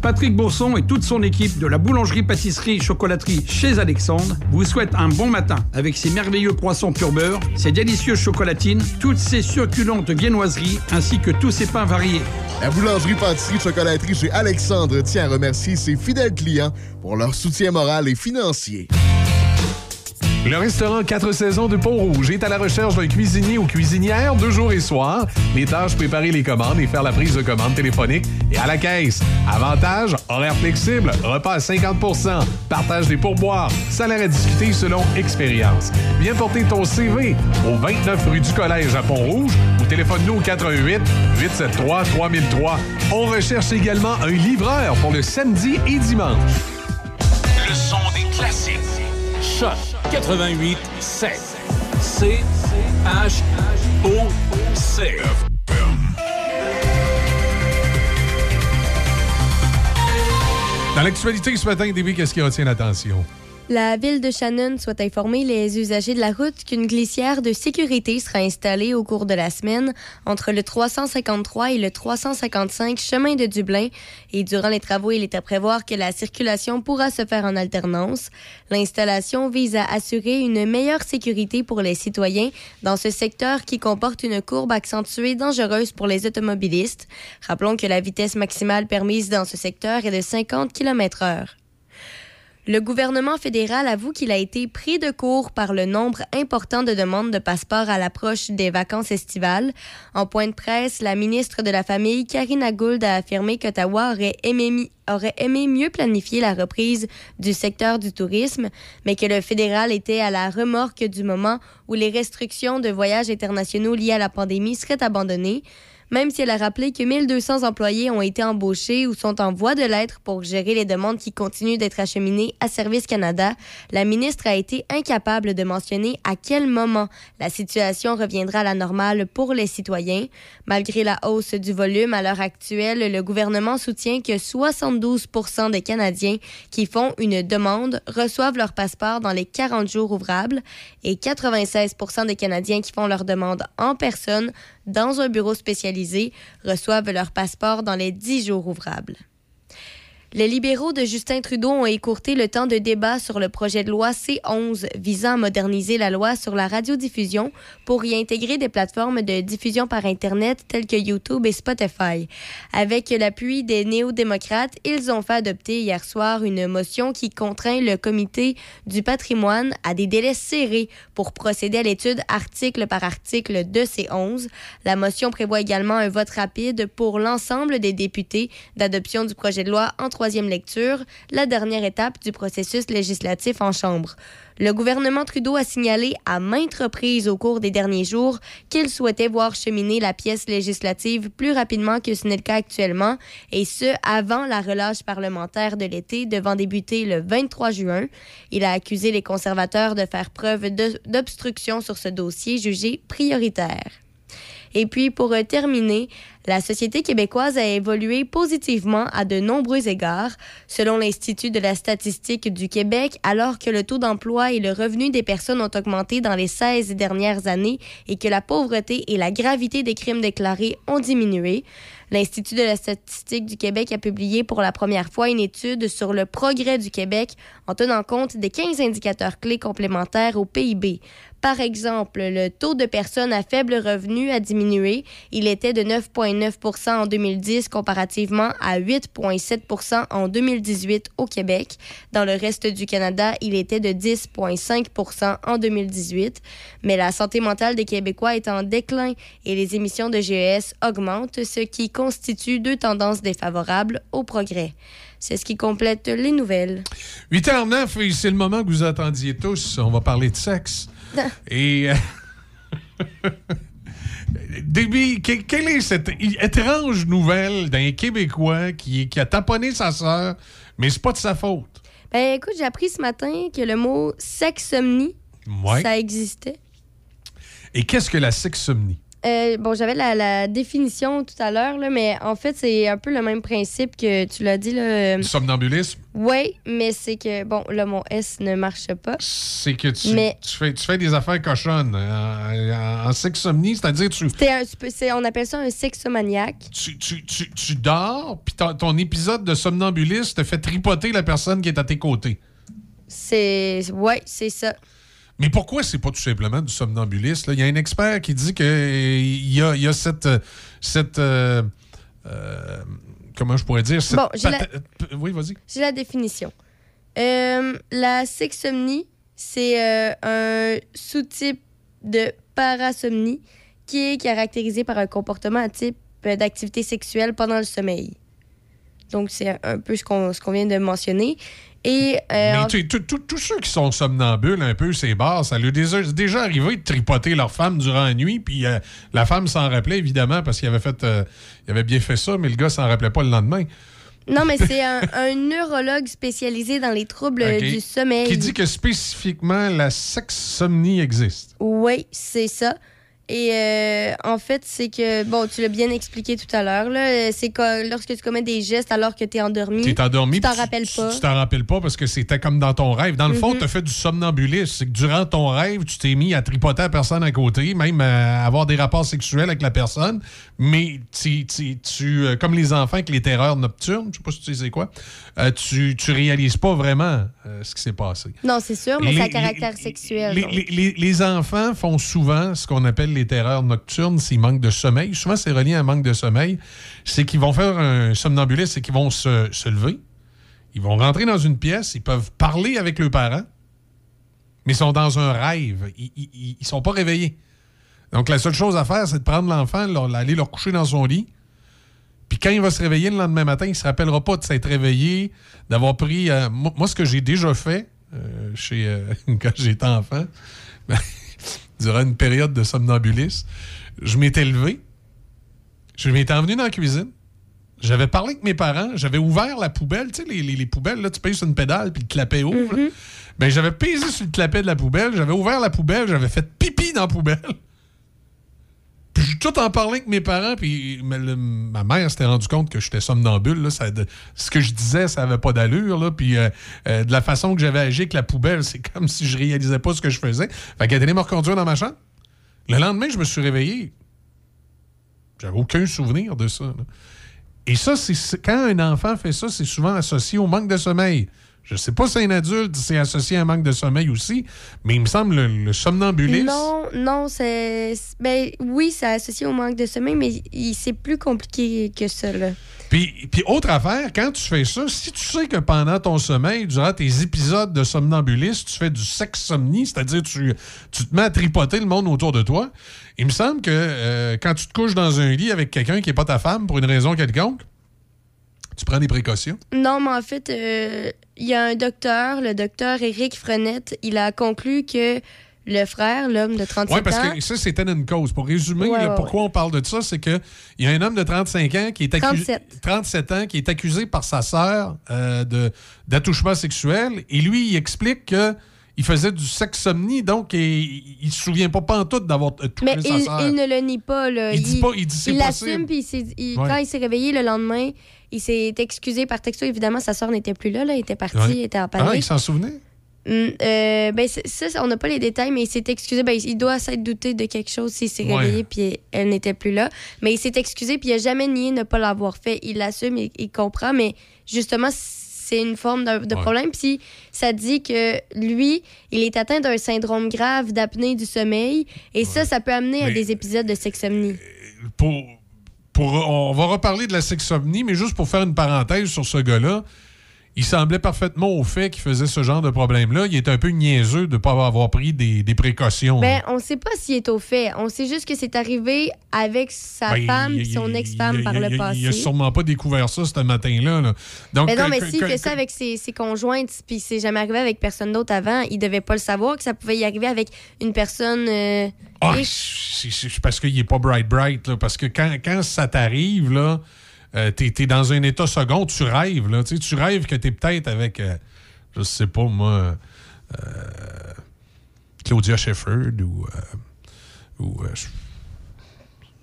S: Patrick Bourson et toute son équipe de la boulangerie-pâtisserie-chocolaterie chez Alexandre vous souhaitent un bon matin avec ses merveilleux poissons pur beurre, ses délicieuses chocolatines, toutes ses succulentes viennoiseries ainsi que tous ses pains variés.
T: La boulangerie-pâtisserie-chocolaterie chez Alexandre tient à remercier ses fidèles clients pour leur soutien moral et financier.
I: Le restaurant 4 saisons de Pont-Rouge est à la recherche d'un cuisinier ou cuisinière deux jours et soir. Les tâches, préparer les commandes et faire la prise de commande téléphonique et à la caisse. Avantage, horaire flexible, repas à 50% partage des pourboires, salaire à discuter selon expérience. Viens porter ton CV au 29 rue du Collège à Pont-Rouge ou téléphone-nous au 88 873 3003. On recherche également un livreur pour le samedi et dimanche.
A: Le son des classiques. Choc 88 7. C H O C.
O: Dans l'actualité ce matin, David, qu'est-ce qui retient l'attention?
B: La ville de Shannon souhaite informer les usagers de la route qu'une glissière de sécurité sera installée au cours de la semaine entre le 353 et le 355 chemin de Dublin. Et durant les travaux, il est à prévoir que la circulation pourra se faire en alternance. L'installation vise à assurer une meilleure sécurité pour les citoyens dans ce secteur qui comporte une courbe accentuée dangereuse pour les automobilistes. Rappelons que la vitesse maximale permise dans ce secteur est de 50 km heure. Le gouvernement fédéral avoue qu'il a été pris de court par le nombre important de demandes de passeports à l'approche des vacances estivales. En point de presse, la ministre de la Famille, Karina Gould, a affirmé qu'Ottawa aurait aurait aimé mieux planifier la reprise du secteur du tourisme, mais que le fédéral était à la remorque du moment où les restrictions de voyages internationaux liées à la pandémie seraient abandonnées. Même si elle a rappelé que 1200 employés ont été embauchés ou sont en voie de l'être pour gérer les demandes qui continuent d'être acheminées à Service Canada, la ministre a été incapable de mentionner à quel moment la situation reviendra à la normale pour les citoyens. Malgré la hausse du volume à l'heure actuelle, le gouvernement soutient que 72% des Canadiens qui font une demande reçoivent leur passeport dans les 40 jours ouvrables et 96% des Canadiens qui font leur demande en personne dans un bureau spécialisé reçoivent leur passeport dans les 10 jours ouvrables. Les libéraux de Justin Trudeau ont écourté le temps de débat sur le projet de loi C11 visant à moderniser la loi sur la radiodiffusion pour y intégrer des plateformes de diffusion par Internet telles que YouTube et Spotify. Avec l'appui des néo-démocrates, ils ont fait adopter hier soir une motion qui contraint le comité du patrimoine à des délais serrés pour procéder à l'étude article par article de C11. La motion prévoit également un vote rapide pour l'ensemble des députés d'adoption du projet de loi en troisième lecture, la dernière étape du processus législatif en Chambre. Le gouvernement Trudeau a signalé à maintes reprises au cours des derniers jours qu'il souhaitait voir cheminer la pièce législative plus rapidement que ce n'est le cas actuellement, et ce, avant la relâche parlementaire de l'été devant débuter le 23 juin. Il a accusé les conservateurs de faire preuve d'obstruction sur ce dossier jugé prioritaire. Et puis, pour euh, terminer, la société québécoise a évolué positivement à de nombreux égards. Selon l'Institut de la statistique du Québec, alors que le taux d'emploi et le revenu des personnes ont augmenté dans les 16 dernières années et que la pauvreté et la gravité des crimes déclarés ont diminué, L'Institut de la statistique du Québec a publié pour la première fois une étude sur le progrès du Québec en tenant compte des 15 indicateurs clés complémentaires au PIB. Par exemple, le taux de personnes à faible revenu a diminué. Il était de 9,9% en 2010 comparativement à 8,7% en 2018 au Québec. Dans le reste du Canada, il était de 10,5% en 2018. Mais la santé mentale des Québécois est en déclin et les émissions de GES augmentent, ce qui constitue deux tendances défavorables au progrès. C'est ce qui complète les nouvelles.
O: 8h09, et c'est le moment que vous attendiez tous. On va parler de sexe. Et. euh, Déby, que- quelle est cette étrange nouvelle d'un Québécois qui, qui a taponné sa sœur, mais c'est pas de sa faute?
B: Ben écoute, j'ai appris ce matin que le mot sexomnie,
O: Ouais.
B: ça existait.
O: Et qu'est-ce que la sexomnie?
B: Euh, bon, j'avais la, la définition tout à l'heure, mais en fait, c'est un peu le même principe que tu l'as dit. Là.
O: Le somnambulisme?
B: Oui, mais c'est que, bon, là, mon S ne marche pas.
O: C'est que tu,
B: Mais-
O: tu, fais, tu fais des affaires cochonnes. En, en- en sexomnie, c'est-à-dire tu,
B: un- on appelle ça un sexomaniaque.
O: tu, tu, tu, tu dors, puis ton, ton épisode de somnambulisme te fait tripoter la personne qui est à tes côtés.
B: C'est. Ouais, c'est ça.
O: Mais pourquoi c'est pas tout simplement du somnambulisme? Il y a un expert qui dit qu'il y a, y a cette. cette euh, euh, comment je pourrais dire? Cette
B: Bon, j'ai la-
O: pata- Oui, vas-y.
B: J'ai la définition. Euh, la sexomnie, c'est un sous-type de parasomnie qui est caractérisé par un comportement à type d'activité sexuelle pendant le sommeil. Donc, c'est un- un peu ce qu'on ce qu'on vient de mentionner. Et, euh,
O: Mais tu tous ceux qui sont somnambules un peu, c'est bars, ça lui est déjà, arrivé de tripoter leur femme durant la nuit, puis euh, la femme s'en rappelait évidemment parce qu'il avait fait, euh, il avait bien fait ça, mais le gars s'en rappelait pas le lendemain.
B: non, mais c'est un, un neurologue spécialisé dans les troubles du sommeil.
O: Qui dit que spécifiquement la sexsomnie existe.
B: Oui, c'est ça. Et euh, en fait, c'est que, bon, tu l'as bien expliqué tout à l'heure, c'est que lorsque tu commets des gestes alors que tu es endormi,
O: Tu es endormi.
B: tu t'en rappelles pas.
O: Tu t'en rappelles pas parce que c'était comme dans ton rêve. Dans le fond,
B: Mhm.
O: tu as fait du somnambulisme. C'est que durant ton rêve, tu t'es mis à tripoter la personne à côté, même à avoir des rapports sexuels avec la personne. Mais tu, tu, tu, euh, comme les enfants avec les terreurs nocturnes, je sais pas si tu sais quoi, euh, tu, tu réalises pas vraiment ce qui s'est passé.
B: Non, c'est sûr, mais c'est à caractère sexuel.
O: Les,
B: donc.
O: les- les- les enfants font souvent ce qu'on appelle les terreurs nocturnes s'ils manquent de sommeil. Souvent, c'est relié à un manque de sommeil. C'est qu'ils vont faire un somnambulisme, c'est qu'ils vont se, se lever. Ils vont rentrer dans une pièce, ils peuvent parler avec leurs parents, mais ils sont dans un rêve. Ils, ils sont pas réveillés. Donc, la seule chose à faire, c'est de prendre l'enfant, leur- aller le coucher dans son lit. Puis quand il va se réveiller le lendemain matin, il se rappellera pas de s'être réveillé, d'avoir pris... euh, moi, moi, ce que j'ai déjà fait euh, chez, euh, quand j'étais enfant, ben, durant une période de somnambulisme, je m'étais levé, je m'étais envenu dans la cuisine, j'avais parlé avec mes parents, j'avais ouvert la poubelle, tu sais, les, les- les poubelles, là, tu payes sur une pédale, puis le clapet ouvre. là. Ben, j'avais pesé sur le clapet de la poubelle, j'avais ouvert la poubelle, j'avais fait pipi dans la poubelle. Puis j'ai tout en parlé avec mes parents, puis mais le- ma mère s'était rendu compte que j'étais somnambule. Là, ça, ce que je disais, ça avait pas d'allure. Là, puis euh, euh, de la façon que j'avais agi avec la poubelle, c'est comme si je réalisais pas ce que je faisais. Fait qu'elle est allée me reconduire dans ma chambre. Le lendemain, je me suis réveillé. J'avais aucun souvenir de ça. Et ça, c'est- quand un enfant fait ça, c'est souvent associé au manque de sommeil. Je sais pas si un adulte, c'est associé à un manque de sommeil aussi, mais il me semble le, le somnambulisme.
B: Non, non, c'est. c'est- Ben oui, c'est associé au manque de sommeil, mais c'est plus compliqué que ça, là.
O: Puis, puis autre affaire, quand tu fais ça, si tu sais que pendant ton sommeil, durant tes épisodes de somnambulisme, tu fais du sexe-somnie, c'est-à-dire tu, tu te mets à tripoter le monde autour de toi, il me semble que euh, quand tu te couches dans un lit avec quelqu'un qui n'est pas ta femme pour une raison quelconque, tu prends des précautions?
B: Non, mais en fait, euh, il y a un docteur, le docteur Éric Frenette, il a conclu que le frère, l'homme de 37
O: Oui, parce
B: ans.
O: que ça, c'était une cause. Pour résumer,
B: Ouais,
O: là,
B: ouais,
O: pourquoi on parle de ça, c'est qu'il y a un homme de 35 ans qui est accusé.
B: 37.
O: 37 ans qui est accusé par sa sœur euh, d'attouchement sexuel. Et lui, il explique que. Il faisait du sexomnie, donc il, il se souvient pas pantoute d'avoir euh, touché
B: Mais
O: sa
B: il,
O: sœur.
B: il ne le nie pas. Là.
O: Il dit pas- il dit c'est
B: l'assume,
O: possible.
B: puis il il-
O: Ouais.
B: quand il s'est réveillé le lendemain, il s'est excusé par texto. Évidemment, sa soeur n'était plus là, là, elle était partie,
O: Ouais.
B: elle était en panique.
O: Ah, il s'en souvenait?
B: Euh, ben, ça, on n'a pas les détails, mais il s'est excusé. Ben, il doit s'être douté de quelque chose s'il s'est
O: Ouais.
B: réveillé puis elle n'était plus là. Mais il s'est excusé puis il n'a jamais nié ne pas l'avoir fait. Il l'assume, il, il comprend, mais justement, c'est une forme de, de
O: Ouais.
B: problème. Puis ça dit que lui, il est atteint d'un syndrome grave d'apnée du sommeil et ça, ça peut amener à des épisodes de sexomnie.
O: pour, pour, on va reparler de la sexomnie, mais juste pour faire une parenthèse sur ce gars-là, il semblait parfaitement au fait qu'il faisait ce genre de problème-là. Il est un peu niaiseux de ne pas avoir pris des, des précautions.
B: Ben, on sait pas s'il est au fait. On sait juste que c'est arrivé avec sa
O: Ben,
B: femme et son ex-femme par
O: il-
B: le
O: il-
B: passé.
O: Il a sûrement pas découvert ça ce matin-là. là. Donc,
B: Mais non, mais s'il fait ça avec ses, ses conjointes, puis c'est jamais arrivé avec personne d'autre avant, il devait pas le savoir que ça pouvait y arriver avec une personne. euh,
O: Ah, c'est- parce qu'il est pas bright bright, là, parce que quand, quand ça t'arrive, là, euh, t'es es dans un état second, tu rêves, là, tu tu rêves que t'es peut-être avec, euh, je sais pas moi, euh, Claudia Shefford ou, euh, ou euh,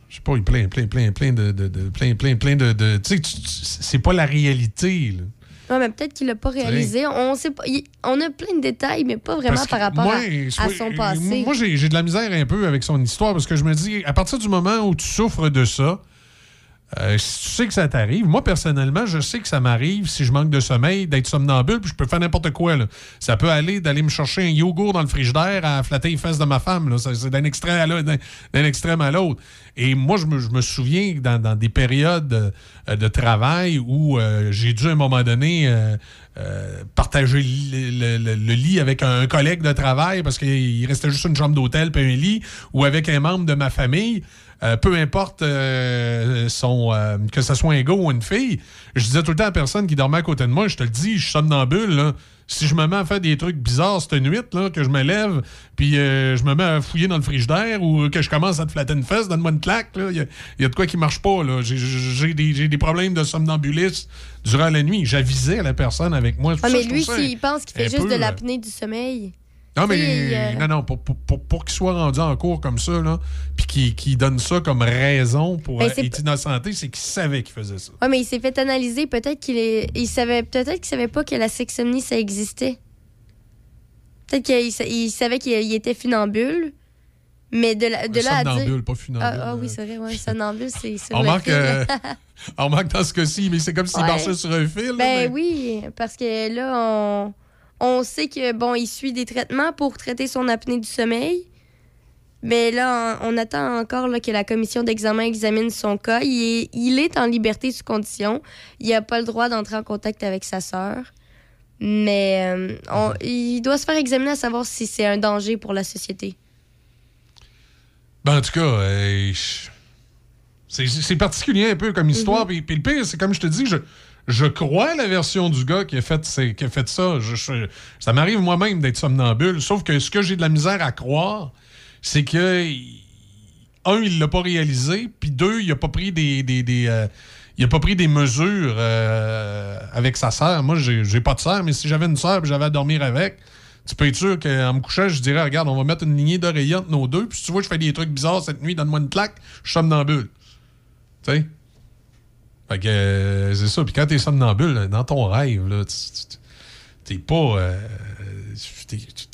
O: je sais pas, il plein, plein, plein, plein de, de- de- plein, plein, plein de, de- tu sais, tu- tu- c'est pas la réalité, là.
B: Ouais, mais peut-être qu'il l'a pas réalisé. On sait pas. il- on a plein de détails, mais pas vraiment par rapport
O: moi,
B: à, son passé.
O: Moi, j'ai de la misère un peu avec son histoire parce que je me dis, à partir du moment où tu souffres de ça, euh, si tu sais que ça t'arrive, moi, personnellement, je sais que ça m'arrive si je manque de sommeil, d'être somnambule, puis je peux faire n'importe quoi. Ça peut aller d'aller me chercher un yogourt dans le frigidaire à flatter les fesses de ma femme. C'est d'un extrême à l'autre-. Et moi, je me, souviens dans, des périodes euh, de travail où euh, j'ai dû à un moment donné partager le lit avec un collègue de travail parce qu'il restait juste une chambre d'hôtel puis un lit, ou avec un membre de ma famille. Euh, peu importe euh, son, euh, que ce soit un gars ou une fille, je disais tout le temps à la personne qui dormait à côté de moi, je te le dis, je suis somnambule, là. Si je me mets à faire des trucs bizarres cette nuit, là, que je me lève, puis euh, je me mets à fouiller dans le frigidaire ou que je commence à te flatter une fesse, donne-moi une claque, là. Il y, a- il y a de quoi qui marche pas, là. J'ai- des, problèmes de somnambulisme durant la nuit. J'avisais la personne avec moi.
B: Ah, mais lui, s'il pense qu'il fait juste
O: peu,
B: de l'apnée du sommeil.
O: Non, mais
B: euh,
O: non, non, pour, pour, pour, pour qu'il soit rendu en cours comme ça, là, puis qu'il donne ça comme raison pour
B: Ben,
O: euh, être innocenté, c'est qu'il savait qu'il faisait ça.
B: Ouais, mais il s'est fait analyser. Peut-être qu'il est, il savait, peut-être qu'il savait pas que la sexomnie ça existait. Peut-être qu'il sa- il savait qu'il il était funambule, mais de, la, de là à dire.
O: pas funambule,
B: Ah, ah oui, c'est vrai, ouais, somnambule, c'est
O: On
B: fil.
O: euh, on remarque dans ce cas-ci, mais c'est comme s'il
B: Ouais.
O: marchait sur un fil.
B: Ben
O: mais-
B: oui, parce que là, on, on sait que bon, il suit des traitements pour traiter son apnée du sommeil. Mais là, on, attend encore là, que la commission d'examen examine son cas. Il est, il est en liberté sous condition. Il n'a pas le droit d'entrer en contact avec sa sœur. Mais euh, on- il doit se faire examiner à savoir si c'est un danger pour la société.
O: Ben, en tout cas, euh, c'est particulier un peu comme histoire. Puis le pire, c'est comme je te dis, je, je crois la version du gars qui a fait, ça. Ça m'arrive moi-même d'être somnambule. Sauf que ce que j'ai de la misère à croire, c'est que, un, il l'a pas réalisé, puis deux, il a pas pris des. euh, mesures euh, avec sa sœur. Moi, j'ai pas de sœur, mais si j'avais une sœur et j'avais à dormir avec, tu peux être sûr qu'en me couchant, je dirais, regarde, on va mettre une lignée d'oreillers entre nos deux, puis si tu vois, je fais des trucs bizarres cette nuit, donne-moi une claque, je somnambule. Tu sais? Fait que euh, c'est ça. Puis quand t'es somnambule, dans ton rêve, là, t'es pas. euh,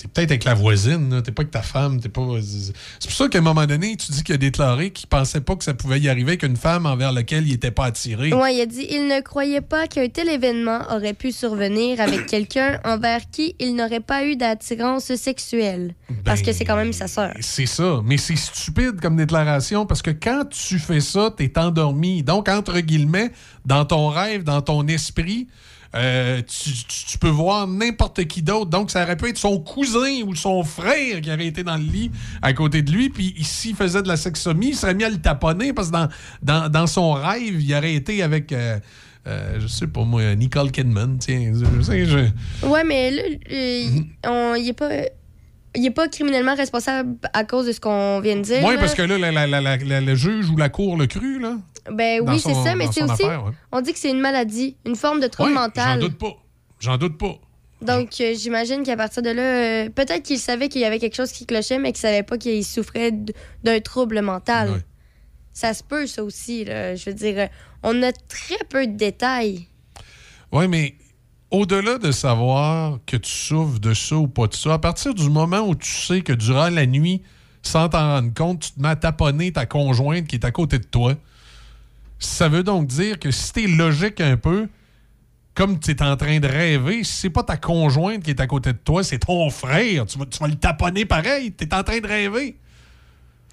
O: t'es peut-être avec la voisine, t'es pas avec ta femme, t'es pas. C'est pour ça qu'à un moment donné, tu dis qu'il a déclaré qu'il pensait pas que ça pouvait y arriver qu'une femme envers laquelle il était pas attiré.
B: Ouais, il a dit il ne croyait pas qu'un tel événement aurait pu survenir avec quelqu'un envers qui il n'aurait pas eu d'attirance sexuelle. Parce que c'est quand même sa sœur.
O: C'est ça. Mais c'est stupide comme déclaration parce que quand tu fais ça, t'es endormi. Donc, entre guillemets, dans ton rêve, dans ton esprit, euh, tu, tu- tu peux voir n'importe qui d'autre. Donc, ça aurait pu être son cousin ou son frère qui aurait été dans le lit à côté de lui. Puis, s'il faisait de la sexomie, il serait mis à le taponner parce que dans, dans, dans son rêve, il aurait été avec, euh, euh, je sais pas moi, Nicole Kidman. Tiens, je sais, je-
B: Ouais, mais là, euh, il- on- il est pas. Il est pas criminellement responsable à cause de ce qu'on vient de dire.
O: Oui, parce que là, la- la- la- la- la- le juge ou la cour le cru, là.
B: Ben oui, c'est ça, mais c'est aussi.
O: affaire, ouais.
B: On dit que c'est une maladie, une forme de trouble
O: Ouais,
B: mental.
O: J'en doute pas. J'en doute pas.
B: Donc, euh, j'imagine qu'à partir de là, euh, peut-être qu'il savait qu'il y avait quelque chose qui clochait, mais qu'il savait pas qu'il souffrait d'un trouble mental. Ça se peut, ça aussi. là. Je veux dire, euh, on a très peu de détails.
O: Oui, mais au-delà de savoir que tu souffres de ça ou pas de ça, à partir du moment où tu sais que durant la nuit, sans t'en rendre compte, tu te mets à taponner ta conjointe qui est à côté de toi, ça veut donc dire que si t'es logique un peu, comme tu es en train de rêver, si c'est pas ta conjointe qui est à côté de toi, c'est ton frère. Tu vas, le taponner pareil. Tu es en train de rêver.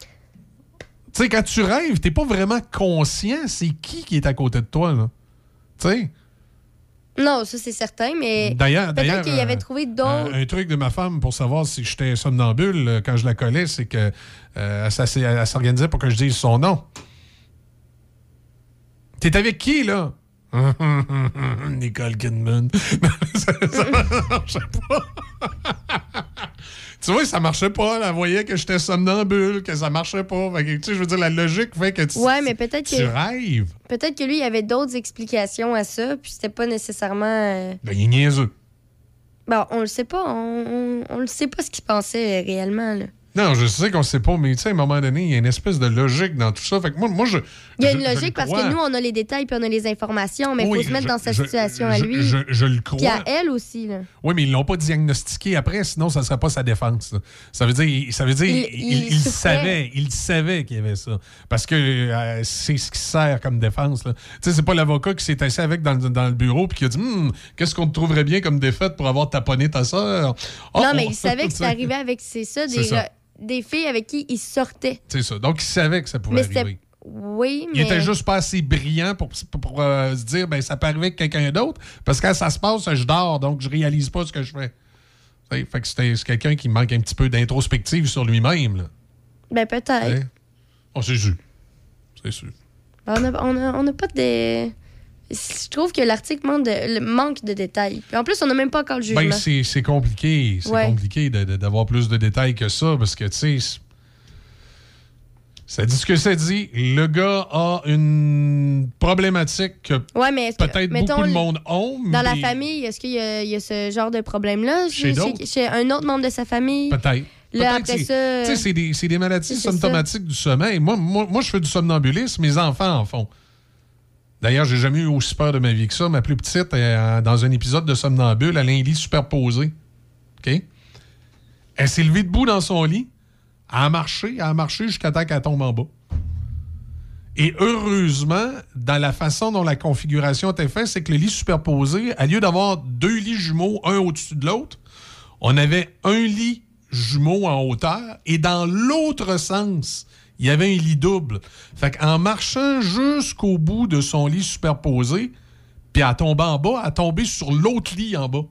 O: Tu sais, quand tu rêves, t'es pas vraiment conscient c'est qui qui est à côté de toi. Tu sais?
B: Non, ça, c'est certain, mais
O: D'ailleurs,
B: peut-être qu'il avait
O: euh,
B: trouvé d'autres.
O: Un, un truc de ma femme pour savoir si j'étais somnambule euh, quand je la collais, c'est que euh, elle s'organisait pour que je dise son nom. T'es avec qui, là? Nicole Kidman. ça, ça marchait pas. Tu vois, ça marchait pas. Elle voyait que j'étais somnambule, que ça marchait pas. Fait que, tu sais, je veux dire, la logique fait que tu,
B: Ouais, mais peut-être
O: tu
B: que.
O: rêves.
B: Peut-être que lui, il y avait d'autres explications à ça, puis c'était pas nécessairement. euh,
O: Ben, il est niaiseux.
B: Bon, on le sait pas. On, on, on le sait pas ce qu'il pensait euh, réellement. Là.
O: Non, je sais qu'on sait pas, mais tu sais, à un moment donné, il y a une espèce de logique dans tout ça. Fait que moi, moi je.
B: Il y a une
O: je
B: logique parce
O: crois.
B: que nous, on a les détails puis on a les informations, mais il
O: Oui,
B: faut se mettre
O: je-
B: dans sa situation à lui.
O: je- je le
B: Puis à
O: crois.
B: elle aussi. Là.
O: Oui, mais ils l'ont pas diagnostiqué après, sinon ça serait pas sa défense. là. Ça veut dire, ça veut dire,
B: Il-
O: savait, il savait qu'il y avait ça, parce que euh, c'est ce qui sert comme défense. Tu sais, c'est pas l'avocat qui s'est assis avec dans, le- dans le bureau puis qui a dit, Hum, qu'est-ce qu'on te trouverait bien comme défaite pour avoir taponné ta sœur? Oh,
B: non, mais
O: oh.
B: il savait que ça arrivait avec, c'est ça,
O: C'est
B: des, filles avec qui il sortait.
O: C'est ça. Donc il savait que ça pouvait
B: Mais
O: arriver.
B: Oui, mais.
O: Il était juste pas assez brillant pour, pour, pour, euh, se dire ben ça peut arriver avec quelqu'un d'autre parce que quand ça se passe, je dors donc je réalise pas ce que je fais. Tu sais, Fait que c'était- c'est quelqu'un qui manque un petit peu d'introspective sur lui-même. là.
B: Ben, peut-être.
O: Tu sais. Oh, c'est sûr. C'est sûr.
B: Ben, On a- on a- on n'a pas de. Je trouve que l'article manque de, manque de détails. Puis en plus, on n'a même pas encore le jugement.
O: Ben, c'est compliqué. C'est
B: Ouais.
O: compliqué d'avoir plus de détails que ça parce que, tu sais, ça dit ce que ça dit. Le gars a une problématique que
B: ouais,
O: peut-être beaucoup de monde ont.
B: Dans la famille, est-ce qu'il y, a- il y a ce genre de problème-là?
O: Chez
B: un autre membre de sa famille?
O: Peut-être.
B: Après
O: c'est-
B: ça.
O: Tu sais, c'est des, des maladies
B: ça.
O: symptomatiques du sommeil. Moi, moi, moi, je fais du somnambulisme, mes enfants en font. D'ailleurs, j'ai jamais eu aussi peur de ma vie que ça. Ma plus petite, euh, dans un épisode de somnambule, elle a un lit superposé. Elle s'est levée debout dans son lit. Marché, elle a marché jusqu'à temps qu'elle tombe en bas. Et heureusement, dans la façon dont la configuration était faite, c'est que le lit superposé, à lieu d'avoir deux lits jumeaux, un au-dessus de l'autre, on avait un lit jumeau en hauteur et dans l'autre sens, il y avait un lit double. Fait qu'en marchant jusqu'au bout de son lit superposé, puis elle tombait en bas, elle tombait sur l'autre lit en bas.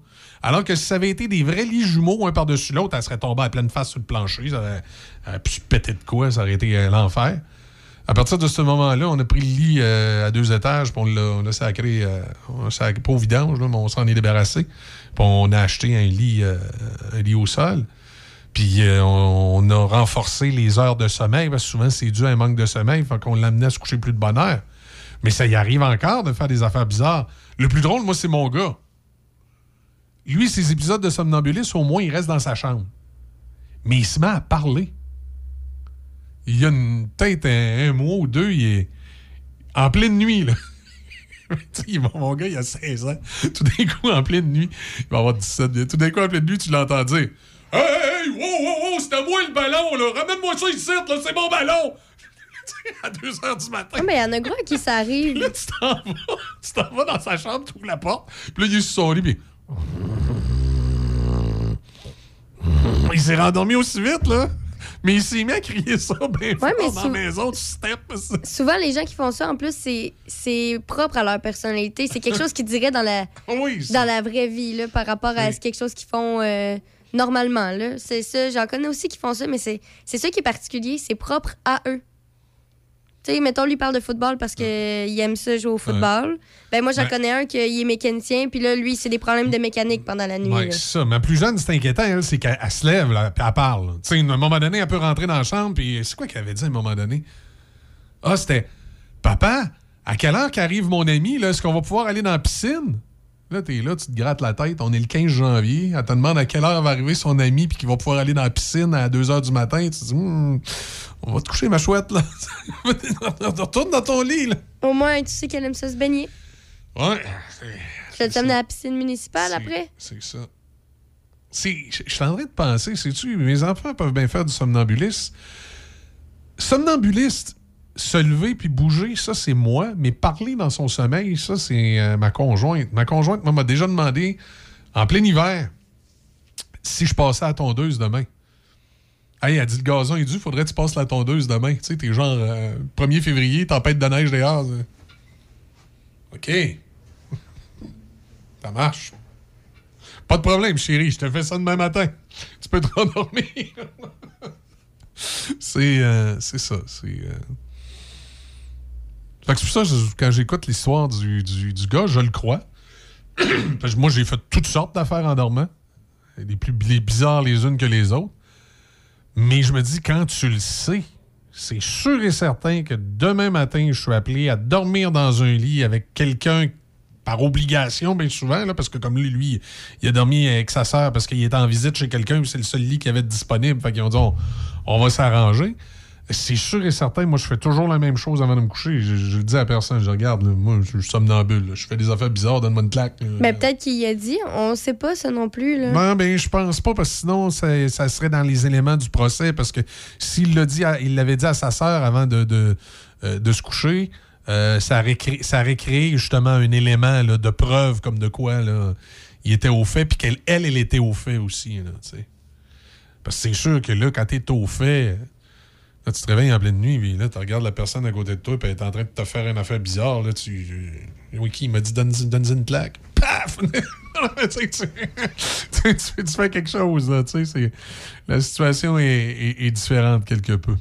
O: Alors que si ça avait été des vrais lits jumeaux, un par-dessus l'autre, elle serait tombée à pleine face sur le plancher. Ça aurait, pu de quoi, ça aurait été euh, l'enfer. À partir de ce moment-là, on a pris le lit euh, à deux étages, puis on l'a sacré, euh, vidange, mais on s'en est débarrassé. Puis on a acheté un lit, un lit au sol. Puis euh, on, a renforcé les heures de sommeil, parce que souvent c'est dû à un manque de sommeil, fait qu'on l'amenait à se coucher plus de bonne heure. Mais ça y arrive encore de faire des affaires bizarres. Le plus drôle, moi, c'est mon gars. Lui, ses épisodes de somnambulisme, au moins, il reste dans sa chambre. Mais il se met à parler. Il y a peut-être un, mois ou deux, il est en pleine nuit, là. Mon gars, il a 16 ans. Tout d'un coup, en pleine nuit, il va avoir 17 bientôt. Tout d'un coup, en pleine nuit, tu l'entends dire Hey, hey, wow, wow, wow, c'était à moi le ballon, là. Ramène-moi ça ici, là, c'est mon ballon. À 2 h du matin.
B: Ah, mais il y en a gros à qui ça arrive.
O: Là, tu t'en vas, tu t'en vas dans sa chambre, tu ouvres la porte, puis là, il est sur son lit, puis. Il s'est rendormi aussi vite, là. Mais il s'est mis à crier ça bien fort
B: mais
O: dans la maison, tu steps. ça.
B: Souvent, les gens qui font ça, en plus, c'est- c'est propre à leur personnalité. C'est quelque chose qu'ils diraient dans la, dans la vraie vie, là, par rapport à
O: Oui.
B: quelque chose qu'ils font euh, normalement. là. C'est ça. J'en connais aussi qui font ça, mais c'est c'est ça qui est particulier. C'est propre à eux. Tu sais, mettons, lui parle de football parce qu'il aime ça jouer au football. Ben, moi, j'en
O: Ouais.
B: connais un qui est mécanicien, puis là, lui, c'est des problèmes de mécanique pendant la nuit.
O: Ouais, c'est ça. Ma plus jeune, c'est inquiétant, elle, c'est qu'elle elle se lève, là, puis elle parle. Tu sais, à un moment donné, elle peut rentrer dans la chambre, puis c'est quoi qu'elle avait dit à un moment donné? Ah, c'était Papa, à quelle heure qu'arrive mon ami? là? Est-ce qu'on va pouvoir aller dans la piscine? Là, t'es là, tu te grattes la tête. On est le 15 janvier. Elle te demande à quelle heure va arriver son ami, puis qu'il va pouvoir aller dans la piscine à 2 h du matin. Tu te dis, Hmm, on va te coucher, ma chouette, là. Retourne dans ton lit, là.
B: Au moins, tu sais qu'elle aime ça se baigner.
O: Ouais.
B: Je vais t'amener à la piscine municipale après?
O: C'est ça. Je suis en train de penser, sais-tu, mes enfants peuvent bien faire du somnambulisme. Somnambuliste, se lever puis bouger, ça c'est moi, mais parler dans son sommeil, ça c'est euh, ma conjointe. Ma conjointe m'a déjà demandé, en plein hiver, si je passais à la tondeuse demain. Hey, elle dit le gazon est dû, faudrait que tu passes la tondeuse demain. Tu sais, t'es genre euh, 1er février, tempête de neige dehors. ça. OK. Ça marche. Pas de problème, chérie, je te fais ça demain matin. Tu peux te rendormir. c'est euh, ça. C'est. Fait que c'est pour ça, quand j'écoute l'histoire du, du, gars, je le crois. Moi, j'ai fait toutes sortes d'affaires en dormant. Les plus les bizarres les unes que les autres. Mais je me dis, quand tu le sais, c'est sûr et certain que demain matin, je suis appelé à dormir dans un lit avec quelqu'un par obligation, bien souvent, là, parce que comme lui, lui, il a dormi avec sa sœur parce qu'il était en visite chez quelqu'un, c'est le seul lit qu'il avait disponible. Fait qu'ils ont dit, on va s'arranger. C'est sûr et certain, moi, je fais toujours la même chose avant de me coucher. Je, je le dis à personne, je regarde, là, moi, je suis somnambule. là. Je fais des affaires bizarres, donne-moi une claque. là.
B: Mais peut-être qu'il y a dit, on sait pas ça non plus. Là.
O: Non, ben, je pense pas, parce que sinon, ça, ça serait dans les éléments du procès, parce que s'il l'a dit, à- il l'avait dit à sa sœur avant de, de, euh, de se coucher, euh, ça, aurait créé, ça justement un élément de preuve comme de quoi là, il était au fait, puis qu'elle, elle, elle était au fait aussi. Là, tu sais. Parce que c'est sûr que là, quand t'es au fait, là, tu te réveilles en pleine nuit, puis là, tu regardes la personne à côté de toi, puis elle est en train de te faire une affaire bizarre. Là, tu, euh, oui, qui il m'a dit donne, une claque. Paf! tu, fais quelque chose. Là, tu sais, la situation est, différente quelque peu.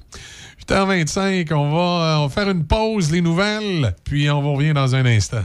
O: 8h25, on va, euh, on va faire une pause, les nouvelles, puis on va revenir dans un instant.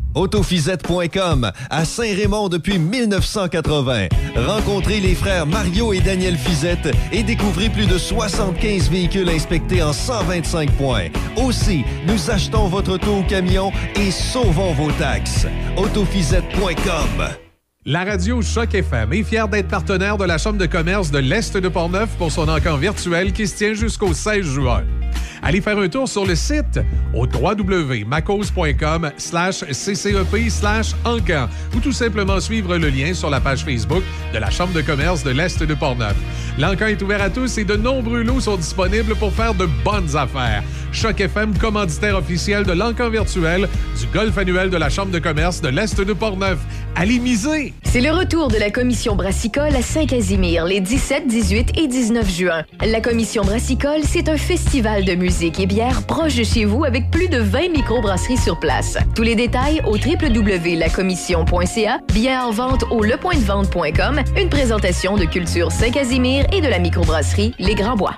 E: Autofisette.com à Saint-Raymond depuis 1980. Rencontrez les frères Mario et Daniel Fizette et découvrez plus de 75 véhicules inspectés en 125 points. Aussi, nous achetons votre auto ou camion et sauvons vos taxes. Autofisette.com
I: La radio Choc FM est fière d'être partenaire de la Chambre de commerce de l'Est de Portneuf pour son encan virtuel qui se tient jusqu'au 16 juin. Allez faire un tour sur le site au www.macos.com slash ccep slash ou tout simplement suivre le lien sur la page Facebook de la Chambre de commerce de l'Est de Portneuf. L'encan est ouvert à tous et de nombreux lots sont disponibles pour faire de bonnes affaires. Choc FM, commanditaire officiel de l'encan virtuel du golf annuel de la Chambre de commerce de l'Est de Portneuf. Allez miser!
F: C'est le retour de la commission brassicole à Saint-Casimir les 17, 18 et 19 juin. La commission brassicole, c'est un festival de musique et bière proche de chez vous avec plus de 20 microbrasseries sur place. Tous les détails au www.lacommission.ca, bien en vente au lepointdevente.com, une présentation de Culture Saint-Casimir et de la microbrasserie Les Grands Bois.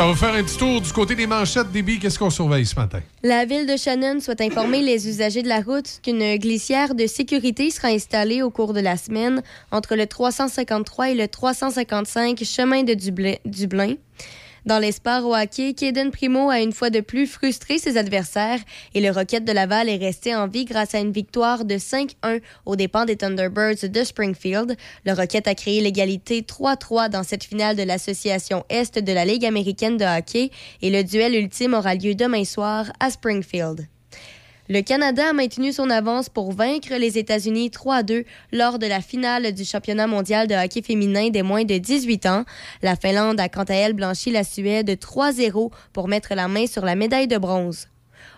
I: Ça va faire un petit tour du côté des manchettes des. Qu'est-ce qu'on surveille ce matin?
B: La ville de Shannon souhaite informer les usagers de la route qu'une glissière de sécurité sera installée au cours de la semaine entre le 353 et le 355 chemin de Dublin. Dans les sports au hockey, Kaden Primo a une fois de plus frustré ses adversaires et le Rocket de Laval est resté en vie grâce à une victoire de 5-1 aux dépens des Thunderbirds de Springfield. Le Rocket a créé l'égalité 3-3 dans cette finale de l'Association Est de la Ligue américaine de hockey et le duel ultime aura lieu demain soir à Springfield. Le Canada a maintenu son avance pour vaincre les États-Unis 3-2 lors de la finale du championnat mondial de hockey féminin des moins de 18 ans. La Finlande a quant à elle blanchi la Suède 3-0 pour mettre la main sur la médaille de bronze.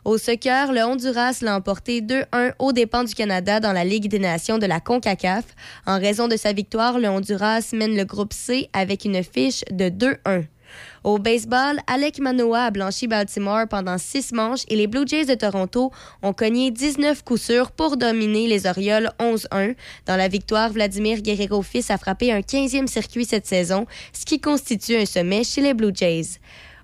B: Au soccer, le Honduras l'a emporté 2-1 aux dépens du Canada dans la Ligue des Nations de la CONCACAF. En raison de sa victoire, le Honduras mène le groupe C avec une fiche de 2-1. Au baseball, Alec Manoa a blanchi Baltimore pendant six manches et les Blue Jays de Toronto ont cogné 19 coups sûrs pour dominer les Orioles 11-1. Dans la victoire, Vladimir Guerrero-Fils a frappé un 15e circuit cette saison, ce qui constitue un sommet chez les Blue Jays.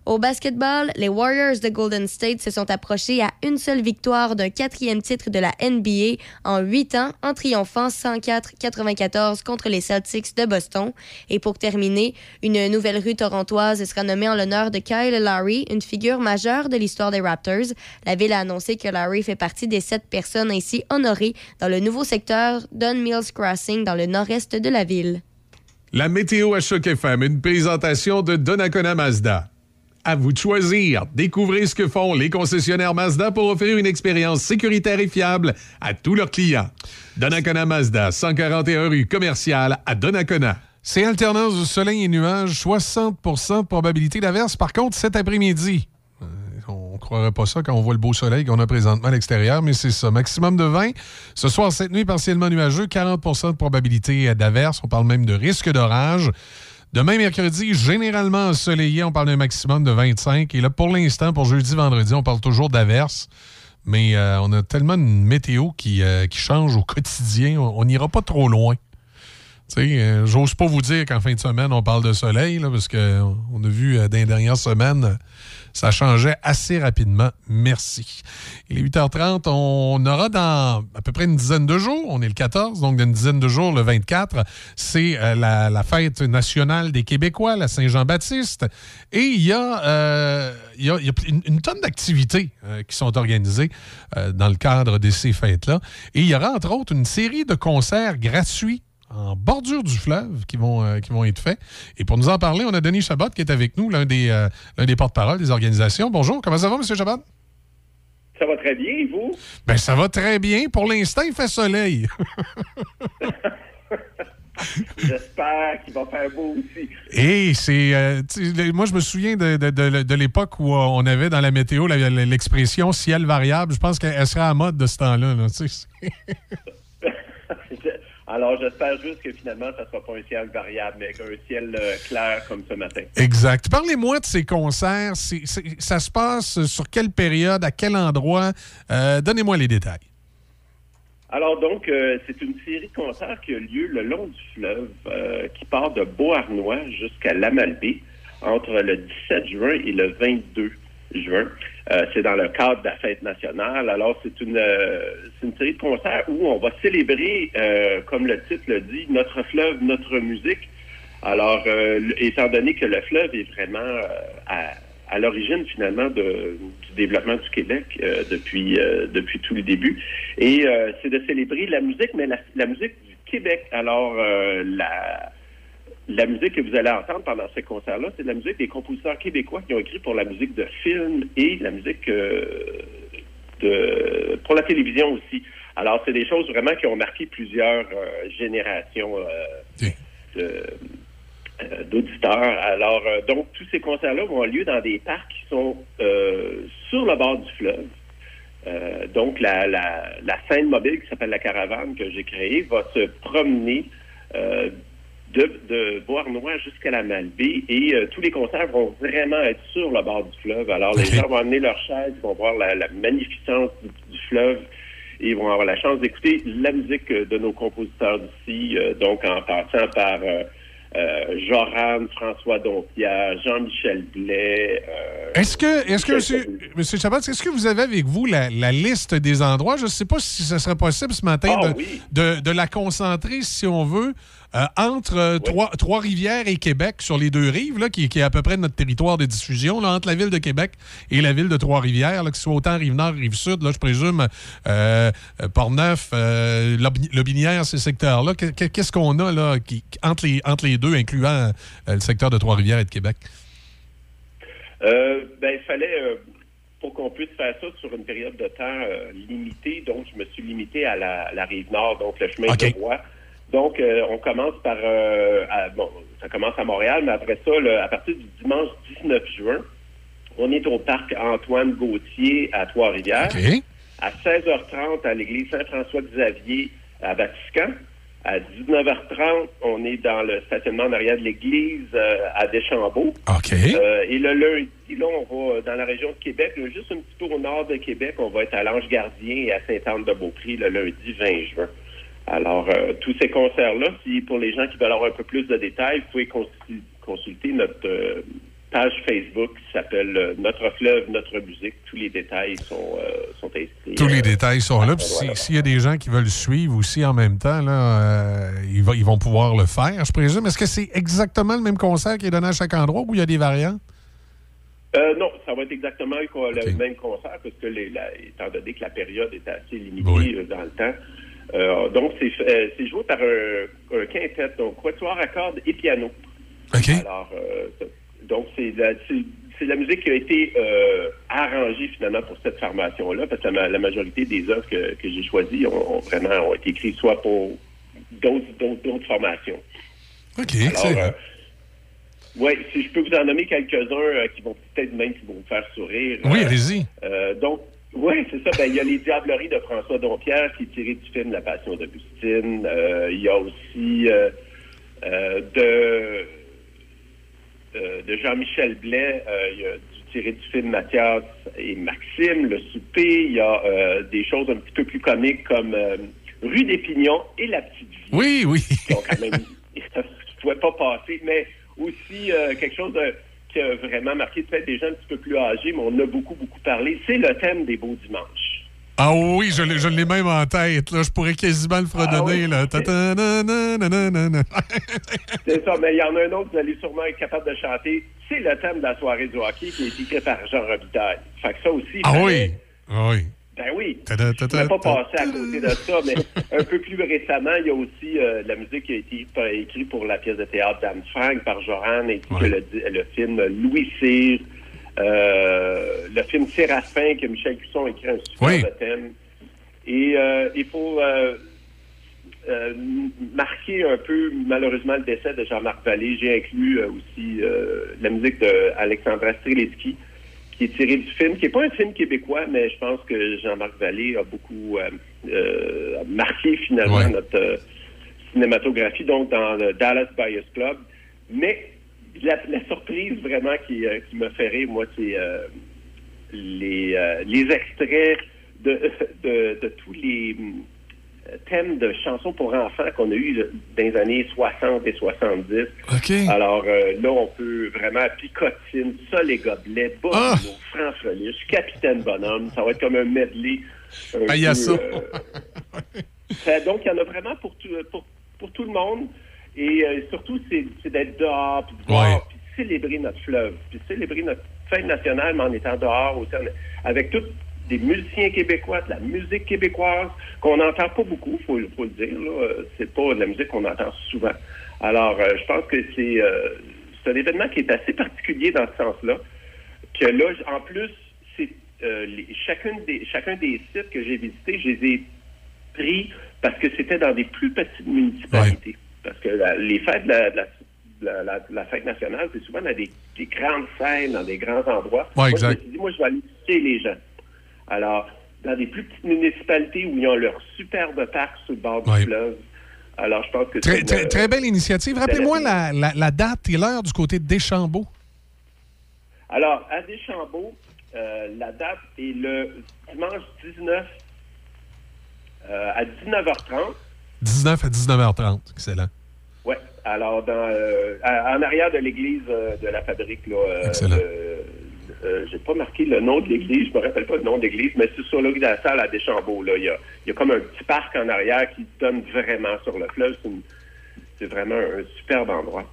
B: Au basketball, les Warriors de Golden State se sont approchés à une seule victoire d'un quatrième titre de la NBA en huit ans en triomphant 104-94 contre les Celtics de Boston. Et pour terminer, une nouvelle rue torontoise sera nommée en l'honneur de Kyle Lowry, une figure majeure de l'histoire des Raptors. La ville a annoncé que Lowry fait partie des sept personnes ainsi honorées dans le nouveau secteur Don Mills Crossing dans le nord-est de la ville.
I: La météo à Choc FM, une présentation de Donnacona Mazda. À vous de choisir. Découvrez ce que font les concessionnaires Mazda pour offrir une expérience sécuritaire et fiable à tous leurs clients. Donnacona Mazda, 141 rue commerciale à Donnacona.
O: C'est alternance de soleil et nuages, 60 de probabilité d'averse. Par contre, cet après-midi, euh, on ne croirait pas ça quand on voit le beau soleil qu'on a présentement à l'extérieur, mais c'est ça. Maximum de 20. Ce soir, cette nuit, partiellement nuageux, 40% de probabilité d'averse. On parle même de risque d'orage. Demain, mercredi, généralement ensoleillé, on parle d'un maximum de 25. Et là, pour l'instant, pour jeudi, vendredi, on parle toujours d'averse. Mais euh, on a tellement une météo qui, euh, qui change au quotidien, on n'ira pas trop loin. Euh, j'ose pas vous dire qu'en fin de semaine, on parle de soleil, là, parce qu'on a vu dans les dernières semaines, ça changeait assez rapidement. Merci. Il est 8h30. On aura dans à peu près une dizaine de jours, on est le 14, donc dans une dizaine de jours, le 24, c'est euh, la, fête nationale des Québécois, la Saint-Jean-Baptiste. Et il y a, euh, il y a, une, tonne d'activités euh, qui sont organisées dans le cadre de ces fêtes-là. Et il y aura entre autres une série de concerts gratuits en bordure du fleuve qui vont, euh, qui vont être faits. Et pour nous en parler, on a Denis Chabot qui est avec nous, l'un des, euh, l'un des porte-parole des organisations. Bonjour, comment ça va, M. Chabot?
U: Ça va très bien, et vous?
O: Ben, ça va très bien. Pour l'instant, il fait soleil.
U: J'espère qu'il va faire beau aussi.
O: Et c'est. euh, moi, je me souviens de, de- de- de l'époque où euh, on avait dans la météo l'expression ciel variable. Je pense qu'elle sera à mode de ce temps-là. là.
U: Alors, j'espère juste que finalement, ça ne sera pas un ciel variable, mais un ciel euh, clair comme ce matin.
O: exact. Parlez-moi de ces concerts. Ça se passe sur quelle période, à quel endroit? Euh, Donnez-moi les détails.
U: Alors donc, euh, c'est une série de concerts qui a lieu le long du fleuve, qui part de Beauharnois jusqu'à Lamalbé, entre le 17 juin et le 22 juin. Euh, c'est dans le cadre de la fête nationale. Alors, c'est une, euh, une série de concerts où on va célébrer, euh, comme le titre le dit, notre fleuve, notre musique, Alors, euh, étant donné que le fleuve est vraiment euh, à, à l'origine finalement de- du développement du Québec euh, depuis depuis tout le début, et c'est de célébrer la musique, mais la, la musique du Québec. Alors, la la musique que vous allez entendre pendant ce concert-là, c'est de la musique des compositeurs québécois qui ont écrit pour la musique de film et la musique euh, de, pour la télévision aussi. Alors, c'est des choses vraiment qui ont marqué plusieurs euh, générations euh, d'auditeurs. Alors, donc, tous ces concerts-là vont avoir lieu dans des parcs qui sont sur le bord du fleuve. Donc, la, la, la scène mobile qui s'appelle la Caravane que j'ai créée va se promener euh, de, de Beauharnois jusqu'à la Malbaie et euh, tous les concerts vont vraiment être sur le bord du fleuve. Alors, les gens vont amener leurs chaises, ils vont voir la, la magnificence du, du fleuve et ils vont avoir la chance d'écouter la musique euh, de nos compositeurs d'ici, euh, donc en passant par euh, euh, Joran, François Dompierre, Jean-Michel Blais. euh,
O: Est-ce que, est-ce que, monsieur, monsieur Chabot, est-ce que vous avez avec vous la, la liste des endroits? Je ne sais pas si ce serait possible ce matin
U: Ah
O: de, de, de la concentrer, si on veut, euh, entre euh, Trois- Trois-Rivières et Québec, sur les deux rives, là, qui, qui est à peu près notre territoire de diffusion, là, entre la ville de Québec et la ville de Trois-Rivières, là, que ce soit autant Rive-Nord, Rive-Sud, là, je présume, euh, euh, Portneuf, Lob- Lobinière, ces secteurs-là. Que- que- Qu'est-ce qu'on a là, qui, entre, les, entre les deux, incluant le secteur de Trois-Rivières et de Québec?
U: Ben, il fallait, pour qu'on puisse faire ça sur une période de temps euh, limitée, donc je me suis limité à la, la rive nord, donc le chemin de Roy. Donc, euh, on commence par, euh, à- bon, ça commence à Montréal, mais après ça, le- à partir du dimanche 19 juin, on est au parc Antoine Gauthier à Trois-Rivières. À 16h30, à l'église Saint-François-Xavier à Vatican. À 19h30, on est dans le stationnement en arrière de l'église euh, à Deschambault. Euh, et le lundi, là, on va dans la région de Québec, là, juste un petit peu au nord de Québec, on va être à l'Ange-Gardien et à Sainte-Anne-de-Beaupré le lundi 20 juin. Alors, euh, tous ces concerts-là, si pour les gens qui veulent avoir un peu plus de détails, vous pouvez consul- consulter notre euh, page Facebook qui s'appelle euh, Notre fleuve, notre musique. Tous les détails sont, euh, sont inscrits.
O: Tous les détails sont là. Puis si- s'il y a des gens qui veulent suivre aussi en même temps, là, ils, va- ils vont pouvoir le faire, je présume. Est-ce que c'est exactement le même concert qui est donné à chaque endroit ou il y a des variantes?
U: Euh, non, ça va être exactement le, même concert parce que, les, la- étant donné que la période est assez limitée dans le temps, euh, donc c'est euh, c'est joué par un, un quintet, donc quatuor à cordes et piano. Alors, euh, donc c'est la, c'est- c'est la musique qui a été arrangée finalement pour cette formation-là, parce que la, ma- la majorité des œuvres que, que j'ai choisies ont, ont vraiment ont été écrites soit pour d'autres d'autres- d'autres formations.
O: OK,
U: Alors, oui, si je peux vous en nommer quelques-uns euh, qui vont peut-être même qui vont vous faire sourire.
O: Oui, allez-y.
U: euh, donc, oui, c'est ça. Ben, il y a les Diableries de François Dompierre qui est tiré du film La Passion d'Augustine. Euh, il y a aussi euh, euh, de, de Jean-Michel Blais, il y a du tiré du film Mathias et Maxime, Le Souper. Il y a des choses un petit peu plus comiques comme Rue des Pignons et La Petite Vie.
O: Oui, oui.
U: Donc, quand même, je ne pouvais pas passer, mais aussi quelque chose de- qui a vraiment marqué peut-être des gens un petit peu plus âgés, mais on a beaucoup, beaucoup parlé. C'est le thème des beaux dimanches.
O: Ah oui, je l'ai je l'ai même en tête. Là. Je pourrais quasiment le fredonner.
U: Ah
O: là.
U: C'est ça, mais il y en a un autre, vous allez sûrement être capable de chanter. C'est le thème de la soirée du hockey qui est écrit par Jean Robitaille. Fait que ça aussi.
O: Ah oui. Ah oui.
U: Ben oui.
O: Ta-ta-ta-ta.
U: Je ne pas passer à côté de ça, mais un peu plus récemment, il y a aussi euh, la musique qui a été écrite pour la pièce de théâtre d'Anne Frank par Joran, ainsi que le, le film Louis Cyr, euh, le film Séraphin que Michel Cusson a écrit un super
O: Oui.
U: thème. Et euh, il faut marquer un peu, malheureusement, le décès de Jean-Marc Vallée. J'ai inclus aussi la musique d'Alexandra Streletsky, qui est tirée du film, qui n'est pas un film québécois, mais je pense que Jean-Marc Vallée a beaucoup euh, euh, marqué finalement notre euh, cinématographie, donc dans le Dallas Buyers Club. Mais la, la surprise vraiment qui, qui me fait rire, moi, c'est les, les extraits de, de, de tous les euh, thèmes de chansons pour enfants qu'on a eu dans les années 60 et 70. Alors euh, là, on peut vraiment picotine, ça les gobelets, Bono, France Relish, Capitaine Bonhomme, ça va être comme un medley. un
O: Ah, y a ça.
U: euh, ça- donc, il y en a vraiment pour tout, pour, pour tout le monde. Et euh, surtout, c'est d'être dehors, puis de voir, puis célébrer notre fleuve, puis de célébrer notre fête nationale, mais en étant dehors aussi, avec tous des musiciens québécois, de la musique québécoise, qu'on n'entend pas beaucoup, faut, faut le dire. là. Euh, C'est pas de la musique qu'on entend souvent. Alors, euh, je pense que c'est euh, c'est un événement qui est assez particulier dans ce sens-là. Que là, en plus, c'est euh, les- chacune des, chacun des sites que j'ai visités, je les ai pris parce que c'était dans des plus petites municipalités. Parce que la- les fêtes de la, de la- de la- la- la fête nationale, c'est souvent dans des, des grandes scènes, dans des grands endroits.
O: Ouais,
U: Moi,
O: exact.
U: je me suis dit, moi, je vais aller visiter les gens. Alors, dans des plus petites municipalités où ils ont leur superbe parc sur le bord du
O: Ouais.
U: fleuve. Alors, je pense que
O: Très, très, belle initiative. Rappelez-moi
U: la-
O: la, la- la date et l'heure du côté de Deschambault.
U: Alors, à Deschambault, euh, la date est le dimanche 19 euh, à 19h30.
O: 19 à 19h30. Excellent.
U: Oui. Alors, dans, euh, à- en arrière de l'église euh, de la fabrique, là,
O: Excellent.
U: Euh, j'ai pas marqué le nom de l'église, je me rappelle pas le nom de l'église, mais c'est sur le de la salle à Deschambault. Là. Il, y a, il y a comme un petit parc en arrière qui donne vraiment sur le fleuve. C'est, vraiment un superbe endroit.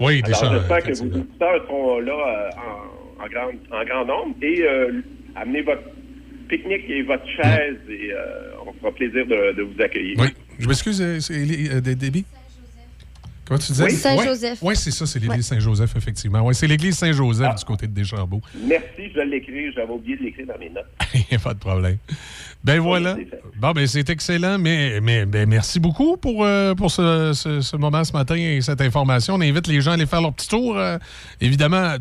O: Oui, Deschambault,
U: j'espère que vos auditeurs seront là euh, en, en, grand, en grand nombre et euh, amenez votre pique-nique et votre chaise et euh, on fera plaisir de, de vous accueillir.
O: Oui. Je m'excuse, c'est Déby? Comment tu disais?
U: Oui.
B: Saint-Joseph.
O: Oui, c'est ça, c'est l'église Saint-Joseph, effectivement. Oui, c'est l'église Saint-Joseph du côté de Deschambault.
U: Merci, je vais l'écrire. J'avais oublié de l'écrire dans mes notes.
O: Il n'y a pas de problème. Ben voilà. Bon, ben c'est excellent, mais, mais ben, merci beaucoup pour, euh, pour ce, ce- ce moment ce matin et cette information. On invite les gens à aller faire leur petit tour, euh, évidemment, à,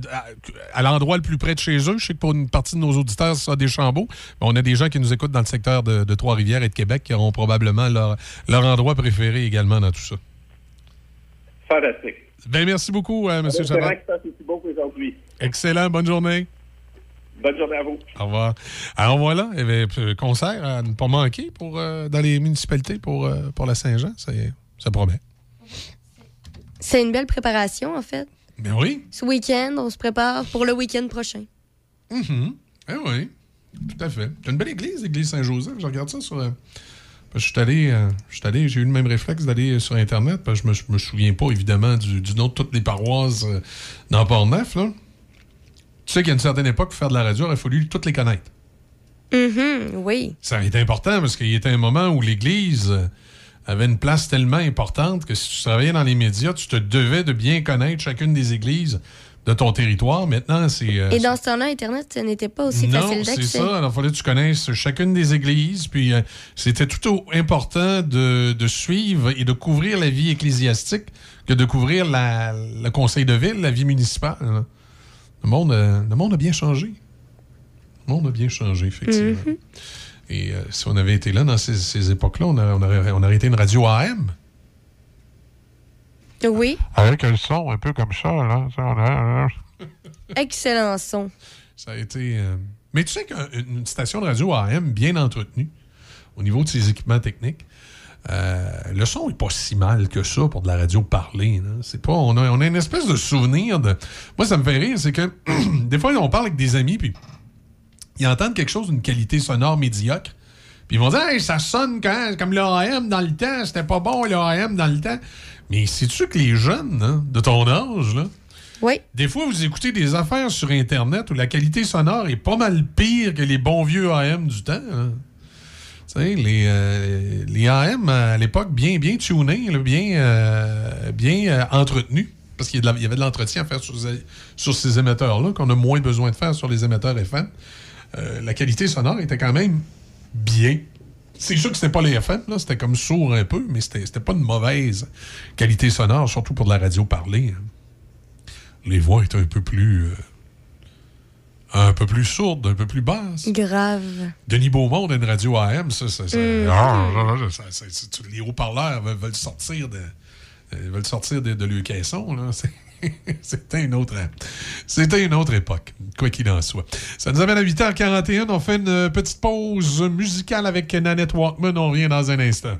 O: à l'endroit le plus près de chez eux. Je sais que pour une partie de nos auditeurs, c'est ça, des Chambeaux. Mais on a des gens qui nous écoutent dans le secteur de, de Trois-Rivières et de Québec qui auront probablement leur, leur endroit préféré également dans tout ça.
U: Fantastique.
O: Ben merci beaucoup, euh, M.
U: C'est
O: Chabot.
U: vrai que ça, c'est si beau aujourd'hui.
O: Excellent, bonne journée.
U: Bonne journée à vous.
O: Au revoir. Alors voilà, il y avait un concert à ne pas manquer pour, euh, dans les municipalités pour, euh, pour la Saint-Jean. Ça, ça promet.
B: C'est une belle préparation, en fait.
O: Ben oui.
B: Ce week-end, on se prépare pour le week-end prochain.
O: Mhm. Eh oui, tout à fait. C'est une belle église, l'église Saint-Joseph. Je regarde ça sur. Euh, je suis allé, euh, j'ai eu le même réflexe d'aller sur Internet, parce que je me, me souviens pas, évidemment, du, du nom de toutes les paroisses euh, dans Port-Neuf. là. Tu sais qu'à une certaine époque, pour faire de la radio, il aurait fallu toutes les connaître.
B: Mhm, oui.
O: Ça a été important parce qu'il y était un moment où l'Église avait une place tellement importante que si tu travaillais dans les médias, tu te devais de bien connaître chacune des églises de ton territoire. Maintenant, c'est... euh,
B: Et dans ce temps-là, Internet, ce n'était pas aussi
O: non,
B: facile
O: c'est
B: d'accès.
O: ça. Alors, il fallait que tu connaisses chacune des églises. Puis, euh, c'était tout important de, de suivre et de couvrir la vie ecclésiastique que de couvrir la- le conseil de ville, la vie municipale. là. Le monde, euh, le monde a bien changé. Le monde a bien changé, effectivement.
B: Mhm.
O: Et si on avait été là dans ces, ces époques-là, on, on on aurait été une radio AM.
B: Oui.
O: Avec un son un peu comme ça, là. Ça, on a-
B: Excellent son.
O: Ça a été. euh, Mais tu sais qu'une station de radio AM bien entretenue, au niveau de ses équipements techniques, euh, le son est pas si mal que ça pour de la radio parlée. C'est pas. On a, on a une espèce de souvenir de. Moi, ça me fait rire, c'est que des fois, on parle avec des amis, puis ils entendent quelque chose d'une qualité sonore médiocre. Puis ils vont dire, hey, ça sonne quand, comme le AM dans le temps, c'était pas bon le AM dans le temps. Mais sais-tu que les jeunes hein, de ton âge, là,
B: Oui.
O: des fois, vous écoutez des affaires sur Internet où la qualité sonore est pas mal pire que les bons vieux AM du temps. hein? Tu sais, les, euh, les AM à l'époque, bien, bien tunés, là, bien, euh, bien euh, entretenus. Parce qu'il y, avait de l'entretien à faire sur, ces- sur ces émetteurs-là, qu'on a moins besoin de faire sur les émetteurs FM. La qualité sonore était quand même bien. C'est sûr que c'était pas les FM, là, c'était comme sourd un peu, mais c'était pas une mauvaise qualité sonore, surtout pour de la radio parlée. hein les voix étaient un peu plus. euh, un peu plus sourdes, un peu plus basses.
B: Grave.
O: Denis Beaumont d'une radio AM, ça,
B: Mm.
O: les haut-parleurs veulent, sortir de. euh, veulent sortir de, de leur caisson, là. C'était une autre. C'était une autre époque, quoi qu'il en soit. Ça nous amène à 8h41. On fait une petite pause musicale avec Nanette Walkman. On revient dans un instant.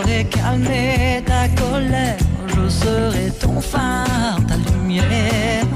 G: j'aurai calmé ta colère, je serai ton phare, ta lumière.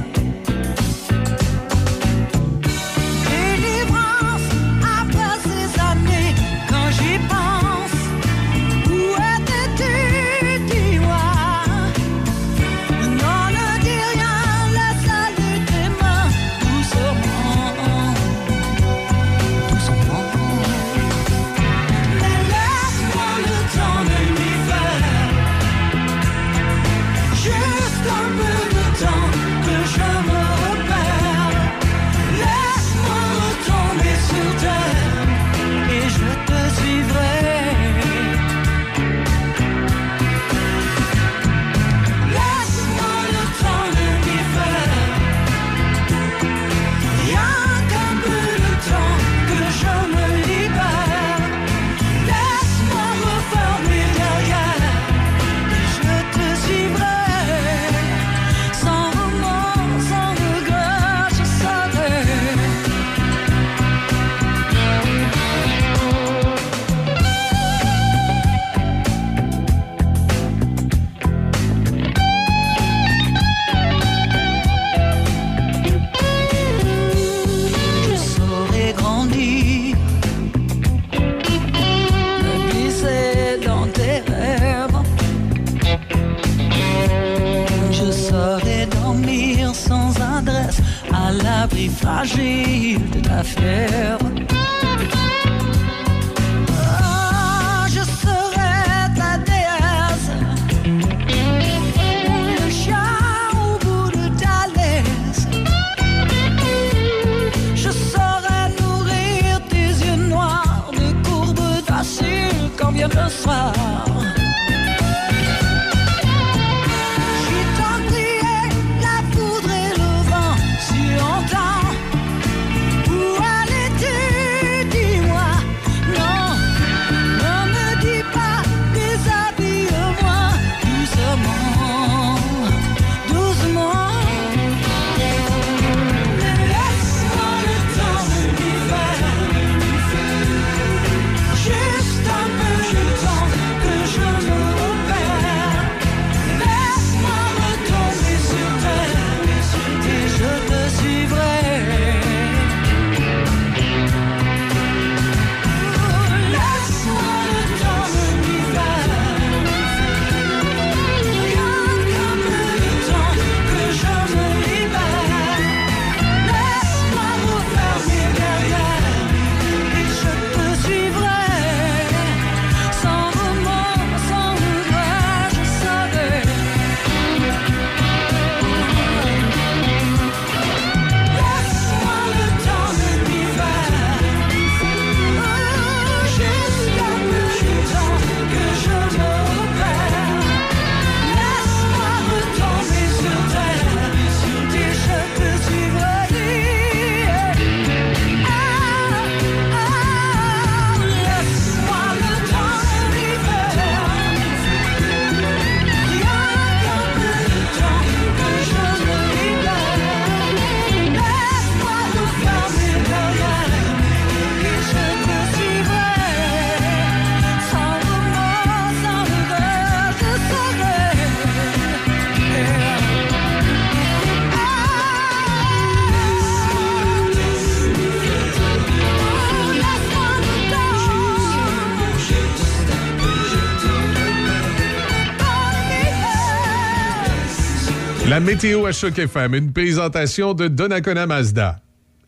I: météo à Choc FM, une présentation de Donacona Mazda.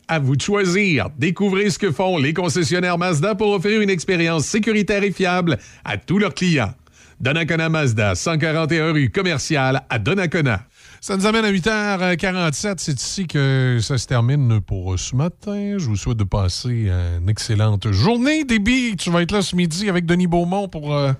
I: À vous de choisir. Découvrez ce que font les concessionnaires Mazda pour offrir une expérience sécuritaire et fiable à tous leurs clients. Donacona Mazda, 141 rue commerciale à Donacona.
O: Ça nous amène à 8h47. C'est ici que ça se termine pour ce matin. Je vous souhaite de passer une excellente journée. Déby, tu vas être là ce midi avec Denis Beaumont pour... Euh,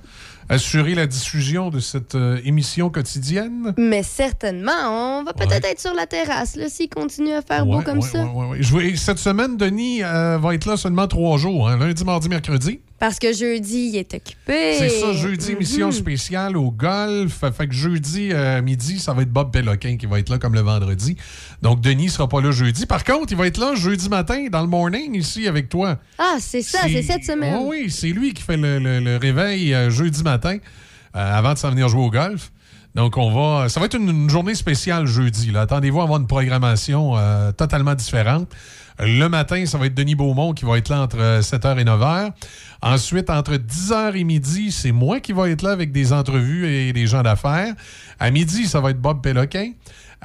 O: assurer la diffusion de cette euh, émission quotidienne?
B: Mais certainement, on va peut-être être sur la terrasse, là, s'il continue à faire beau comme
O: ouais,
B: ça.
O: Je vais- cette semaine, Denis euh, va être là seulement trois jours. hein, lundi, mardi, mercredi.
B: Parce que jeudi, il est occupé.
O: C'est ça, jeudi,
B: Mhm.
O: spéciale au golf. Fait que jeudi euh, midi, ça va être Bob Péloquin qui va être là comme le vendredi. Donc, Denis sera pas là jeudi. Par contre, il va être là jeudi matin dans le morning ici avec toi.
B: Ah, c'est ça, c'est cette semaine.
O: Oui, oui, c'est lui qui fait le, le- le réveil euh, jeudi matin euh, avant de s'en venir jouer au golf. Donc, on va. Ça va être une, une journée spéciale jeudi. Attendez-vous à avoir une programmation totalement différente. Le matin, ça va être Denis Beaumont qui va être là entre euh, 7h et 9h. Ensuite, entre 10h et midi, c'est moi qui va être là avec des entrevues et des gens d'affaires. À midi, ça va être Bob Péloquin.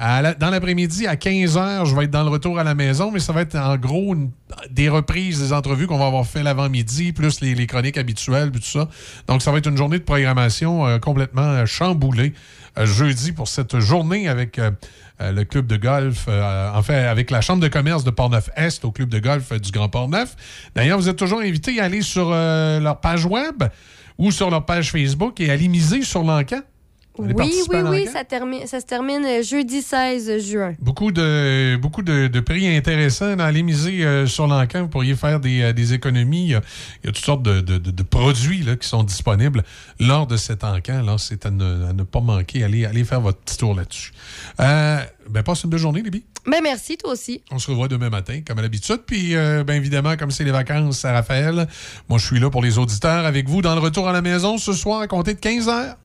O: Dans l'après-midi, à 15h, je vais être dans le retour à la maison, mais ça va être en gros des reprises des entrevues qu'on va avoir fait l'avant-midi, plus les, chroniques habituelles, puis tout ça. Donc, ça va être une journée de programmation euh, complètement euh, chamboulée euh, jeudi pour cette journée avec euh, euh, le club de golf, euh, en fait, avec la Chambre de commerce de Portneuf-Est au club de golf euh, du Grand Portneuf. D'ailleurs, vous êtes toujours invités à aller sur euh, leur page web ou sur leur page Facebook et à aller sur l'encan.
B: Oui, oui, oui, ça, termine, ça se termine euh, jeudi 16 juin.
O: Beaucoup de, beaucoup de, de prix intéressants dans les miser euh, sur l'encan. Vous pourriez faire des, euh, des économies. Il y, a, il y a toutes sortes de, de- de- de produits là, qui sont disponibles lors de cet encan. Alors, c'est à ne, à ne pas manquer. Allez, allez faire votre petit tour là-dessus. Euh, ben, passe une belle journée, Libby.
B: Ben merci, toi aussi.
O: On se revoit demain matin, comme à l'habitude. Puis, euh, bien évidemment, comme c'est les vacances à Raphaël, moi, je suis là pour les auditeurs avec vous dans le retour à la maison ce soir à compter de 15 heures.